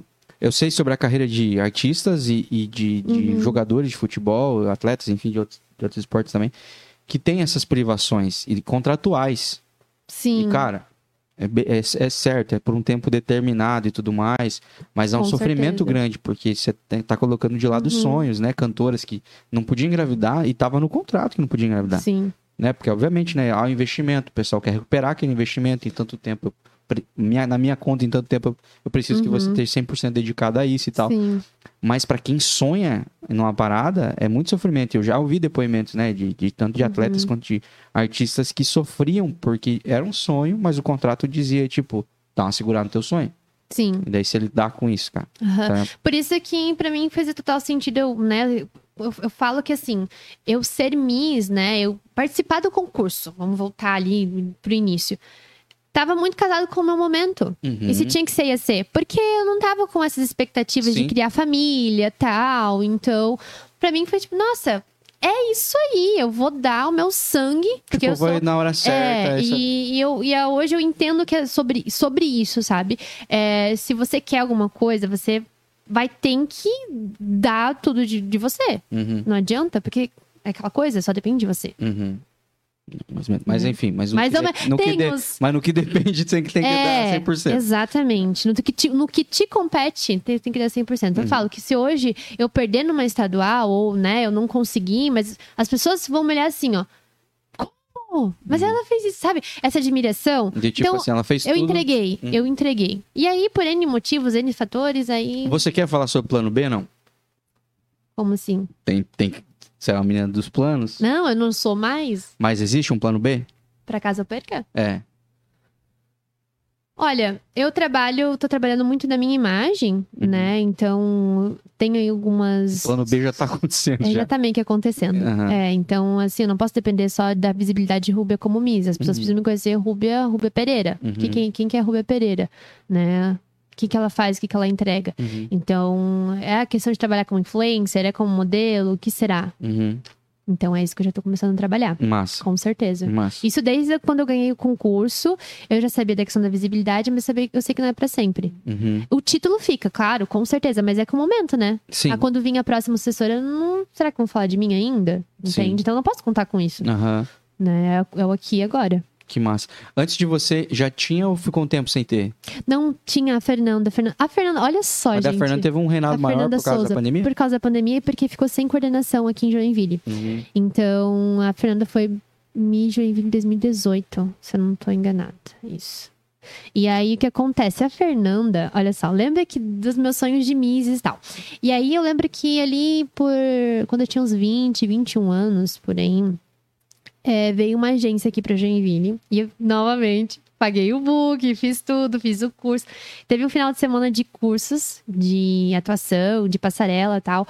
eu sei sobre a carreira de artistas e, e de, de Uhum. jogadores de futebol, atletas, enfim, de outros, de outros esportes também, que tem essas privações e contratuais. Sim. E, cara, é, é- é certo, é por um tempo determinado e tudo mais, mas é um Com sofrimento certeza. grande, porque você tem- tá colocando de lado Uhum. sonhos, né? Cantoras que não podiam engravidar e tava no contrato que não podia engravidar, Sim. né? Porque, obviamente, né, há um investimento, o pessoal quer recuperar aquele investimento em tanto tempo. minha- na minha conta, em tanto tempo, eu- preciso que você Uhum. esteja 100% dedicado a isso e tal. Sim. Mas para quem sonha numa parada, é muito sofrimento. Eu já ouvi depoimentos, né, de, de tanto de atletas Uhum. quanto de artistas que sofriam porque era um sonho, mas o contrato dizia, tipo, dá uma segurada no teu sonho. Sim. E daí você lidar com isso, cara. Tá? Por isso que pra mim fez total sentido, eu, né? Eu, eu falo que assim, eu ser Miss, né? Eu participar do concurso, vamos voltar ali pro início. Tava muito casado com o meu momento. Uhum. E se tinha que ser, ia ser. Porque eu não tava com essas expectativas Sim. de criar família tal. Então, pra mim foi tipo, nossa, é isso aí. Eu vou dar o meu sangue. Porque Tipo, eu sou na hora certa. é, essa- e, e eu, e hoje eu entendo que é sobre, sobre isso, sabe? É, se você quer alguma coisa, você vai ter que dar tudo de, de você. Uhum, Não adianta, porque é aquela coisa, só depende de você. uhum. Mas, mas enfim, mas no, Mas que, de- no que de- os- mas no que depende tem que, tem que é, dar 100%. exatamente. No que, te, no que te compete, tem, tem que dar 100%. Eu Uhum. falo que se hoje eu perder numa estadual, ou, né, eu não conseguir, mas as pessoas vão me olhar assim, ó. Como? Mas ela fez isso, sabe? Essa admiração. De tipo Então, assim, ela fez Eu tudo. entreguei, Hum. eu entreguei. E aí, por N motivos, N fatores, aí. Você quer falar sobre plano B, não? Como assim? Tem, tem que ser uma menina dos planos. Não, eu não sou mais? Mas existe um plano B? Pra caso eu perca? É. Olha, eu trabalho, tô trabalhando muito na minha imagem, Uhum. né? Então, tenho aí algumas. O plano B já tá acontecendo. É, já. tá meio que acontecendo. Aham. É, então, assim, eu não posso depender só da visibilidade de Rúbia como Miss. As pessoas Uhum. precisam me conhecer Rúbia, Rúbia Pereira. Uhum. Que, quem, quem que é Rúbia Pereira? Né? O que, que ela faz, o que, que ela entrega. Uhum. Então, é a questão de trabalhar como influencer, é como modelo, o que será? Uhum. Então, é isso que eu já tô começando a trabalhar. Massa. Com certeza. Massa. Isso desde quando eu ganhei o concurso, eu já sabia da questão da visibilidade, mas sabia, eu sei que não é pra sempre. Uhum. O título fica, claro, com certeza, mas é com o momento, né? Sim. Ah, quando vir a próxima assessora, não... será que vão falar de mim ainda? Sim. Entende? Então eu não posso contar com isso. Aham. Né? É o aqui e agora. Que massa. Antes de você, já tinha ou ficou um tempo sem ter? Não tinha a Fernanda. A Fernanda, a olha só, a gente. da Fernanda teve um reinado A maior Fernanda por causa Souza, da pandemia? Por causa da pandemia e porque ficou sem coordenação aqui em Joinville. Uhum. Então, a Fernanda foi Mi Joinville em 2018, se eu não tô enganada. Isso. E aí, o que acontece? A Fernanda, olha só, lembra que dos meus sonhos de Miss e tal. E aí, eu lembro que ali, por quando eu tinha uns 20, 21 anos, por aí, é, veio uma agência aqui pra Joinville. E eu, novamente, paguei o book, fiz tudo, fiz o curso. Teve um final de semana de cursos de atuação, de passarela e tal.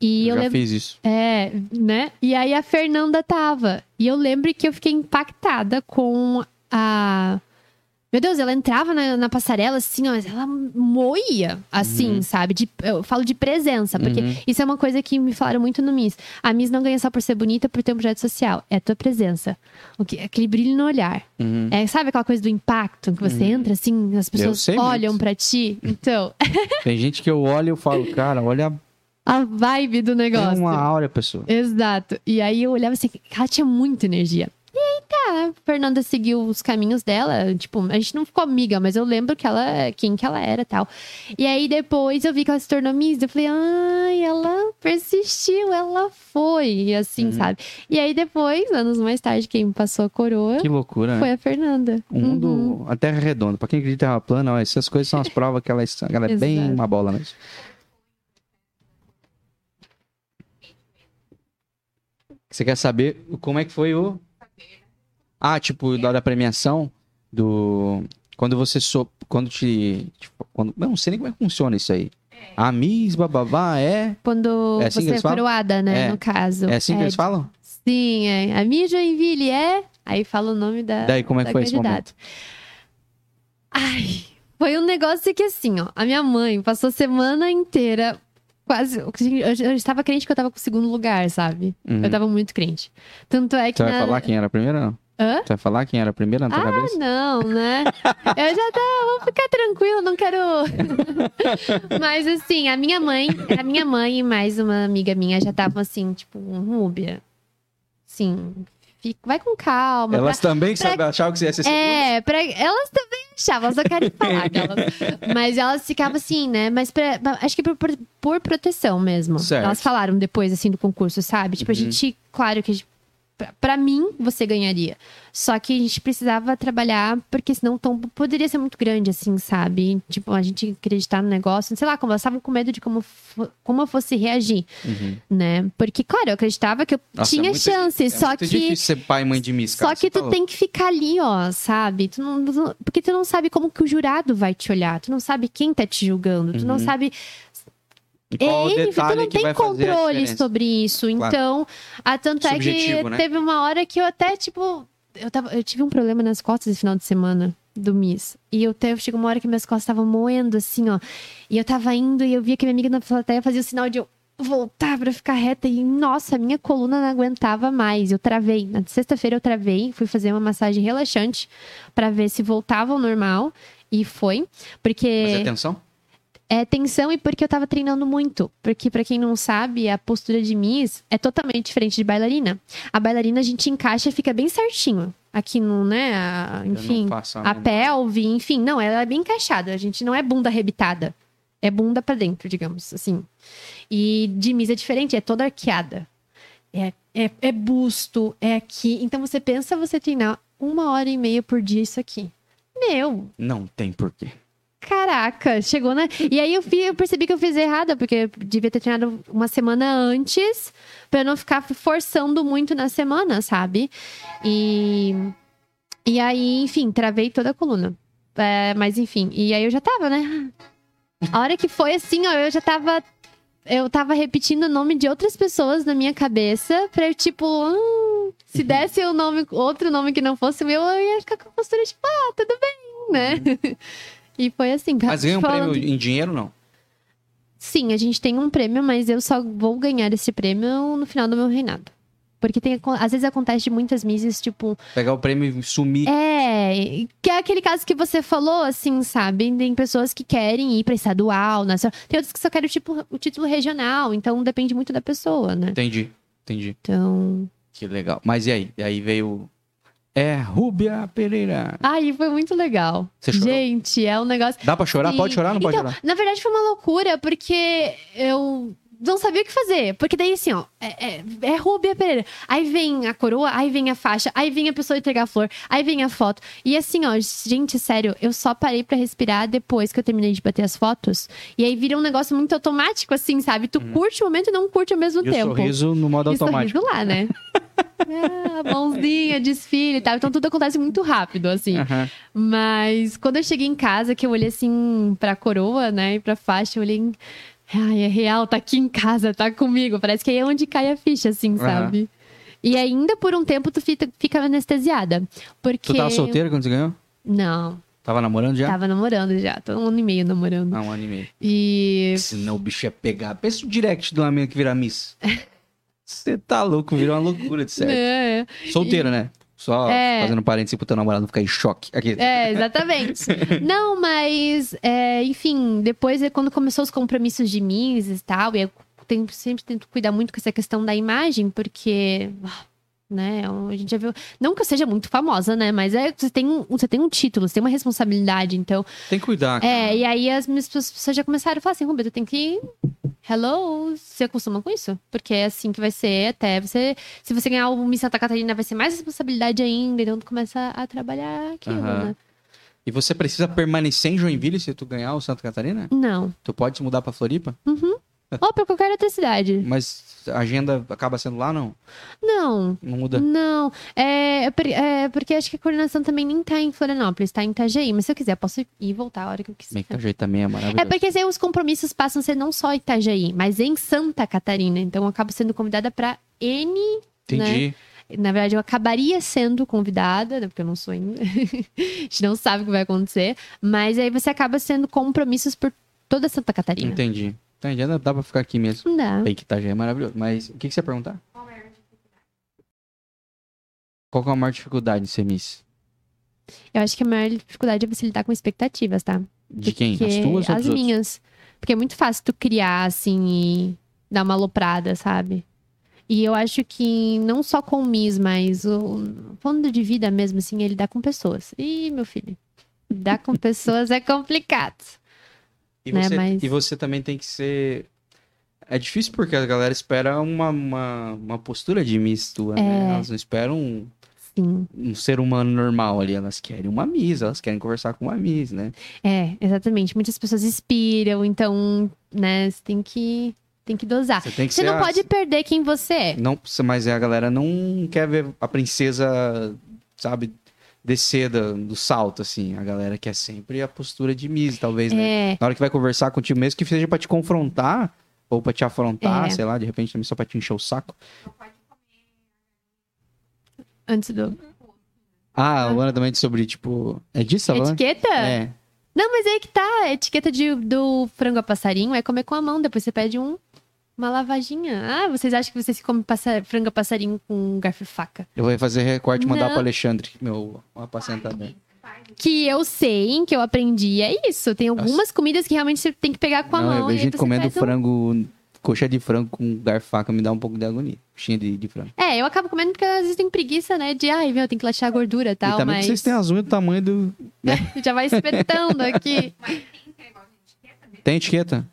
E eu, já lembro. fiz isso. É, né? E aí a Fernanda tava. E eu lembro que eu fiquei impactada com a. Meu Deus, ela entrava na, na passarela assim, ó, ela moía, assim, Uhum. sabe? De, eu falo de presença, porque Uhum. isso é uma coisa que me falaram muito no Miss. A Miss não ganha só por ser bonita, por ter um projeto social. É a tua presença. O que, aquele brilho no olhar. Uhum. É, sabe aquela coisa do impacto que você Uhum. entra assim, as pessoas olham pra ti? Então, Tem gente que eu olho e eu falo, cara, olha a vibe do é negócio. uma áurea, pessoa. Exato. E aí eu olhava assim, ela tinha muita energia. E aí, tá, a Fernanda seguiu os caminhos dela. Tipo, a gente não ficou amiga, mas eu lembro que ela, quem que ela era e tal. E aí depois eu vi que ela se tornou Miss. Eu falei, ai, ela persistiu, ela foi. E assim, Uhum. sabe? E aí depois, anos mais tarde, quem me passou a coroa Que loucura, né? foi a Fernanda. O mundo, Uhum. a Terra é redonda. Pra quem acredita em terra plana, ó, essas coisas são as provas que ela, ela é bem uma bola mesmo. Você quer saber como é que foi o. Ah, tipo, da da premiação do. Quando você sou. Quando te. tipo, quando... eu não sei nem como é que funciona isso aí. A Miss Bababá é. Quando É assim você é falam? coroada, né? É. No caso. É assim que eles falam? Sim, é. A Miss Joinville é. Aí fala o nome da. Daí, como é que foi esse candidata. momento? Ai, foi um negócio que assim, ó. A minha mãe passou a semana inteira. Quase. Eu, eu estava crente que eu tava com o segundo lugar, sabe? Uhum. Eu tava muito crente. Tanto é que. Você vai na- falar quem era a primeira? Não? Hã? Você vai falar quem era a primeira na tua Ah, cabeça? não, né? Eu já tá, vou ficar tranquila, não quero. Mas assim, a minha mãe, a minha mãe e mais uma amiga minha já estavam assim, tipo, Rúbia. Sim, fica, vai com calma. Elas também pra- achavam que você ia ser pra- é, pra, elas também achavam, só querem falar. aquelas. Mas elas ficavam assim, né? Mas pra- acho que por, por, proteção mesmo. Certo. Elas falaram depois, assim, do concurso, sabe? Tipo, a Uhum. gente, claro que a gente pra- Pra mim, você ganharia. Só que a gente precisava trabalhar, porque senão tão, poderia ser muito grande, assim, sabe? Tipo, a gente acreditar no negócio. Sei lá, como elas estavam com medo de como, como eu fosse reagir, Uhum. né? Porque, claro, eu acreditava que eu Nossa, tinha é muito chance, é só que. difícil ser pai e mãe de Miss, Só que você tu tá louco. tem que ficar ali, ó, sabe? Tu não, não- porque tu não sabe como que o jurado vai te olhar. Tu não sabe quem tá te julgando. Tu não Uhum. sabe E qual o é, tu detalhe não que tem controle sobre isso. Claro. Então, a tanto é que Subjetivo, né? teve uma hora que eu até, tipo, eu, tava, eu tive um problema nas costas esse final de semana do Miss. E eu teve, chegou uma hora que minhas costas estavam moendo, assim, ó. E eu tava indo e eu via que minha amiga na plateia fazia o sinal de eu voltar pra ficar reta. E, nossa, a minha coluna não aguentava mais. Eu travei. Na sexta-feira eu travei, fui fazer uma massagem relaxante pra ver se voltava ao normal. E foi. Porque. Mas atenção. É tensão e porque eu tava treinando muito. Porque, pra quem não sabe, a postura de Miss é totalmente diferente de bailarina. A bailarina a gente encaixa e fica bem certinho. Aqui no, né? a- enfim, a menor- pelve, enfim. Não, ela é bem encaixada. A gente não é bunda arrebitada. É bunda pra dentro, digamos, assim. E de Miss é diferente, é toda arqueada. É, é, é busto, é aqui. Então você pensa você treinar uma hora e meia por dia isso aqui. Meu, Não tem porquê. Caraca, chegou na. E aí eu, fi- eu percebi que eu fiz errada, porque devia ter treinado uma semana antes, eu não ficar forçando muito na semana, sabe? E. E aí, enfim, travei toda a coluna. É, mas enfim, e aí eu já tava, né? A hora que foi assim, ó, eu já tava. Eu tava repetindo o nome de outras pessoas na minha cabeça pra eu, tipo, hum, se desse o nome, outro nome que não fosse o meu, eu ia ficar com a postura, tipo, ah, tudo bem, né? E foi assim. Mas ganha um falando- prêmio em dinheiro, não? Sim, a gente tem um prêmio, mas eu só vou ganhar esse prêmio no final do meu reinado. Porque tem, às vezes acontece de muitas misses, tipo, Pegar o prêmio e sumir. é, que é aquele caso que você falou, assim, sabe? Tem pessoas que querem ir pra estadual, nacional. Tem outras que só querem tipo, o título regional, então depende muito da pessoa, né? Entendi, entendi. Então. Que legal. Mas e aí? E aí veio. É, Rúbia Pereira. Aí foi muito legal. Você chorou? Gente, é um negócio. Dá pra chorar? Sim. Pode chorar ou não pode então, chorar? Na verdade, foi uma loucura, porque eu não sabia o que fazer. Porque daí, assim, ó, é, é, é Rubia Pereira. Aí vem a coroa, aí vem a faixa, aí vem a pessoa entregar a flor, aí vem a foto. E assim, ó, gente, sério, eu só parei pra respirar depois que eu terminei de bater as fotos. E aí vira um negócio muito automático, assim, sabe? Tu curte o momento e não curte ao mesmo Uhum. E o tempo. sorriso no modo E o automático. sorriso lá, né? ah, mãozinha, desfile e tal. Então tudo acontece muito rápido, assim. Aham. Mas quando eu cheguei em casa, que eu olhei assim pra coroa, né, e pra faixa, eu olhei. em- Ai, é real, tá aqui em casa, tá comigo. Parece que aí é onde cai a ficha, assim, sabe? E ainda por um tempo tu fica, anestesiada. Porque. Tu tava solteiro quando você ganhou? Não, Tava namorando já? tava namorando já. Tô um ano e meio namorando. Ah, um ano e meio. E. Senão o bicho ia pegar. Pensa o direct uma menina que vira Miss. Você tá louco, virou uma loucura de certo. É, Solteira, né? Só É. fazendo parênteses pro teu namorado não ficar em choque. Aqui. É, exatamente. Não, mas, é, enfim, depois, é quando começou os compromissos de Miss e tal, e eu sempre tento cuidar muito com essa questão da imagem, porque, né, a gente já viu. Não que eu seja muito famosa, né, mas é, você, tem um, você tem um título, você tem uma responsabilidade, então. Tem que cuidar. cara. É, e aí as minhas pessoas já começaram a falar assim, Roberto, tem que. Hello, você acostuma com isso? Porque é assim que vai ser até você. Se você ganhar o Miss Santa Catarina, vai ser mais responsabilidade ainda, então tu começa a trabalhar aquilo, né? E você precisa permanecer em Joinville se tu ganhar o Santa Catarina? Não. Tu pode se mudar pra Floripa? Uhum. Ou pra qualquer outra cidade. Mas a agenda acaba sendo lá, não? Não, Não muda? não. É, é é porque acho que a coordenação também nem tá em Florianópolis, tá em Itajaí. Mas se eu quiser, eu posso ir e voltar a hora que eu quiser. Bem Itajaí também é É maravilhoso. porque assim, os compromissos passam a ser não só em Itajaí, mas em Santa Catarina. Então eu acabo sendo convidada pra N. Entendi. Na verdade, eu acabaria sendo convidada, né, porque eu não sou ainda. a gente não sabe o que vai acontecer. Mas aí você acaba sendo compromissos por toda Santa Catarina. Entendi. Entendi. Dá dá pra ficar aqui mesmo. Não dá. Bem que Itajaí é maravilhoso. Mas o que, que você ia perguntar? Qual que é a maior dificuldade de ser Miss? Eu acho que a maior dificuldade é você lidar com expectativas, tá? De quem? As Porque- tuas ou As dos outros? minhas. Porque é muito fácil tu criar, assim, e dar uma aloprada, sabe? E eu acho que não só com o Miss, mas o fundo de vida mesmo, assim, é lidar com pessoas. Ih, meu filho. Lidar com pessoas é complicado. E né, você, mas- e você também tem que ser. É difícil porque a galera espera uma, uma, uma postura de Miss tua, né? É. Elas não esperam um, Sim. um ser humano normal ali. Elas querem uma Miss, elas querem conversar com uma Miss, né? É, exatamente. Muitas pessoas inspiram, então, né, você tem que, tem que dosar. Você tem que Você não a- pode perder quem você é. Não, mas a galera não quer ver a princesa, sabe, descer da- do salto, assim. A galera quer sempre a postura de Miss, talvez, né? É, Na hora que vai conversar contigo mesmo, que seja pra te confrontar, ou pra te afrontar, É. sei lá, de repente também só pra te encher o saco. antes do. Ah, a Luana também sobre, tipo. É disso, falando? Etiqueta? É. Não, mas aí que tá. A etiqueta de, do frango a passarinho é comer com a mão. Depois você pede um, uma lavadinha. Ah, vocês acham que vocês comem passa, frango a passarinho com garfo e faca? Eu vou fazer recorte e mandar Não. pro Alexandre, meu apacentador. Que eu sei, que eu aprendi, é isso. Tem algumas comidas que realmente você tem que pegar com a Não, mão. eu vejo e aí gente você comendo faz um- frango, coxa de frango com garfo e faca, me dá um pouco de agonia. Coxinha de, de frango. É, eu acabo comendo porque às vezes tenho preguiça, né? De, ai, meu, tem que laxar a gordura e e tal, também mas que vocês têm as unhas do tamanho do. já vai espetando aqui. Tem etiqueta?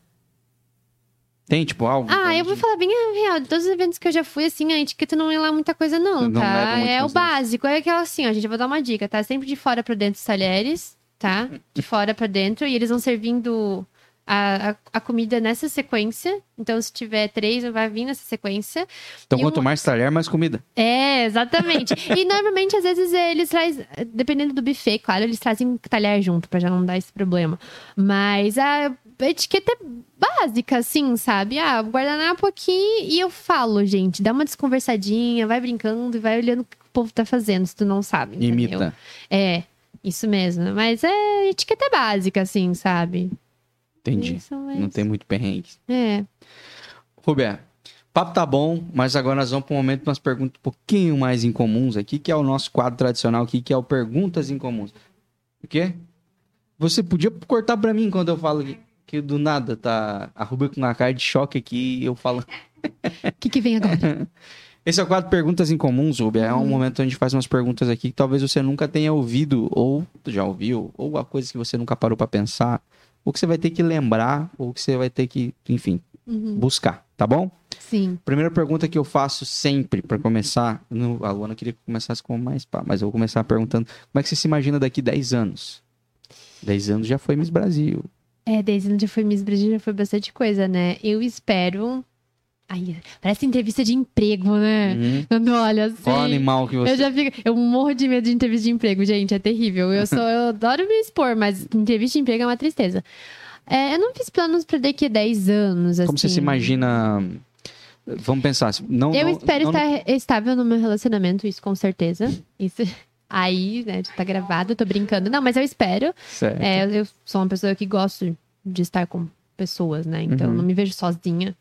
Tem, tipo, algo. Ah, eu vou falar bem real. De todos os eventos que eu já fui, assim, a etiqueta não é lá muita coisa, não, Não tá? É o básico. É aquela assim, ó, gente, eu vou dar uma dica, tá? Sempre de fora pra dentro os talheres, tá? De fora pra dentro. E eles vão servindo a, a, a comida nessa sequência. Então, se tiver três, vai vir nessa sequência. Então, e quanto um- mais talher, mais comida. É, exatamente. e normalmente, às vezes, eles trazem, dependendo do buffet, claro, eles trazem talher junto, pra já não dar esse problema. Mas a etiqueta é básica, assim, sabe? Ah, guardanapo aqui e eu falo, gente, dá uma desconversadinha, vai brincando e vai olhando o que o povo tá fazendo, se tu não sabe. entendeu? Imita. É, isso mesmo. Mas é etiqueta básica, assim, sabe? Entendi. Isso, mas- Não tem muito perrengue. É. Roberto, papo tá bom, mas agora nós vamos para um momento de umas perguntas um pouquinho mais incomuns aqui, que é o nosso quadro tradicional aqui, que é o Perguntas Incomuns. O quê? Você podia cortar para mim quando eu falo que, que do nada tá a Rubia com uma cara de choque aqui e eu falo. O que, que vem agora? Esse é o quadro Perguntas Incomuns, Rubia. É um momento onde a gente faz umas perguntas aqui que talvez você nunca tenha ouvido, ou já ouviu, ou a coisa que você nunca parou para pensar, ou que você vai ter que lembrar, ou que você vai ter que, enfim, Uhum, buscar, tá bom? Sim. Primeira pergunta que eu faço sempre pra começar. No, a Luana queria que começasse com mais pá, mas eu vou começar perguntando: como é que você se imagina daqui 10 anos? 10 anos já foi Miss Brasil. É, desde onde foi Miss Brasil já foi bastante coisa, né? Eu espero. Ai, parece entrevista de emprego, né? Uhum. Quando olha assim. Qual animal que você. Eu já fico. Eu morro de medo de entrevista de emprego, gente. É terrível. Eu sou, eu adoro me expor, mas entrevista de emprego é uma tristeza. É, eu não fiz planos pra daqui a 10 anos, assim. Como você se imagina. Vamos pensar. Não, Eu não- espero não- estar estável no meu relacionamento, isso com certeza. Isso. Aí, né, tá gravado, tô brincando. Não, mas eu espero. É, eu sou uma pessoa que gosto de estar com pessoas, né? Então, Uhum. eu não me vejo sozinha.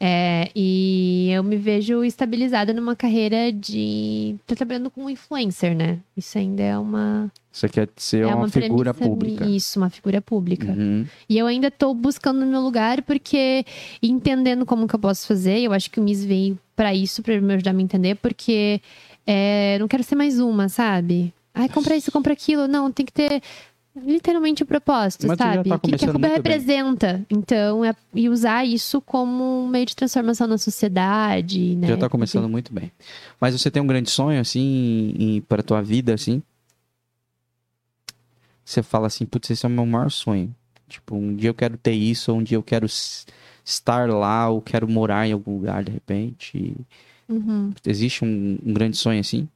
É, e eu me vejo estabilizada numa carreira de. Tô trabalhando com influencer, né? Isso ainda é uma. Você quer ser é uma, figura premissa pública. Isso, uma figura pública. Uhum. E eu ainda tô buscando o meu lugar porque entendendo como que eu posso fazer, eu acho que o Miss veio pra isso, pra me ajudar a me entender, porque é, não quero ser mais uma, sabe? Ai, compra isso, compra aquilo. Não, tem que ter literalmente o propósito, Mas sabe? tá o que, que a Cuba muito bem. representa. Então, é- e usar isso como um meio de transformação na sociedade, né? Já tá começando muito bem. Mas você tem um grande sonho, assim, pra tua vida, assim? Você fala assim, putz, esse é o meu maior sonho. Tipo, um dia eu quero ter isso, ou um dia eu quero estar lá, ou quero morar em algum lugar de repente. Uhum. Existe um, um grande sonho assim?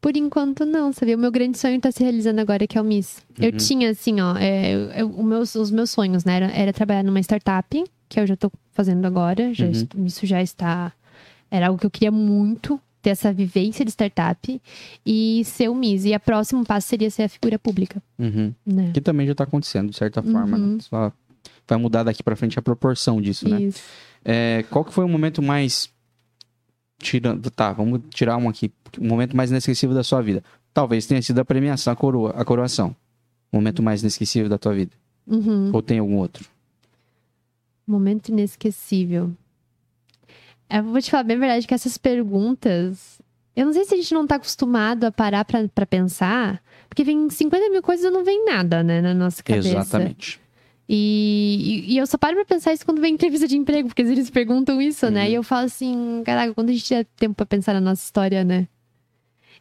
Por enquanto, não, sabia? O meu grande sonho tá se realizando agora, que é o Miss. Eu Uhum. tinha, assim, ó, é, eu- eu- o meus, os meus sonhos, né? Era, era trabalhar numa startup, que eu já tô fazendo agora. Já Uhum. isso já está. Era algo que eu queria muito, ter essa vivência de startup e ser o Miss. E a próximo passo seria ser a figura pública, Uhum. né? Que também já tá acontecendo, de certa forma, Uhum. né? Só vai mudar daqui pra frente a proporção disso, né? Isso. É, qual que foi o momento mais. Tirando. Tá, vamos tirar um aqui. O momento mais inesquecível da sua vida. Talvez tenha sido a premiação, a, coroa, a coroação. O momento mais inesquecível da tua vida. Uhum. Ou tem algum outro? Momento inesquecível. Eu vou te falar bem a verdade que essas perguntas. Eu não sei se a gente não tá acostumado a parar pra, pra pensar. Porque vem 50 mil coisas e não vem nada, né, na nossa cabeça. Exatamente. E, e, e eu só paro pra pensar isso quando vem entrevista de emprego, porque eles perguntam isso, né? Uhum. E eu falo assim, caraca, quando a gente tiver tempo pra pensar na nossa história, né?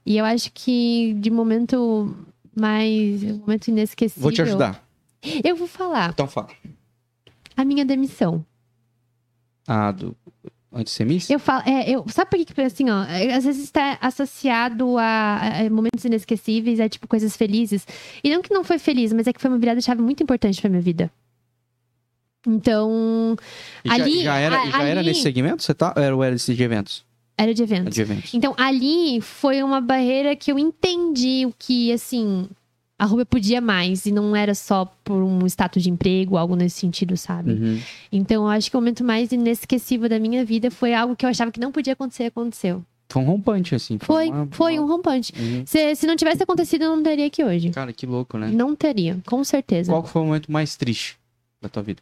E eu acho que de momento mais. Momento inesquecível. Vou te ajudar. Eu vou falar. Então fala. A minha demissão. Ah, do. Antissemista? Eu falo, é, eu, sabe por que, assim, ó, é, às vezes está associado a, a momentos inesquecíveis, a tipo coisas felizes. E não que não foi feliz, mas é que foi uma virada de chave muito importante pra minha vida. Então, E já, ali- já era, a- já era ali- nesse segmento? Você tá? Era, ou era esse de eventos? era de É eventos. de eventos. Então, ali foi uma barreira que eu entendi o que, assim, a Rubia podia mais. E não era só por um status de emprego, algo nesse sentido, sabe? Uhum. Então, eu acho que o momento mais inesquecível da minha vida foi algo que eu achava que não podia acontecer, aconteceu. Foi um rompante, assim. Foi, uma- foi uma- um rompante. Uhum. Se, se não tivesse acontecido, eu não estaria aqui hoje. Cara, que louco, né? Não teria, com certeza. Qual foi o momento mais triste da tua vida?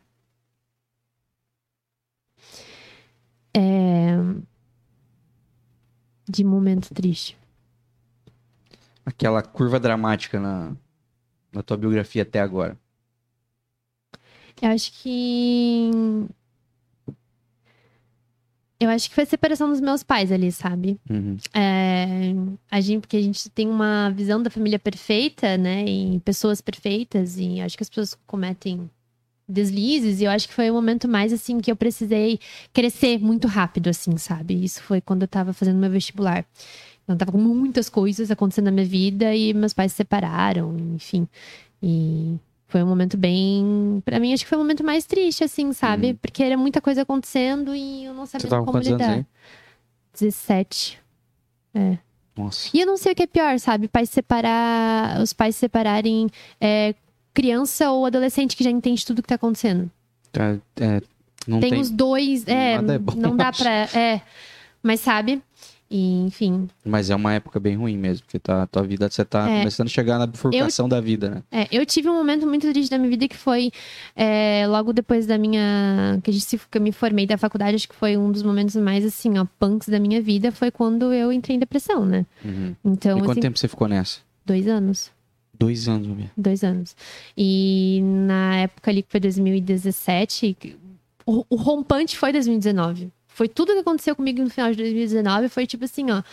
É... De momento triste. Aquela curva dramática na, na tua biografia até agora. Eu acho que. Eu acho que foi a separação dos meus pais ali, sabe? Uhum. É, a gente, porque a gente tem uma visão da família perfeita, né? E pessoas perfeitas, e acho que as pessoas cometem deslizes, e eu acho que foi o momento mais, assim, que eu precisei crescer muito rápido, assim, sabe? Isso foi quando eu tava fazendo meu vestibular. Eu tava com muitas coisas acontecendo na minha vida, e meus pais se separaram, enfim. E foi um momento bem. Pra mim, acho que foi o momento mais triste, assim, sabe? Uhum. Porque era muita coisa acontecendo e eu não sabia como anos lidar. aí? 17. Nossa. E eu não sei o que é pior, sabe? Pais separar, os pais separarem é, criança ou adolescente que já entende tudo que tá acontecendo. Tá, é, não tem, tem, os dois, é, é bom, não dá acho. pra, é, mas sabe? E, enfim, Mas é uma época bem ruim mesmo, porque tá, a tua vida, você tá É. começando a chegar na bifurcação da vida, né? é, eu tive um momento muito triste da minha vida que foi é, logo depois da minha, que a gente se, que eu me formei da faculdade, acho que foi um dos momentos mais assim, ó, punks da minha vida, foi quando eu entrei em depressão, né? Uhum. Então, e quanto assim, tempo você ficou nessa? dois anos. Dois anos, minha. Dois anos. E na época ali que foi 2017, que- o, o rompante foi 2019. Foi tudo que aconteceu comigo no final de 2019. Foi tipo assim, ó.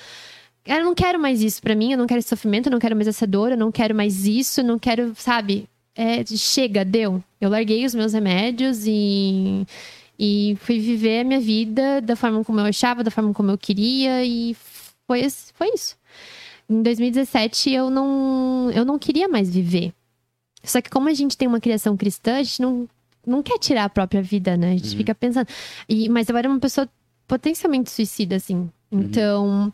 Eu não quero mais isso pra mim, eu não quero esse sofrimento, eu não quero mais essa dor, eu não quero mais isso, eu não quero, sabe? É, chega, deu. Eu larguei os meus remédios e, e fui viver a minha vida da forma como eu achava, da forma como eu queria, e foi, foi isso. Em 2017 eu não, eu não queria mais viver. Só que como a gente tem uma criação cristã, a gente não, não quer tirar a própria vida, né? A gente Uhum. fica pensando. E, mas eu era uma pessoa potencialmente suicida, assim. Então.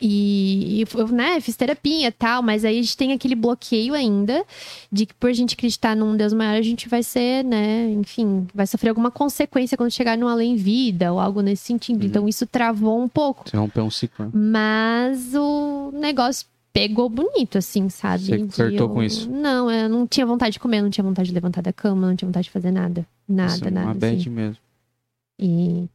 E, e eu, né, fiz terapia e tal, mas aí a gente tem aquele bloqueio ainda de que por a gente acreditar num Deus maior, a gente vai ser, né, enfim, vai sofrer alguma consequência quando chegar no além-vida ou algo nesse sentido. Uhum. Então isso travou um pouco. Você rompeu um ciclo, né? Mas o negócio pegou bonito, assim, sabe? Você flertou eu- com isso? Não, eu não tinha vontade de comer, não tinha vontade de levantar da cama, não tinha vontade de fazer nada. Nada, Nossa, nada. Uma bad assim. mesmo. E,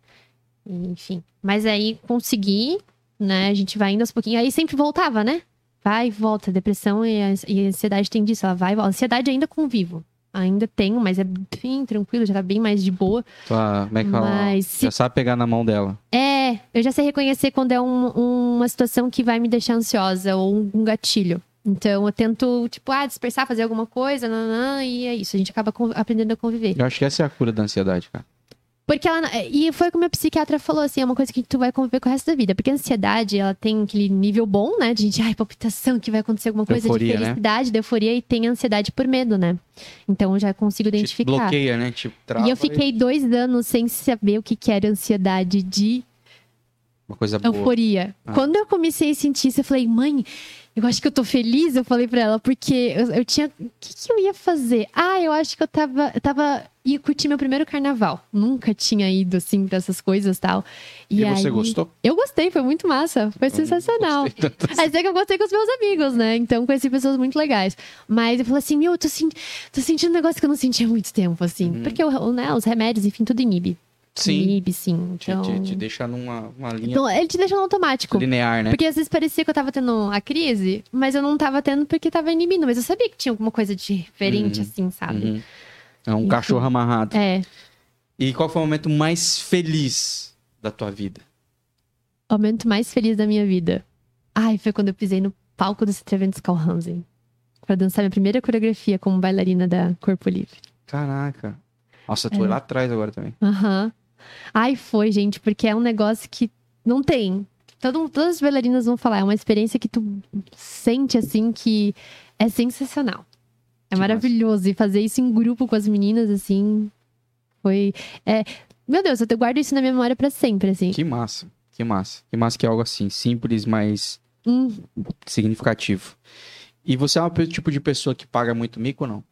enfim. Mas aí consegui, né? A gente vai indo aos pouquinhos. Aí sempre voltava, né? Vai e volta. Depressão e a, e a ansiedade tem disso. Ela vai e volta. Ansiedade ainda convivo. Ainda tenho, mas é bem tranquilo, já tá bem mais de boa. Tua, como é que fala? Mas se Já sabe pegar na mão dela. é, eu já sei reconhecer quando é um- uma situação que vai me deixar ansiosa ou um, gatilho. Então eu tento, tipo, ah, dispersar, fazer alguma coisa, nanã, e é isso. A gente acaba aprendendo a conviver. Eu acho que essa é a cura da ansiedade, cara. Porque ela. E foi como a psiquiatra falou, assim, é uma coisa que tu vai conviver com o resto da vida. Porque a ansiedade, ela tem aquele nível bom, né? De gente, ai, palpitação, que vai acontecer alguma coisa Euforia, de né? felicidade, de euforia, e tem ansiedade por medo, né? Então eu já consigo Te identificar. bloqueia, né? Tipo, trava E eu fiquei dois anos sem saber o que, que era ansiedade de Uma coisa boa. euforia. Ah. Quando eu comecei a sentir isso, eu falei, mãe, eu acho que eu tô feliz. Eu falei pra ela, porque eu, eu tinha. O que, que eu ia fazer? Ah, eu acho que eu tava. Eu tava. ia curtir meu primeiro carnaval. Nunca tinha ido, assim, pra essas coisas e tal. E, você aí- gostou? Eu gostei, foi muito massa. Foi Eu sensacional. assim. Mas é que eu gostei com os meus amigos, né? Então conheci pessoas muito legais. Mas eu falei assim, meu, eu tô, tô sentindo um negócio que eu não sentia há muito tempo, assim. Uhum. Porque o- né, os remédios, enfim, tudo inibe. Sim. Sim. Te, Então... te, te deixa numa uma linha Então, ele te deixa no automático. linear, né? Porque às vezes parecia que eu tava tendo a crise, mas eu não tava tendo porque tava inibindo. Mas eu sabia que tinha alguma coisa diferente, Uhum. assim, sabe? Uhum. É um Enfim. cachorro amarrado. É. E qual foi o momento mais feliz da tua vida? O momento mais feliz da minha vida. Ai, foi quando eu pisei no palco do Treven Skull Hansen. Pra dançar minha primeira coreografia como bailarina da Corpo Livre. Caraca. Nossa, É. tu foi lá atrás agora também. Aham. Ai, foi, gente, porque é um negócio que não tem. Todo, todas as bailarinas vão falar, é uma experiência que tu sente, assim, que é sensacional. É Que maravilhoso. E fazer isso em grupo com as meninas, assim, foi. É... Meu Deus, eu guardo isso na minha memória pra sempre, assim. Que massa. Que massa. Que massa que é algo assim, simples, mas Hum, significativo. E você é um tipo de pessoa que paga muito mico ou não?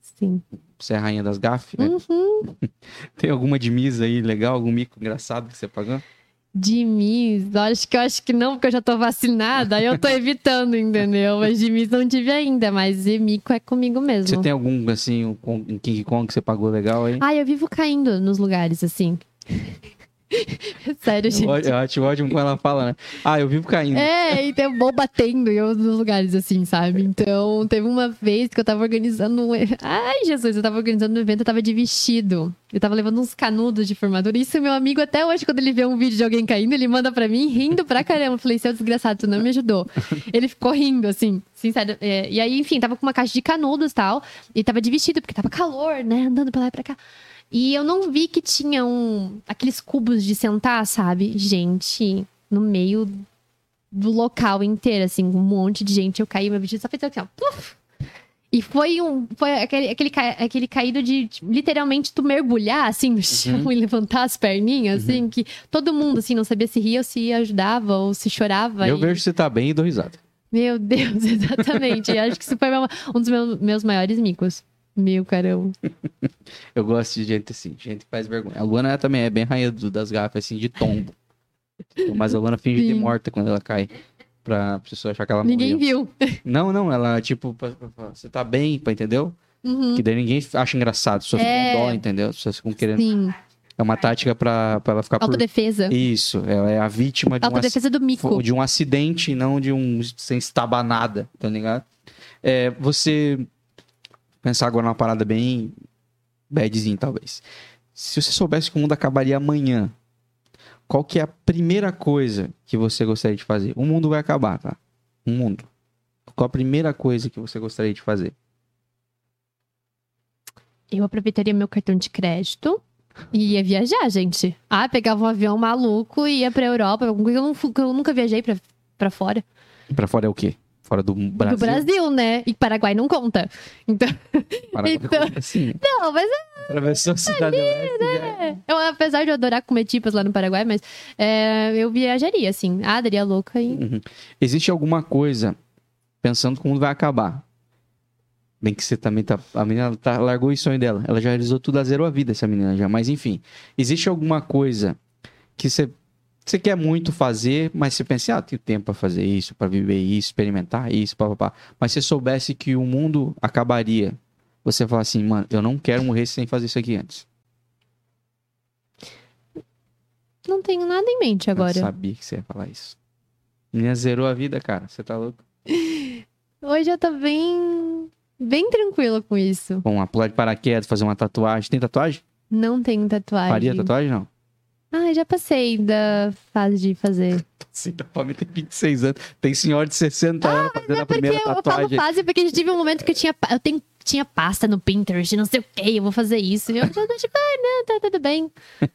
sim. Você é a rainha das gafes? né? Uhum. Tem alguma de misa aí legal, algum mico engraçado que você pagou? De Miss, acho que eu acho que não, porque eu já tô vacinada, aí eu tô evitando, entendeu? Mas de Miss não tive ainda, mas de mico é comigo mesmo. Você tem algum, assim, um King Kong que você pagou legal aí? Ai, eu vivo caindo nos lugares, assim. Sério, gente. Eu, acho ótimo quando ela fala, né? Ah, eu vivo caindo. É, então eu vou batendo em outros lugares, assim, sabe? Então, teve uma vez que eu tava organizando um... Ai, Jesus, eu tava organizando um evento, eu tava de vestido. Eu tava levando uns canudos de formatura. Isso, meu amigo, até hoje, quando ele vê um vídeo de alguém caindo, ele manda pra mim, rindo pra caramba. Eu falei, seu desgraçado, tu não me ajudou. Ele ficou rindo, assim, sincero. É, e aí, enfim, tava com uma caixa de canudos e tal. E tava de vestido, porque tava calor, né? Andando pra lá e pra cá. E eu não vi que tinha um... Aqueles cubos de sentar, sabe? Gente, no meio do local inteiro, assim, um monte de gente. Eu caí, meu vestido só fez assim, ó. Puf! E foi um. Foi aquele, aquele, aquele caído de tipo, literalmente tu mergulhar assim no chão e levantar as perninhas, assim, que todo mundo assim não sabia se ria ou se ajudava ou se chorava. Eu e- vejo que você tá bem e dou risada. Meu Deus, exatamente. Acho que isso foi um dos meus, meus maiores micos. Meu caramba. Eu gosto de gente assim, gente que faz vergonha. A Luana também é bem rainha das gafas, assim, de tombo. Mas a Luana finge de Sim. morta quando ela cai. Pra pessoa achar que ela Ninguém morreu. viu. Não, não, ela, tipo, você tá bem, entendeu? Uhum. Que daí ninguém acha engraçado. Pessoas É. com dó, entendeu? Pessoas ficam querendo. Sim. É uma tática pra, pra ela ficar por. Autodefesa. Isso, ela é a vítima de um, aci- Autodefesa do mico. de um acidente não de um sem estabanada, tá ligado? É, você pensar agora numa parada bem badzinho, talvez. Se você soubesse que o mundo acabaria amanhã, qual que é a primeira coisa que você gostaria de fazer? O mundo vai acabar, tá? O mundo. Qual a primeira coisa que você gostaria de fazer? Eu aproveitaria meu cartão de crédito e ia viajar, gente. Ah, pegava um avião maluco e ia pra Europa. Eu, eu nunca viajei pra, pra fora. Pra fora é o quê? Fora do Brasil? Do Brasil, né? E Paraguai não conta. Então, Para Então- assim. não, mas Atravessou a cidade leste, já- é. Eu, apesar de eu adorar comer tipas lá no Paraguai, mas é, eu viajaria, assim. Ah, daria louca e. Uhum. Existe alguma coisa pensando que o mundo vai acabar? Bem que você também tá. A menina tá, largou o sonho dela. Ela já realizou tudo, a zerou a vida, essa menina já. Mas enfim. Existe alguma coisa que você, você quer muito fazer, mas você pensa, ah, tenho tempo pra fazer isso, pra viver isso, experimentar isso, papapá. Mas se você soubesse que o mundo acabaria, você fala assim, mano, eu não quero morrer sem fazer isso aqui antes. Não tenho nada em mente agora. Eu sabia que você ia falar isso. Menina zerou a vida, cara. Você tá louco? Hoje eu tô bem. bem tranquila com isso. Bom, pular de paraquedas, fazer uma tatuagem. Tem tatuagem? Não tenho tatuagem. Faria tatuagem, não? Ah, já passei da fase de fazer. Sim, da Palme tem 26 anos. Tem senhora de 60 anos fazendo a É porque primeira eu falo tatuagem. fase porque tive um momento que eu tinha, eu tenho, tinha pasta no Pinterest, não sei o que, eu vou fazer isso. E eu já tô tipo, ah, não, tá tudo bem.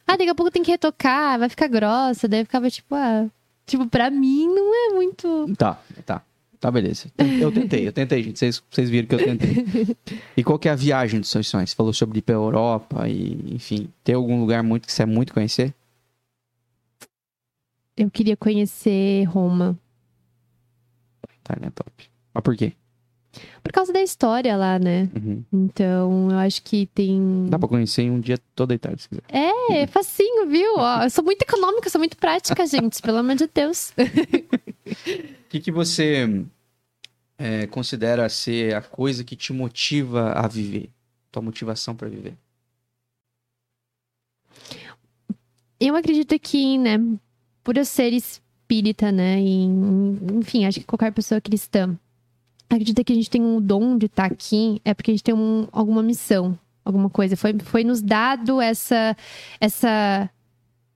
Ah, daqui a pouco tem que retocar, vai ficar grossa. Daí eu ficava tipo, ah, tipo, pra mim não é muito. Tá, tá. Tá, beleza. Eu tentei, eu tentei, gente. Vocês, vocês viram que eu tentei. E qual que é a viagem dos seus sonhos? Você falou sobre ir pra Europa e, enfim, tem algum lugar muito que você quer muito conhecer? Eu queria conhecer Roma. Tá, né? Top. Mas por quê? Por causa da história lá, né? Uhum. Então, eu acho que tem. Dá pra conhecer em um dia todo deitado, se quiser. É, facinho, viu? Ó, eu sou muito econômica, sou muito prática, gente. Pelo amor de Deus. O que, que você é, considera ser a coisa que te motiva a viver? Tua motivação pra viver? Eu acredito que, né, por eu ser espírita, né, e, enfim, acho que qualquer pessoa cristã acredita que a gente tem um dom de estar aqui, é porque a gente tem um- alguma missão, alguma coisa. Foi, foi nos dado essa, essa,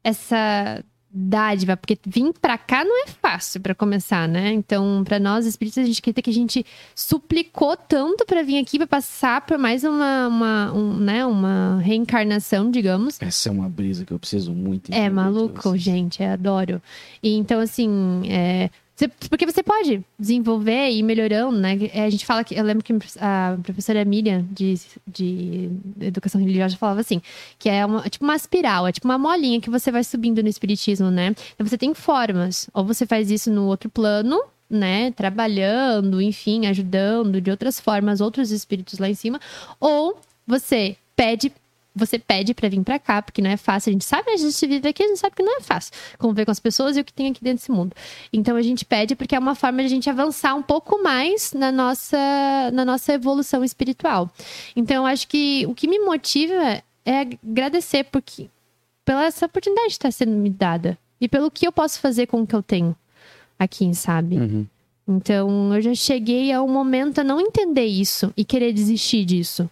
essa dádiva, porque vir pra cá não é fácil pra começar, né? Então, pra nós espíritas, a gente acredita que a gente suplicou tanto pra vir aqui, pra passar por mais uma, uma, um, né, uma reencarnação, digamos. Essa é uma brisa que eu preciso muito. É maluco, gente, eu adoro. E então, assim, é, você- porque você pode desenvolver e ir melhorando, né? É, A gente fala que. Eu lembro que a professora Miriam, de, de educação religiosa, falava assim: que é uma, tipo uma espiral, é tipo uma molinha que você vai subindo no espiritismo, né? Então você tem formas. Ou você faz isso no outro plano, né? Trabalhando, enfim, ajudando de outras formas, outros espíritos lá em cima. Ou você pede você pede pra vir pra cá, porque não é fácil. A gente sabe, a gente vive aqui, a gente sabe que não é fácil conviver com as pessoas e o que tem aqui dentro desse mundo. Então a gente pede porque é uma forma de a gente avançar um pouco mais na nossa, na nossa evolução espiritual. Então eu acho que o que me motiva é agradecer porque, pela essa oportunidade que está sendo me dada e pelo que eu posso fazer com o que eu tenho aqui, sabe? Uhum. Então, eu já cheguei a um momento a não entender isso e querer desistir disso.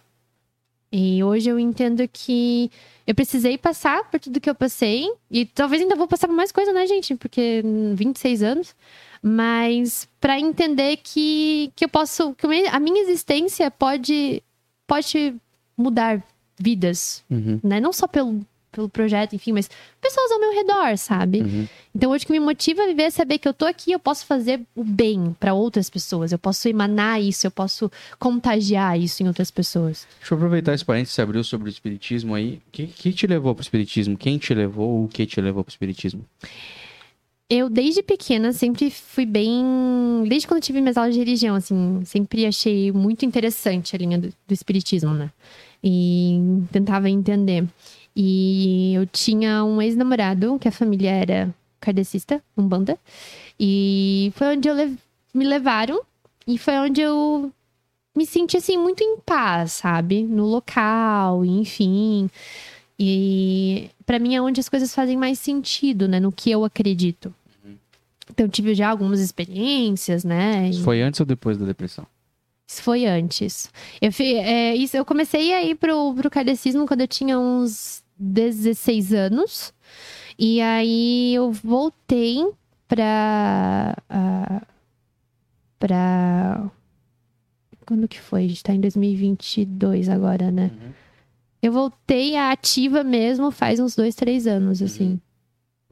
E hoje eu entendo que eu precisei passar por tudo que eu passei. E talvez ainda vou passar por mais coisa, né, gente? Porque hum, 26 anos. Mas para entender que, que eu posso. Que a minha existência pode, pode mudar vidas, Uhum. né? Não só pelo, pelo projeto, enfim, mas pessoas ao meu redor, sabe? Uhum. Então hoje o que me motiva a viver é saber que eu tô aqui, eu posso fazer o bem para outras pessoas, eu posso emanar isso, eu posso contagiar isso em outras pessoas. Deixa eu aproveitar esse parênteses que você abriu sobre o espiritismo aí. O que, que te levou pro espiritismo? Quem te levou ou o que te levou pro espiritismo? Eu desde pequena sempre fui bem, desde quando tive minhas aulas de religião, assim, sempre achei muito interessante a linha do, do espiritismo, né? E tentava entender. E eu tinha um ex-namorado que a família era kardecista, umbanda, e foi onde eu lev- me levaram e foi onde eu me senti assim muito em paz, sabe? No local, enfim. E pra mim é onde as coisas fazem mais sentido, né? No que eu acredito. Então eu tive já algumas experiências, né? Isso foi antes ou depois da depressão? Isso foi antes. Eu, fi- é, isso, eu comecei a ir pro, pro kardecismo quando eu tinha uns 16 anos. E aí eu voltei pra. ah, pra. Quando que foi? A gente tá em 2022 agora, né? Eu voltei à ativa mesmo faz uns dois, três anos, assim.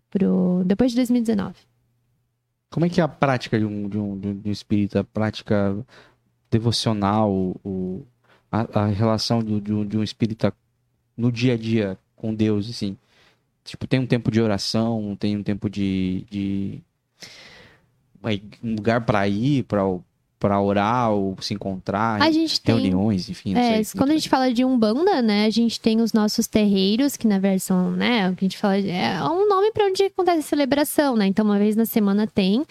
Pro... Depois de 2019. Como é que é a prática de um, de um, de um espírita, a prática devocional, o, a, a relação do, de, um, de um espírita no dia a dia com Deus, assim? Tipo, tem um tempo de oração, tem um tempo de. de um lugar pra ir, pra, pra orar ou se encontrar, A gente tem. reuniões, enfim. É, sei. quando a gente fala de Umbanda, né, a gente tem os nossos terreiros, que na versão, né, o que a gente fala, é um nome para onde acontece a celebração, né? Então, uma vez na semana tem.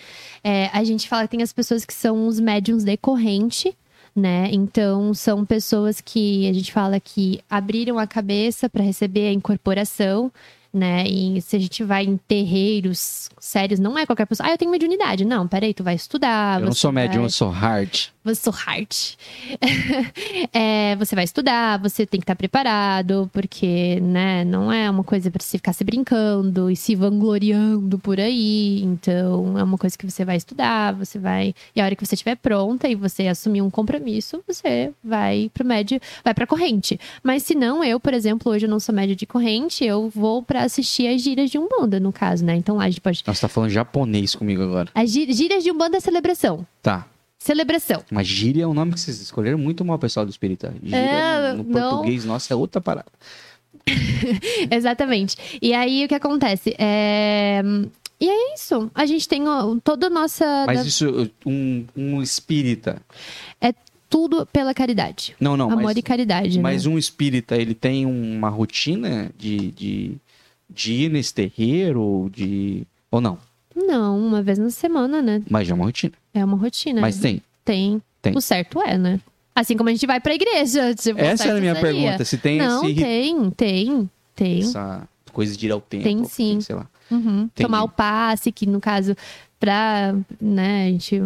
É, a gente fala que tem as pessoas que são os médiums decorrente, né? Então, são pessoas que a gente fala que abriram a cabeça para receber a incorporação né? E se a gente vai em terreiros sérios, não é qualquer pessoa. Ah, eu tenho mediunidade. Não, peraí, tu vai estudar. Eu não sou médium, vai- eu sou hard. Você sou hard. É, você vai estudar, você tem que estar preparado, porque, né, não é uma coisa pra você ficar se brincando e se vangloriando por aí. Então, é uma coisa que você vai estudar, você vai. E a hora que você estiver pronta e você assumir um compromisso, você vai pro médio, vai pra corrente. Mas se não, eu, por exemplo, hoje eu não sou médio de corrente, eu vou assistir as giras de Umbanda, no caso, né? Então lá a gente pode. Nossa, tá falando japonês comigo agora. As gi- giras de Umbanda é celebração. Tá. Celebração. Mas gíria é um nome que vocês escolheram muito mal, pessoal do espírita. Gíria É, no, no português, nossa, é outra parada. Exatamente. E aí o que acontece? É... E é isso. A gente tem toda a nossa. Mas isso, um, um espírita. Tudo pela caridade. Não, não, Amor mas, e caridade. mas né? um espírita, ele tem uma rotina de, de, de ir nesse terreiro, de... Ou não? Não, uma vez na semana, né? Mas é uma rotina. É uma rotina. Mas tem. Tem. Tem. O certo é, né? Assim como a gente vai pra igreja. Tipo, Essa era a minha seria. pergunta. Se tem Não, esse, tem, tem, tem. essa coisa de ir ao tempo. Tem sim. Sei lá. Uhum. Tomar o passe, que no caso, pra, né, a gente.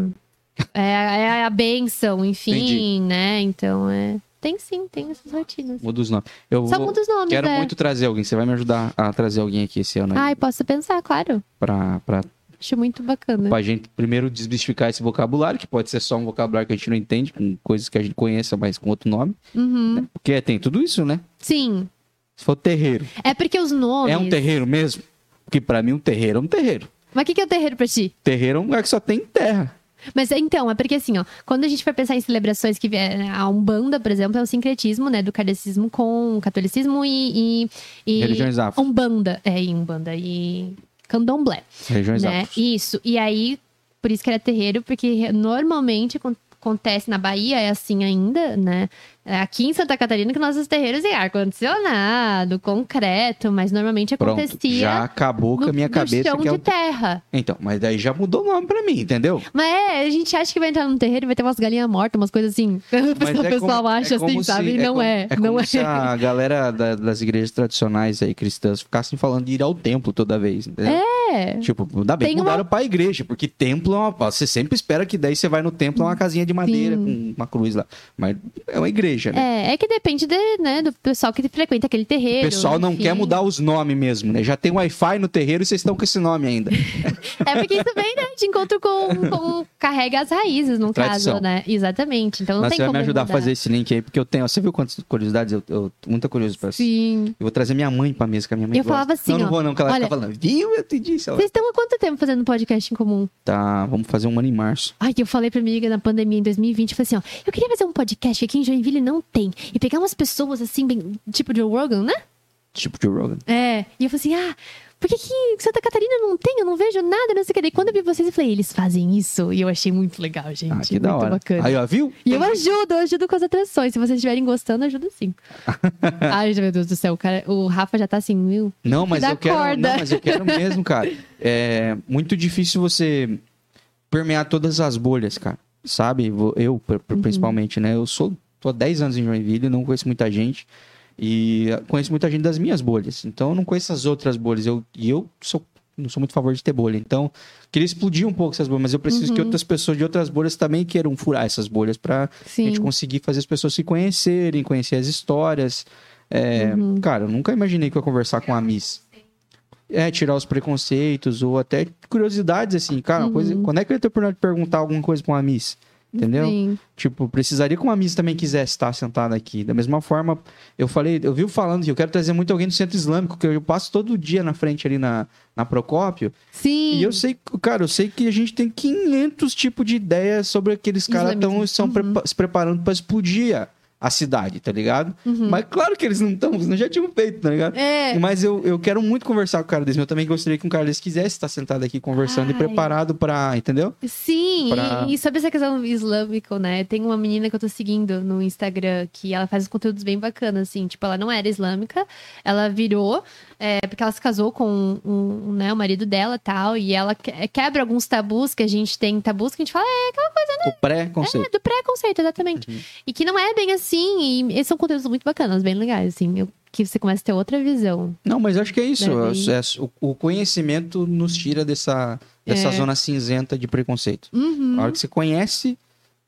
É, é a benção, enfim, Entendi. né? Então, é. Tem sim, tem essas rotinas. Muda os nomes. Eu Só vou- muda os nomes, quero né? muito trazer alguém. Você vai me ajudar a trazer alguém aqui esse ano aí, Ai, posso pensar, claro. pra, pra, Acho muito bacana. pra gente primeiro desmistificar esse vocabulário, que pode ser só um vocabulário que a gente não entende, com coisas que a gente conheça, mas com outro nome. Uhum. Porque tem tudo isso, né? Sim. Se for terreiro, É porque os nomes. é um terreiro mesmo? Porque pra mim um terreiro é um terreiro. Mas o que que é o terreiro pra ti? Terreiro é um lugar que só tem terra. Mas então, é porque assim, ó, quando a gente for pensar em celebrações que vier a Umbanda, por exemplo, é o sincretismo, né, do kardecismo com o catolicismo e, e, e Religiões afro. Umbanda, é, e Umbanda e Candomblé. Religiões né? afro. Isso. E aí, por isso que era terreiro, porque normalmente acon- acontece na Bahia, é assim ainda, né? É Aqui em Santa Catarina, que nossos terreiros têm ar-condicionado, concreto, mas normalmente Pronto, acontecia já acabou com a minha cabeça chão que é de terra. Então, mas daí já mudou o nome pra mim, entendeu? Mas é, a gente acha que vai entrar num terreiro e vai ter umas galinhas mortas, umas coisas assim. O Mas pessoal, é pessoal acha é assim, se- sabe? E não como- é. É não é. se a galera da- das igrejas tradicionais aí, cristãs, ficassem falando de ir ao templo toda vez, entendeu? É. Tipo, ainda bem Tem que uma- mudaram pra igreja, porque templo é uma. Você sempre espera que daí você vai no templo, é uma casinha de madeira com uma cruz lá. Mas é uma igreja, né? É, é que depende de, né, do pessoal que frequenta aquele O terreiro. pessoal não enfim. quer mudar os nomes mesmo, né? Já tem Wi-Fi no terreiro e vocês estão com esse nome ainda. É porque isso vem, né, de encontro com, com carrega as raízes, no Tradição. caso, né? Exatamente. Então não Mas tem você vai me ajudar mudar. a fazer esse link aí, porque eu tenho. Você viu quantas curiosidades? Eu, eu tô muita curioso pra Sim. Eu vou trazer minha mãe pra mesa, que a minha mãe Eu gosta. falava assim, Não, não ó, vou não, que ela olha- fica falando. Viu? Eu te disse. Ela... Vocês estão há quanto tempo fazendo podcast em comum? Tá, vamos fazer um ano em março. Ai, eu falei pra minha amiga na pandemia em 2020, eu falei assim, ó, eu queria fazer um podcast que aqui em Joinville não tem. E pegar umas pessoas assim, bem, tipo Joe Rogan, né? Tipo Joe Rogan. É. E eu falei assim, ah, por que, que Santa Catarina não tem? Eu não vejo nada, não sei o que. Daí quando eu vi vocês, eu falei, eles fazem isso. E eu achei muito legal, gente. Ah, que muito da hora. bacana. Aí, ó, viu? E eu ajudo, eu ajudo com as atrações. Se vocês estiverem gostando, eu ajudo sim. Ai, meu Deus do céu, o, cara, o Rafa já tá assim, viu? Não, mas eu quero. corda. Não, mas eu quero mesmo, cara. É muito difícil você permear todas as bolhas, cara. Sabe? Eu, Uhum. pr- principalmente, né? Eu sou tô há 10 anos em Joinville, não conheço muita gente. E conheço muita gente das minhas bolhas. Então eu não conheço as outras bolhas. Eu, e eu sou, não sou muito a favor de ter bolha. Então, queria explodir um pouco essas bolhas, mas eu preciso que Uhum. outras pessoas de outras bolhas também queiram furar essas bolhas pra a gente conseguir fazer as pessoas se conhecerem, conhecer as histórias. É, Uhum. Cara, eu nunca imaginei que eu ia conversar com a Miss. É, tirar os preconceitos ou até curiosidades, assim. Cara, uma coisa, quando é que eu ia ter oportunidade de perguntar alguma coisa pra uma Miss? Entendeu? Sim. Tipo, precisaria que uma Miss também quisesse estar sentada aqui. Da mesma forma, eu falei, eu vi falando que eu quero trazer muito alguém do centro islâmico, que eu passo todo dia na frente ali na, na Procópio. Sim. E eu sei, cara, eu sei que a gente tem 500 tipos de ideias sobre aqueles caras estão Uhum. se preparando pra explodir a, cidade, tá ligado? Uhum. Mas claro que eles não estão, senão já tinham feito, tá ligado? É. Mas eu, eu quero muito conversar com o cara desse. Eu também gostaria que um cara desse quisesse estar sentado aqui conversando e Ai. preparado pra. Entendeu? Sim, Pra- e, e sobre essa questão islâmica, né? Tem uma menina que eu tô seguindo no Instagram que ela faz conteúdos bem bacanas, assim. Tipo, ela não era islâmica, ela virou, é, porque ela se casou com um, né, o marido dela e tal, e ela que- quebra alguns tabus que a gente tem, tabus que a gente fala, é aquela coisa O pré-conceito. é, do preconceito, exatamente. Uhum. E que não é bem assim, sim, e são conteúdos muito bacanas, bem legais, assim. Eu, que você começa a ter outra visão. Não, mas acho que é isso. Deve- É- é- o, o conhecimento nos tira dessa, dessa É. zona cinzenta de preconceito. Uhum. A hora que você conhece,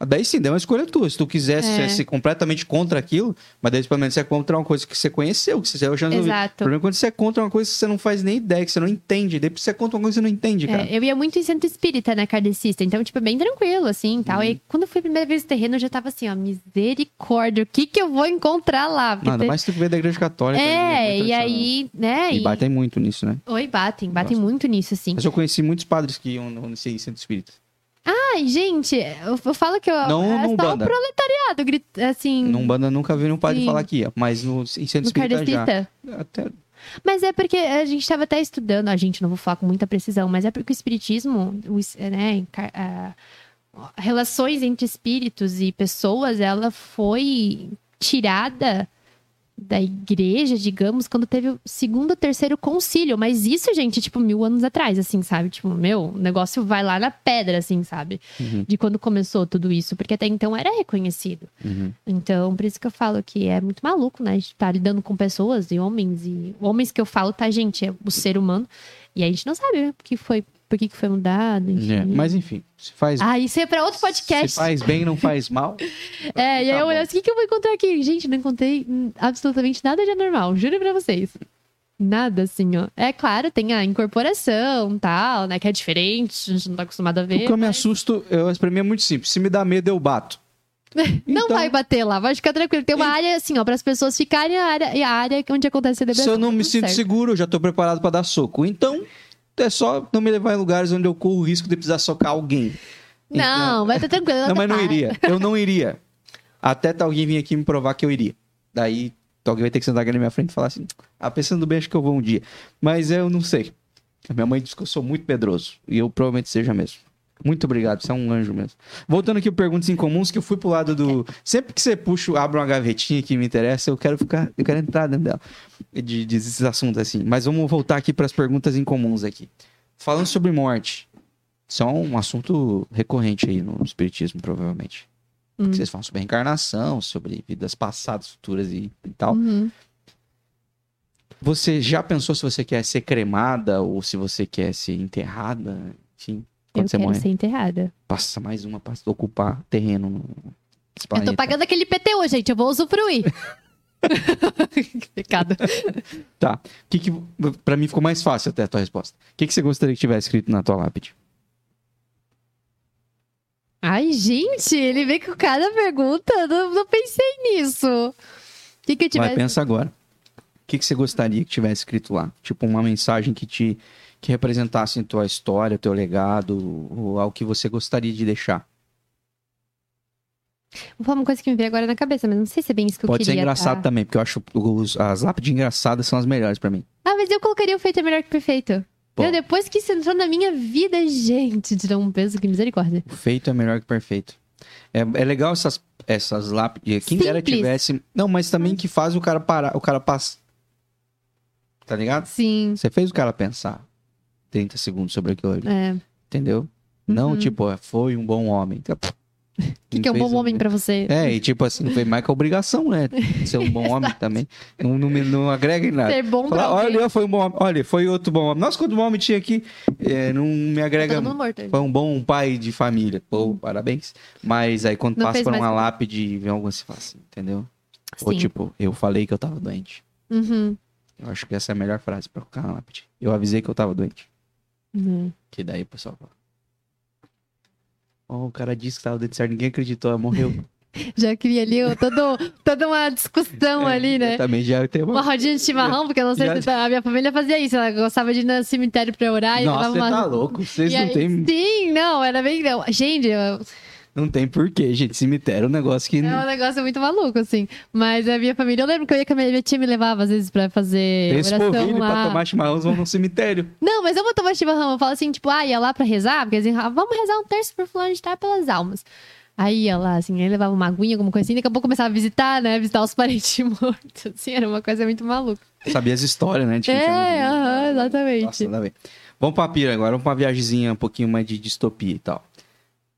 daí sim, daí é uma escolha tua. Se tu quiser É. ser, ser completamente contra aquilo, mas daí pelo menos você é contra uma coisa que você conheceu, que você já resolveu. O Exato. problema é quando você é contra uma coisa que você não faz nem ideia, que você não entende. Daí você é contra uma coisa que você não entende, cara. É, eu ia muito em centro espírita, né, kardecista. Então, tipo, é bem tranquilo, assim, tal. Uhum. E quando eu fui a primeira vez no terreno, eu já tava assim, ó, misericórdia, o que que eu vou encontrar lá? Porque Nada tem- mais tu que da igreja católica. né? É, Muito e aí, né? E batem muito nisso, né? Oi, batem, batem Gosto. muito nisso, assim. Mas eu conheci muitos padres que iam nesse centro espírita. Ai, gente, eu, eu falo que eu, Não é no só o proletariado, grita- assim, No Umbanda nunca vi um padre Sim. falar que ia, mas no, em centro no espírita já. Até, Mas é porque a gente estava até estudando, a gente não vou falar com muita precisão, mas é porque o espiritismo, o es- né, a- relações entre espíritos e pessoas, ela foi tirada da igreja, digamos, quando teve o segundo ou terceiro concílio. Mas isso, gente, tipo, mil anos atrás, assim, sabe? Tipo, meu, o negócio vai lá na pedra, assim, sabe? Uhum. De quando começou tudo isso. Porque até então era reconhecido. uhum. Então, por isso que eu falo que é muito maluco, né? A gente tá lidando com pessoas e homens. E homens que eu falo, tá, gente? É o ser humano. E a gente não sabe por que foi, por que que foi mudado. Enfim. É, mas enfim, se faz, Ah, isso é pra outro podcast. se faz bem, não faz mal. É, e aí Tá eu olhei assim, o que, que eu vou encontrar aqui? Gente, não encontrei absolutamente nada de anormal, juro pra vocês. Nada assim, ó. É claro, tem a incorporação tal, né? Que é diferente, a gente não tá acostumado a ver. O que eu me assusto, eu, pra mim é muito simples. Se me dá medo, eu bato. Não Então, vai bater lá, vai ficar tranquilo. Tem uma área assim, ó, para as pessoas ficarem a área, e a área onde acontece a Se celebração. eu não tá me sinto certo. seguro, eu já tô preparado pra dar soco. Então, é só não me levar em lugares onde eu corro o risco de precisar socar alguém. Não, vai estar tranquilo. Não, mas não tá. iria. Eu não iria. Até tá alguém vir aqui me provar que eu iria. Daí alguém vai ter que sentar aqui na minha frente e falar assim: Ah, pensando bem, acho que eu vou um dia. Mas eu não sei. A minha mãe disse que eu sou muito medroso. E eu provavelmente seja mesmo. Muito obrigado, você é um anjo mesmo. Voltando aqui para perguntas incomuns, que eu fui pro lado do. Sempre que você puxa, abre uma gavetinha que me interessa, eu quero ficar. Eu quero entrar dentro dela. De, de esses assuntos assim. Mas vamos voltar aqui para as perguntas incomuns aqui. Falando sobre morte. Isso é um assunto recorrente aí no espiritismo, provavelmente. Hum. Vocês falam sobre reencarnação, sobre vidas passadas, futuras e, e tal. Uhum. Você já pensou se você quer ser cremada ou se você quer ser enterrada? Enfim, quando Eu você quero morre, ser enterrada. passa mais uma para ocupar terreno no Eu planeta. tô pagando aquele PTU, gente. Eu vou usufruir. que pecado. Tá. Que que, pra mim ficou mais fácil até a tua resposta. O que, que você gostaria que tivesse escrito na tua lápide? Ai, gente, ele vem com cada pergunta. eu Não, não pensei nisso. O que, que eu Vai, tivesse. pensa agora. O que, que você gostaria que tivesse escrito lá? Tipo, uma mensagem que te que representasse a tua história, o teu legado, ou algo que você gostaria de deixar. Vou falar uma coisa que me veio agora na cabeça, mas não sei se é bem isso que eu Pode ser queria. engraçado tá? também, porque eu acho os, as lápides engraçadas são as melhores pra mim. Ah, mas eu colocaria o feito é melhor que o perfeito. Meu, depois que isso entrou na minha vida, gente, tirou um peso que misericórdia. O feito é melhor que o perfeito. É, é legal essas, essas lápides. Quem dera tivesse. Não, mas também que faz o cara parar, o cara passa. Tá ligado? Sim. Você fez o cara pensar 30 segundos sobre aquilo ali. É. Entendeu? Não, Uhum. tipo, é, foi um bom homem. O que, que é um bom homem pra você? É, e tipo assim, foi mais que a obrigação, né? Ser um bom homem também. Não, não, me- não agrega em nada. Ser bom Falar, olha, foi um bom homem. Olha, foi outro bom homem. Nossa, quanto bom homem tinha aqui. É, não me agrega. Todo mundo morto. Foi um bom pai de família. Pô, parabéns. Mas aí quando Não passa por uma lápide vem assim, fala assim, entendeu? Ou Sim. tipo, eu falei que eu tava doente. Uhum. Eu acho que essa é a melhor frase pra colocar na lápide. Eu avisei que eu tava doente. Uhum. Que daí o pessoal fala. Ó, o cara disse que tava doente certo, ninguém acreditou, morreu. Já cria ali ó, todo, toda uma discussão ali, Eu né? também já tenho Uma uma. rodinha de chimarrão, porque eu não sei Já- se tá- a minha família fazia isso. Ela gostava de ir no cemitério pra orar e Nossa, levava você uma. tá louco. Vocês E não aí- tem, Sim, não, era bem. Gente, eu- não tem porquê, gente. Cemitério é um negócio que. é um negócio muito maluco, assim. Mas a minha família, eu lembro que eu ia com a minha, minha tia me levava às vezes pra fazer Tem esse oração lá. pra tomar chimarrão, vão no cemitério. Não, mas eu vou tomar chimarrão. Eu falo assim, tipo, ah, ia lá pra rezar, porque assim, ah, vamos rezar um terço por fulano de tal pelas almas. Aí ia lá, assim, aí levava uma aguinha, alguma coisa assim, daqui a pouco começava a visitar, né? Visitar os parentes mortos. Assim, era uma coisa muito maluca. Sabia as histórias, né? de quem É, aham, exatamente. Nossa, a ver. Vamos pra pira agora, vamos pra viagemzinha um pouquinho mais de distopia e tal.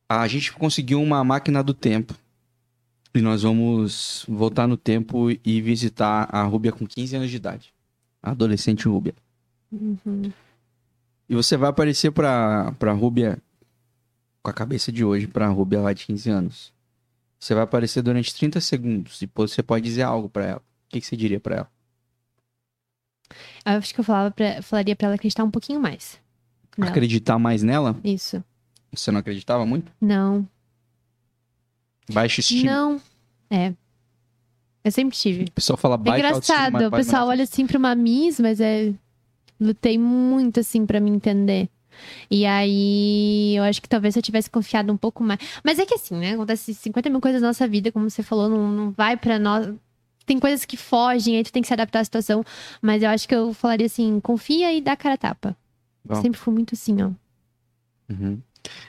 A gente conseguiu uma máquina do tempo E nós vamos voltar no tempo e visitar a Rúbia com 15 anos de idade. A adolescente Rúbia. Uhum. E você vai aparecer pra, pra Rúbia com a cabeça de hoje pra Rúbia lá de 15 anos. Você vai aparecer durante 30 segundos. Depois você pode dizer algo pra ela. O que, que você diria pra ela? Eu acho que eu falava pra- falaria pra ela acreditar um pouquinho mais. Não. Acreditar mais nela? Isso. Você não acreditava muito? Não. Baixa estima. Não. É. Eu sempre tive. O pessoal fala É baixa autoestima, engraçado, o pessoal olha assim pra uma Miss, mas é. Lutei muito assim pra me entender. E aí, eu acho que talvez se eu tivesse confiado um pouco mais. Mas é que assim, né? Acontece 50 mil coisas na nossa vida, como você falou, não, não vai pra nós. Tem coisas que fogem, aí tu tem que se adaptar à situação. Mas eu acho que eu falaria assim: confia e dá cara a tapa. Bom. Sempre fui muito assim, ó. Uhum.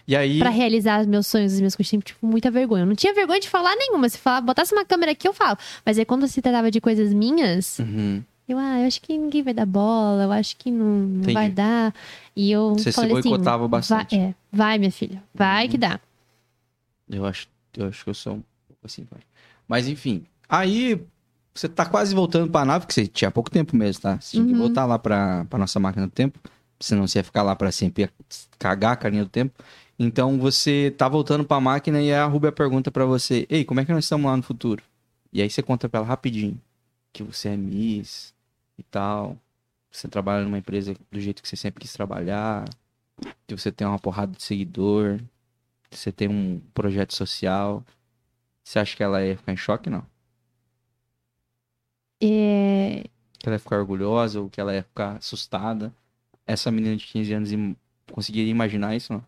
E aí, Pra realizar os meus sonhos, as minhas coisas, sempre tive muita vergonha. Eu não tinha vergonha de falar nenhuma. Se falar, botasse uma câmera aqui, eu falo. Mas aí quando se tratava de coisas minhas, Uhum. eu, ah, eu acho que ninguém vai dar bola, eu acho que não, não vai dar. E eu Você se assim, boicotava bastante. Vai, é, vai, minha filha, vai Uhum. que dá. eu acho, eu acho que eu sou um pouco assim. vai. Mas enfim, aí você tá quase voltando pra nave, que você tinha pouco tempo mesmo, tá? Você tinha que Uhum. voltar lá pra, pra nossa máquina do tempo, senão você ia ficar lá pra sempre, ia cagar a carinha do tempo. Então você tá voltando pra máquina e a Rubia pergunta pra você: Ei, como é que nós estamos lá no futuro? E aí você conta pra ela rapidinho que você é Miss e tal. Você trabalha numa empresa do jeito que você sempre quis trabalhar. Que você tem uma porrada de seguidor. Que você tem um projeto social. Você acha que ela ia ficar em choque, não? É, Que ela ia ficar orgulhosa ou que ela ia ficar assustada? Essa menina de 15 anos conseguiria imaginar isso, não?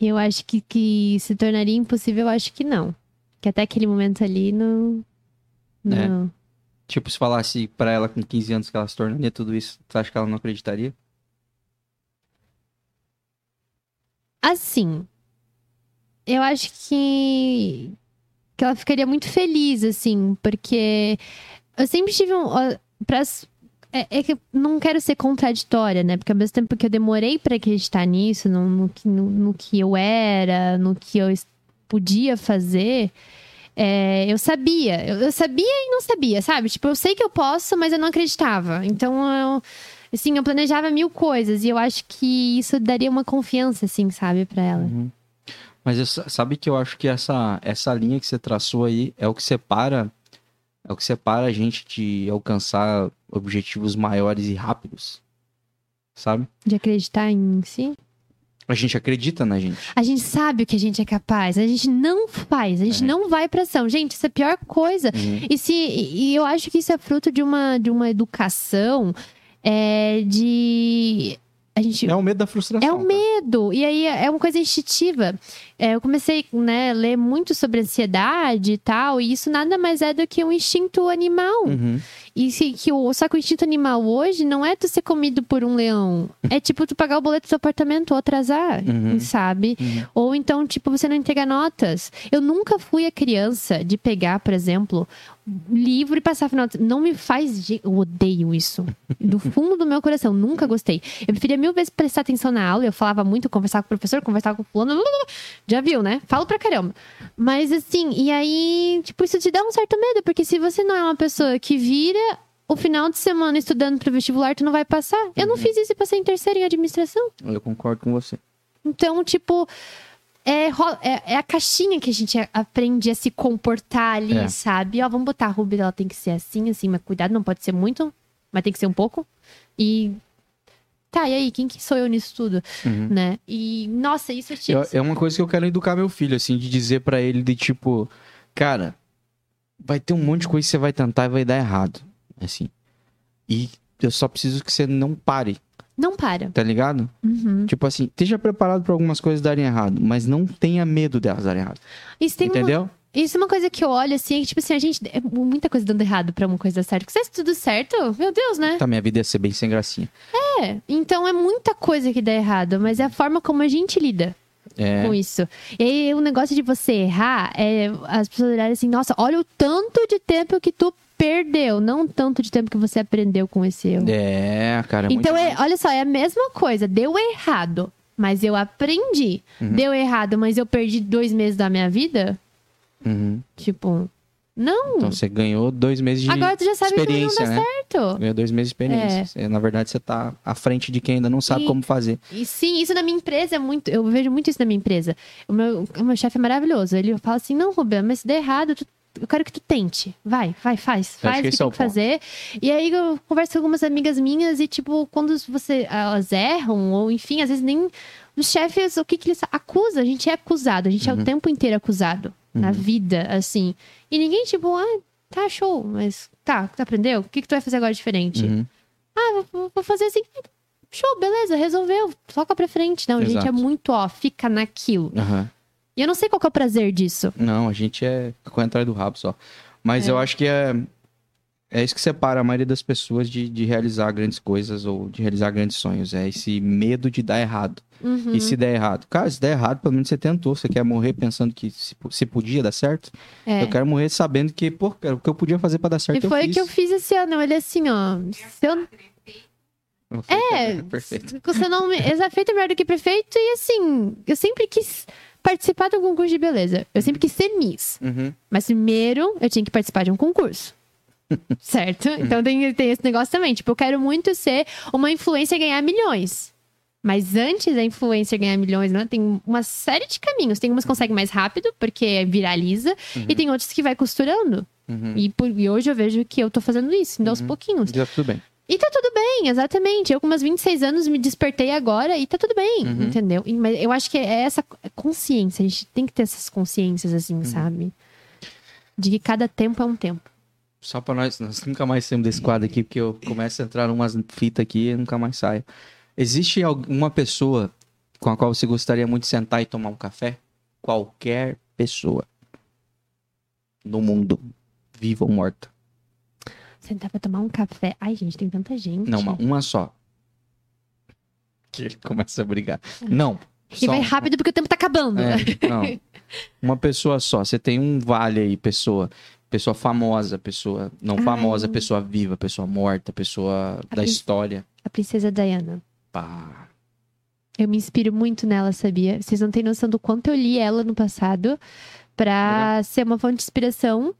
eu acho que, que se tornaria impossível, eu acho que não. Que até aquele momento ali não. É. Não. Tipo, se falasse pra ela com 15 anos que ela se tornaria tudo isso, você acha que ela não acreditaria? Assim, eu acho que que ela ficaria muito feliz, assim, porque eu sempre tive um. Pras, é, é que não quero ser contraditória, né? Porque ao mesmo tempo que eu demorei pra acreditar nisso, no, no, que- no, no que eu era, no que eu podia fazer, é, eu sabia. Eu, eu sabia e não sabia, sabe? Tipo, eu sei que eu posso, mas eu não acreditava. Então, eu, assim, eu planejava mil coisas e eu acho que isso daria uma confiança, assim, sabe, pra ela. Uhum. Mas eu sa- sabe que eu acho que essa, essa linha que você traçou aí é o que separa é o que separa a gente de alcançar objetivos maiores e rápidos. Sabe? De acreditar em si. A gente acredita na gente. A gente sabe o que a gente é capaz, a gente não faz, a gente É. não vai pra ação. Gente, isso é a pior coisa. Uhum. E, se, e eu acho que isso é fruto de uma, de uma educação é, de. A gente É o medo da frustração. É o medo. E aí é uma coisa instintiva. É, eu comecei né, a ler muito sobre ansiedade e tal, e isso nada mais é do que um instinto animal. Uhum. E se, que o, só que o instinto animal hoje não é tu ser comido por um leão. É tipo tu pagar o boleto do seu apartamento ou atrasar, Uhum. sabe? Uhum. Ou então, tipo, você não entregar notas. Eu nunca fui a criança de pegar, por exemplo, livro e passar final. Não me faz. Eu odeio isso. Do fundo do meu coração, nunca gostei. Eu preferia mil vezes prestar atenção na aula. Eu falava muito, conversava com o professor, conversava com o fulano. blá, blá, blá. Já viu, né? Falo pra caramba. Mas assim, e aí, tipo, isso te dá um certo medo, porque se você não é uma pessoa que vira. O final de semana estudando pro vestibular, tu não vai passar. Eu não fiz isso e passei em terceiro em administração. Eu concordo com você. Então, tipo, é, é, é a caixinha que a gente aprende a se comportar ali, É. sabe? Ó, vamos botar a Ruby, ela tem que ser assim, assim, mas cuidado, não pode ser muito, mas tem que ser um pouco. E. Tá, e aí, quem que sou eu nisso tudo, Uhum. né? E, nossa, isso é tipo. é uma coisa que eu quero educar meu filho, assim, de dizer pra ele de tipo, cara, vai ter um monte de coisa que você vai tentar e vai dar errado, assim. E eu só preciso que você não pare, Não para. tá ligado? Uhum. Tipo assim, esteja preparado pra algumas coisas darem errado, mas não tenha medo delas darem errado. Isso tem uma, Entendeu? Isso é uma coisa que eu olho assim, é que, tipo assim, a gente. É muita coisa dando errado pra uma coisa dar certo. Porque se tudo certo, meu Deus, né? Tá, minha vida ia ser bem sem gracinha. É. Então é muita coisa que dá errado, mas é a forma como a gente lida. É. com isso. E aí, o negócio de você errar é as pessoas olharem assim, nossa, olha o tanto de tempo que tu perdeu, não o tanto de tempo que você aprendeu com esse erro. É, cara. é então, é, olha só, é a mesma coisa. Deu errado, mas eu aprendi. Uhum. Deu errado, mas eu perdi dois meses da minha vida. Uhum. Tipo, não. Então você ganhou dois meses de Agora tu já sabe que não dá né? certo. Ganhou dois meses de experiência. Você, na verdade, você tá à frente de quem ainda não sabe E- como fazer. E sim, isso na minha empresa é muito. Eu vejo muito isso na minha empresa. O meu, o meu chefe é maravilhoso. Ele fala assim: não, Rubem, mas se der errado, tu- eu quero que tu tente. Vai, vai, faz. acho Faz o que é tem o que fazer. E aí eu converso com algumas amigas minhas e, tipo, quando você, elas erram, ou enfim, às vezes nem. Os chefes, o que, que eles acusam? A gente é acusado, a gente é Uhum. o tempo inteiro acusado na vida, assim. E ninguém, tipo, ah, tá, show, mas tá, tu aprendeu? O que, que tu vai fazer agora diferente? Uhum. Ah, vou, vou fazer assim. Show, beleza, resolveu. Toca pra frente. Não, a gente é muito, ó, fica naquilo. Aham. E eu não sei qual é o prazer disso. Não, a gente é ficou atrás do rabo só. Mas eu acho que é, é isso que separa a maioria das pessoas de, de realizar grandes coisas ou de realizar grandes sonhos. É esse medo de dar errado. Uhum. E se der errado? Cara, se der errado, pelo menos você tentou. Você quer morrer pensando que se, se podia dar certo? É. Eu quero morrer sabendo que, pô, cara, o que eu podia fazer pra dar certo, E foi o que eu fiz esse ano. Olhei assim, ó. Se eu, É, Perfeito. você não me. Exa feito melhor do que prefeito. E assim, eu sempre quis participar de um concurso de beleza. Eu sempre quis ser Miss. Uhum. Mas primeiro eu tinha que participar de um concurso. Certo? Então tem, tem esse negócio também. Tipo, eu quero muito ser uma influencer e ganhar milhões. Mas antes da influencer ganhar milhões, né, tem uma série de caminhos. Tem umas que conseguem mais rápido, porque viraliza, e tem outras que vai costurando. Uhum. E, por- e hoje eu vejo que eu tô fazendo isso, indo aos pouquinhos. Já tudo bem. E tá tudo bem, exatamente. Eu com meus 26 anos me despertei agora e tá tudo bem, Uhum. entendeu? Mas eu acho que é essa consciência, a gente tem que ter essas consciências Uhum. assim, sabe? De que cada tempo é um tempo. Só pra nós, nós nunca mais saímos desse quadro aqui, porque eu começo a entrar numas fitas aqui e nunca mais saio. Existe alguma pessoa com a qual você gostaria muito de sentar e tomar um café? Qualquer pessoa. No mundo. Viva ou morta. Sentar pra tomar um café. Ai, gente, tem tanta gente. Não, uma, uma só. Que ele começa a brigar. Não. E vai rápido porque o tempo tá acabando. É, não. Uma pessoa só. Você tem um vale aí, pessoa. Pessoa famosa, pessoa não Ai. famosa, pessoa viva, pessoa morta, pessoa da prin- história. A princesa Diana. Pá. Eu me inspiro muito nela, sabia? Vocês não têm noção do quanto eu li ela no passado pra ser uma fonte de inspiração.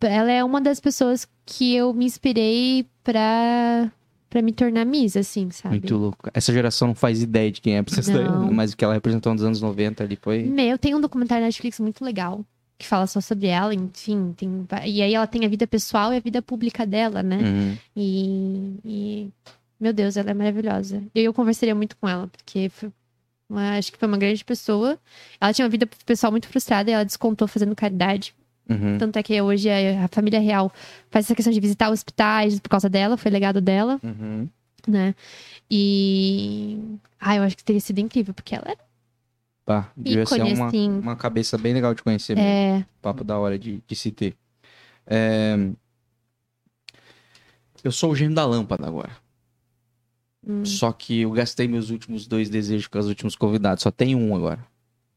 Ela é uma das pessoas que eu me inspirei pra, pra me tornar Miss, assim, sabe? Muito louco. Essa geração não faz ideia de quem é a Princesa Não. Diana, mas o que ela representou nos anos 90 ali foi. Meu, tem um documentário na Netflix muito legal que fala só sobre ela, enfim. Tem... E aí ela tem a vida pessoal e a vida pública dela, né? Uhum. E, e, meu Deus, ela é maravilhosa. E eu conversaria muito com ela, porque uma- acho que foi uma grande pessoa. Ela tinha uma vida pessoal muito frustrada e ela descontou fazendo caridade. Uhum. Tanto é que hoje a, a família real faz essa questão de visitar hospitais por causa dela, foi legado dela, Uhum. né? E. Ah, eu acho que teria sido incrível, porque ela era Pá, devia ser uma, assim. uma cabeça bem legal de conhecer mesmo. É. Papo da hora de, de se ter. É, Eu sou o gênio da lâmpada agora. Hum, Só que eu gastei meus últimos dois desejos com os últimos convidados. Só tem um agora.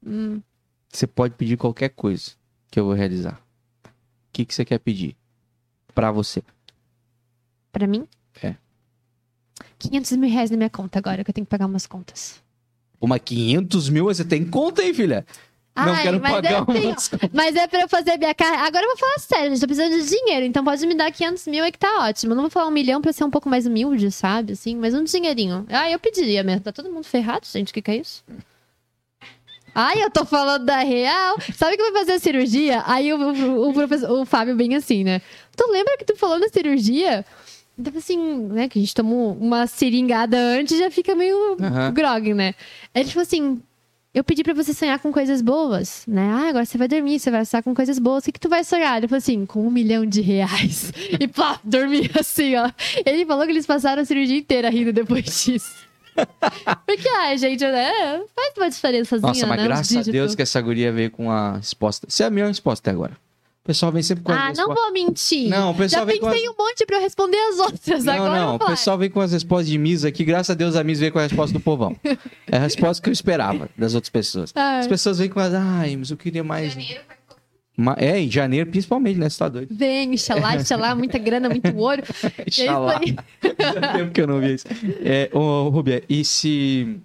hum. Você pode pedir qualquer coisa que eu vou realizar. O que, que você quer pedir? Pra você. Pra mim? É. 500 mil reais na minha conta agora, que eu tenho que pagar umas contas. Uma 500 mil você tem conta, hein, filha? Não Ai, quero mas pagar eu tenho- umas Mas é pra eu fazer minha cara. Agora eu vou falar sério, gente. Tô precisando de dinheiro. Então pode me dar 500 mil aí que tá ótimo. Eu não vou falar um milhão pra ser um pouco mais humilde, sabe? Assim, mas um dinheirinho. Ah, eu pediria mesmo. Tá todo mundo ferrado, gente. O que, que é isso? Ai, eu tô falando da real. Sabe que vai fazer a cirurgia? Aí o, o, o professor, o Fábio bem assim, né? Tu lembra que tu falou na cirurgia? Então, assim, né? Que a gente tomou uma seringada antes já fica meio Aham. grog, né? Ele falou assim: eu pedi pra você sonhar com coisas boas, né? Ah, agora você vai dormir, você vai sonhar com coisas boas. O que, que tu vai sonhar? Ele falou assim, com um milhão de reais. E pá, dormi assim, ó. Ele falou que eles passaram a cirurgia inteira rindo depois disso. Porque, ai, gente, né? Faz uma diferençazinha, Nossa, mas né? graças a. Deus que essa guria veio com a resposta. Você é a melhor resposta até agora. O pessoal vem sempre com a Ah, não vou mentir. Não, o pessoal Já vem com pensei as... um monte pra eu responder as outras. Não, agora não, o pessoal vem com as respostas de Miss aqui. Graças a Deus a Miss veio com a resposta do povão. É a resposta que eu esperava das outras pessoas. Ai. As pessoas vêm com as. Ai, mas eu queria mais. Ma- É, em janeiro, principalmente, né? Você tá doido? Vem, xalá, xalá, muita grana, muito ouro. É isso Xalá. aí. Faz tempo que eu não vi isso. É, ô, Rubia, e se.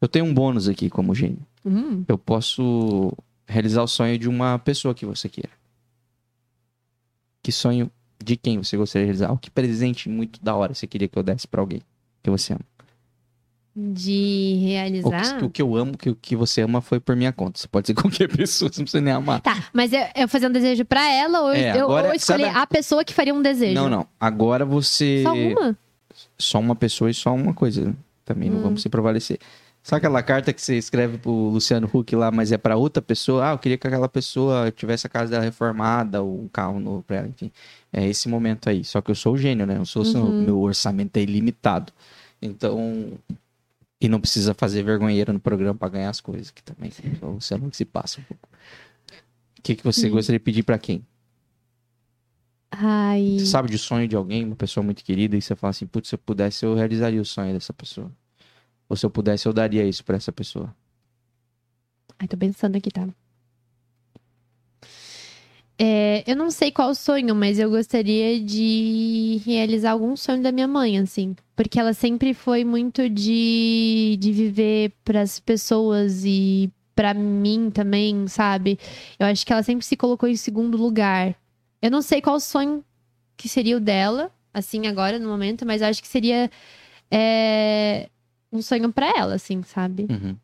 Eu tenho um bônus aqui como gênio. Hum, Eu posso realizar o sonho de uma pessoa que você queira. Que sonho de quem você gostaria de realizar? O que presente muito da hora você queria que eu desse pra alguém que você ama? De O realizar. que, o que eu amo, que o que você ama foi por minha conta. Você pode ser qualquer pessoa, você não precisa nem amar. Tá, mas eu, eu fazer um desejo pra ela ou É, eu, agora, ou escolher sabe- a pessoa que faria um desejo? Não, não. Agora você. Só uma? Só uma pessoa e só uma coisa. Também não Hum. vamos se prevalecer. Sabe aquela carta que você escreve pro Luciano Huck lá, mas é pra outra pessoa? Ah, eu queria que aquela pessoa tivesse a casa dela reformada, ou um carro novo pra ela, enfim. É esse momento aí. Só que eu sou o gênio, né? Eu sou Uhum. meu orçamento é ilimitado. Então. E não precisa fazer vergonheira no programa pra ganhar as coisas, que também o Luciano Huck se passa um pouco. O que, que você Hum. gostaria de pedir pra quem? Ai. Você sabe de sonho de alguém, uma pessoa muito querida, e você fala assim, putz, se eu pudesse, eu realizaria o sonho dessa pessoa. Ou se eu pudesse, eu daria isso pra essa pessoa. Ai, tô pensando aqui, tá? É, eu não sei qual sonho, mas eu gostaria de realizar algum sonho da minha mãe, assim. Porque ela sempre foi muito de, de viver pras pessoas e pra mim também, sabe? Eu acho que ela sempre se colocou em segundo lugar. Eu não sei qual sonho que seria o dela, assim, agora, no momento, mas acho que seria é, um sonho pra ela, assim, sabe? Uhum.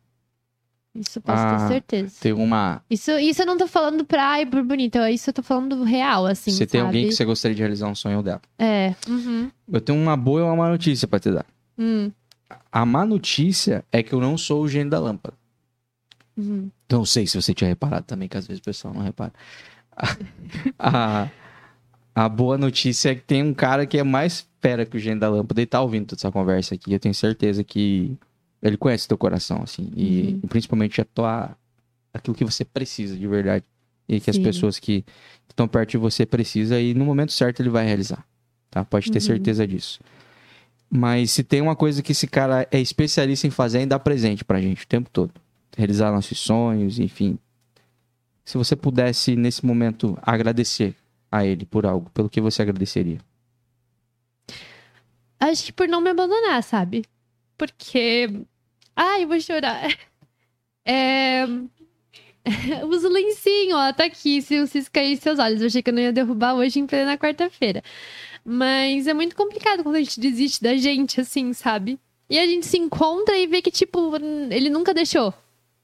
Isso posso Ah, ter certeza. Tem uma. Isso, isso eu não tô falando pra ai, por bonito. Isso eu tô falando real, assim, você tem sabe? alguém que você gostaria de realizar um sonho dela. É. Uhum. Eu tenho uma boa e uma má notícia pra te dar. Hum. A má notícia é que eu não sou o gênio da lâmpada. Uhum. Não sei se você tinha reparado também, que às vezes o pessoal não repara. A, a boa notícia é que tem um cara que é mais fera que o gênio da lâmpada e tá ouvindo toda essa conversa aqui. Eu tenho certeza que ele conhece teu coração, assim. E, Uhum. principalmente a tua, aquilo que você precisa de verdade. E que as Sim. pessoas que estão perto de você precisam e no momento certo ele vai realizar. Tá? Pode ter Uhum. certeza disso. Mas se tem uma coisa que esse cara é especialista em fazer, é em dar presente pra gente o tempo todo. Realizar nossos sonhos, enfim. Se você pudesse, nesse momento, agradecer a ele por algo, pelo que você agradeceria? Acho que por não me abandonar, sabe? Porque. Ai, eu vou chorar. É. Usa o lencinho, ó, tá aqui. Se vocês caírem seus olhos. Eu achei que eu não ia derrubar hoje em plena quarta-feira. Mas é muito complicado quando a gente desiste da gente, assim, sabe? E a gente se encontra e vê que, tipo, ele nunca deixou.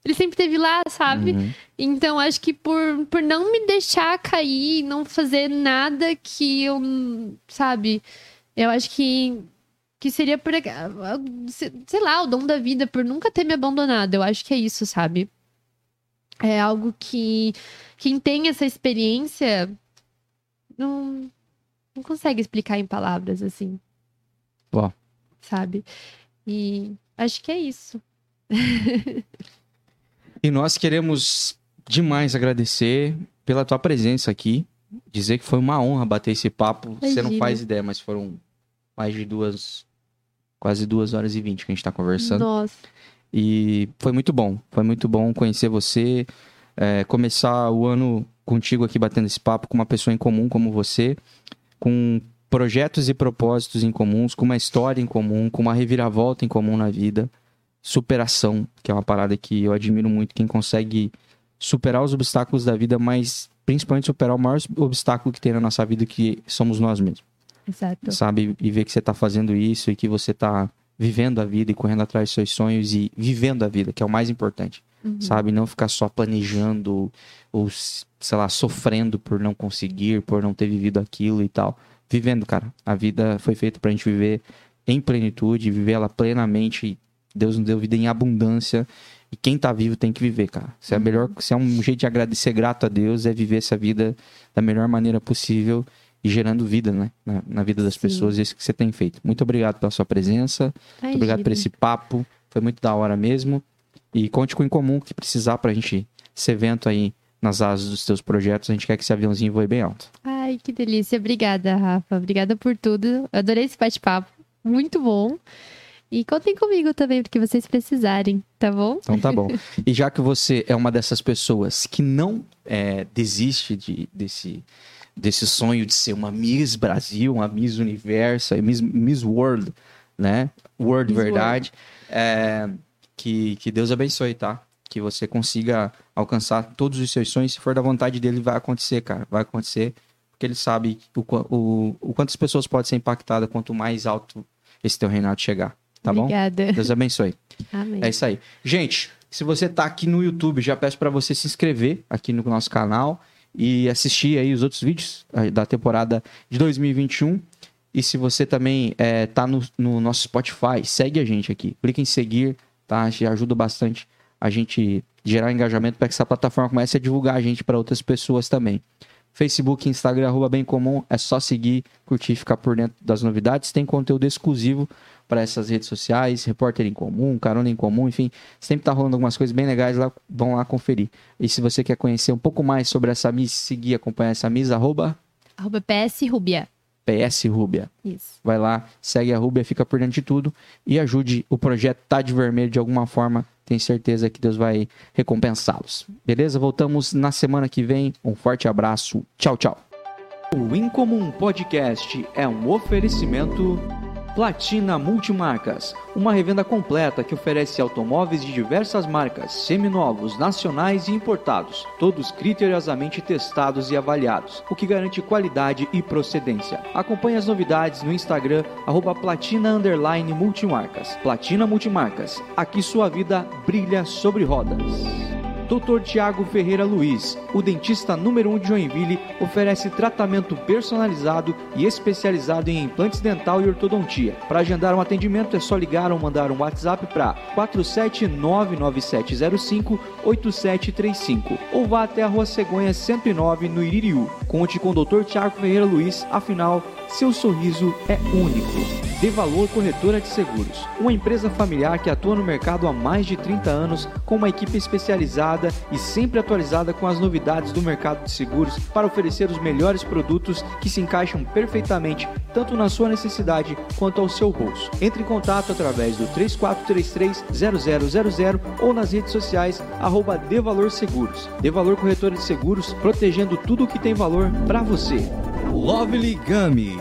Ele sempre esteve lá, sabe? Uhum. Então, acho que por, por não me deixar cair, não fazer nada que eu, sabe? Eu acho que, que seria por, sei lá, o dom da vida, por nunca ter me abandonado. Eu acho que é isso, sabe? É algo que quem tem essa experiência não, não consegue explicar em palavras, assim. Ó. Sabe? E acho que é isso. E nós queremos demais agradecer pela tua presença aqui. Dizer que foi uma honra bater esse papo. Você não Imagina. faz ideia, mas foram mais de duas. Quase duas horas e vinte que a gente tá conversando. Nossa. E foi muito bom. Foi muito bom conhecer você. é, começar o ano contigo aqui batendo esse papo com uma pessoa em comum como você. Com projetos e propósitos em comuns, com uma história em comum, com uma reviravolta em comum na vida. Superação, que é uma parada que eu admiro muito. Quem consegue superar os obstáculos da vida, mas principalmente superar o maior obstáculo que tem na nossa vida, que somos nós mesmos Exato. sabe? E ver que você tá fazendo isso e que você tá vivendo a vida e correndo atrás dos seus sonhos e vivendo a vida, que é o mais importante, Uhum. sabe? Não ficar só planejando ou, sei lá, sofrendo por não conseguir, por não ter vivido aquilo e tal. Vivendo, cara. A vida foi feita pra gente viver em plenitude, viver ela plenamente. Deus nos deu vida em abundância. E quem tá vivo tem que viver, cara. Se é, melhor, se é um jeito de agradecer grato a Deus, é viver essa vida da melhor maneira possível e gerando vida, né? Na, na vida das Sim. pessoas. Isso que você tem feito. Muito obrigado pela sua presença. Muito obrigado por esse papo. Foi muito da hora mesmo. E conte com o Incomum que precisar pra gente esse evento aí nas asas dos teus projetos. A gente quer que esse aviãozinho voe bem alto. Ai, que delícia. Obrigada, Rafa. Obrigada por tudo. Eu adorei esse bate-papo. Muito bom. E contem comigo também, porque vocês precisarem, tá bom? Então tá bom. e já que você é uma dessas pessoas que não é, desiste de, desse, desse sonho de ser uma Miss Brasil, uma Miss Universo, Miss, Miss World, né? World Miss verdade. É, que, que Deus abençoe, tá? que você consiga alcançar todos os seus sonhos. Se for da vontade dele, vai acontecer, cara. Vai acontecer, porque ele sabe o, o, o quantas pessoas podem ser impactadas quanto mais alto esse teu reinado chegar. Tá Obrigada. bom? Deus abençoe. Amém. É isso aí. Gente, se você tá aqui no YouTube, já peço para você se inscrever aqui no nosso canal e assistir aí os outros vídeos eh, da temporada de 2021. E se você também é, tá no, no nosso Spotify, segue a gente aqui. Clique em seguir, tá? Já ajuda bastante a gente gerar engajamento para que essa plataforma comece a divulgar a gente para outras pessoas também. Facebook, Instagram, arroba bem comum, é só seguir, curtir e ficar por dentro das novidades. Tem conteúdo exclusivo para essas redes sociais, repórter em comum, carona em comum, enfim, sempre tá rolando algumas coisas bem legais lá, vão lá conferir. E se você quer conhecer um pouco mais sobre essa Miss, seguir, acompanhar essa Miss, arroba Arroba PS Rubia. PS Rúbia. Isso. Vai lá, segue a Rúbia, fica por dentro de tudo e ajude o projeto Tá de Vermelho de alguma forma. Tenho certeza que Deus vai recompensá-los. Beleza? Voltamos na semana que vem. Um forte abraço. Tchau, tchau. O Incomum Podcast é um oferecimento Platina Multimarcas, uma revenda completa que oferece automóveis de diversas marcas, seminovos, nacionais e importados, todos criteriosamente testados e avaliados, o que garante qualidade e procedência. Acompanhe as novidades no Instagram, arroba platina underline multimarcas. Platina Multimarcas, aqui sua vida brilha sobre rodas. Dr. Tiago Ferreira Luiz, o dentista número 1 um de Joinville, oferece tratamento personalizado e especializado em implantes dental e ortodontia. Para agendar um atendimento é só ligar ou mandar um WhatsApp para 47997058735 ou vá até a Rua Cegonha 109 no Iririú. Conte com o Dr. Tiago Ferreira Luiz, afinal, seu sorriso é único. De Valor Corretora de Seguros, uma empresa familiar que atua no mercado há mais de 30 anos, com uma equipe especializada e sempre atualizada com as novidades do mercado de seguros para oferecer os melhores produtos que se encaixam perfeitamente tanto na sua necessidade quanto ao seu bolso. Entre em contato através do 3433-0000 ou nas redes sociais arroba De Valor Seguros. De Valor Corretora de Seguros, protegendo tudo o que tem valor para você. Lovely Gummy,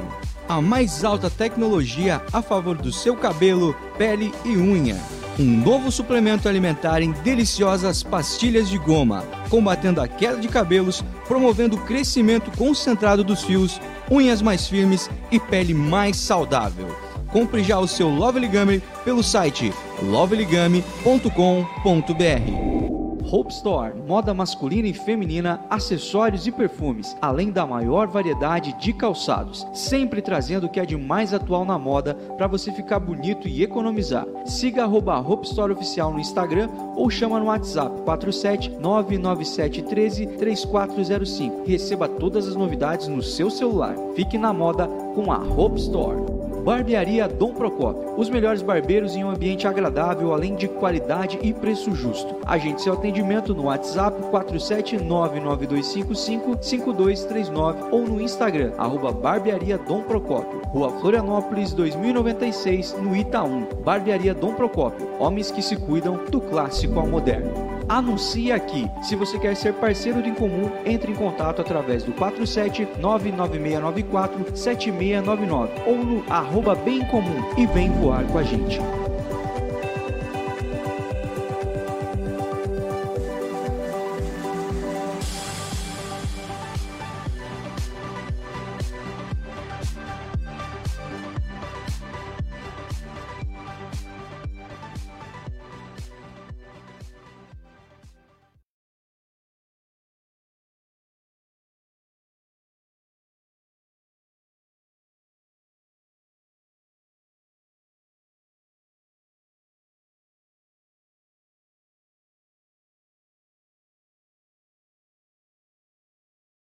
a mais alta tecnologia a favor do seu cabelo, pele e unha. Um novo suplemento alimentar em deliciosas pastilhas de goma, combatendo a queda de cabelos, promovendo o crescimento concentrado dos fios, unhas mais firmes e pele mais saudável. Compre já o seu Lovely Gummy pelo site lovelygummy.com.br. Hope Store, moda masculina e feminina, acessórios e perfumes, além da maior variedade de calçados, sempre trazendo o que é de mais atual na moda para você ficar bonito e economizar. Siga arroba Hope Store Oficial no Instagram ou chama no WhatsApp 47 997 13 3405 e receba todas as novidades no seu celular. Fique na moda com a Hope Store. Barbearia Dom Procópio. Os melhores barbeiros em um ambiente agradável, além de qualidade e preço justo. Agende seu atendimento no WhatsApp 47992555239 ou no Instagram, arroba Barbearia Dom Procópio. Rua Florianópolis 2096, no Itaú. Barbearia Dom Procópio. Homens que se cuidam do clássico ao moderno anuncie aqui. Se você quer ser parceiro do Incomum, entre em contato através do 47 99694 7699 ou no arroba bem comum e vem voar com a gente.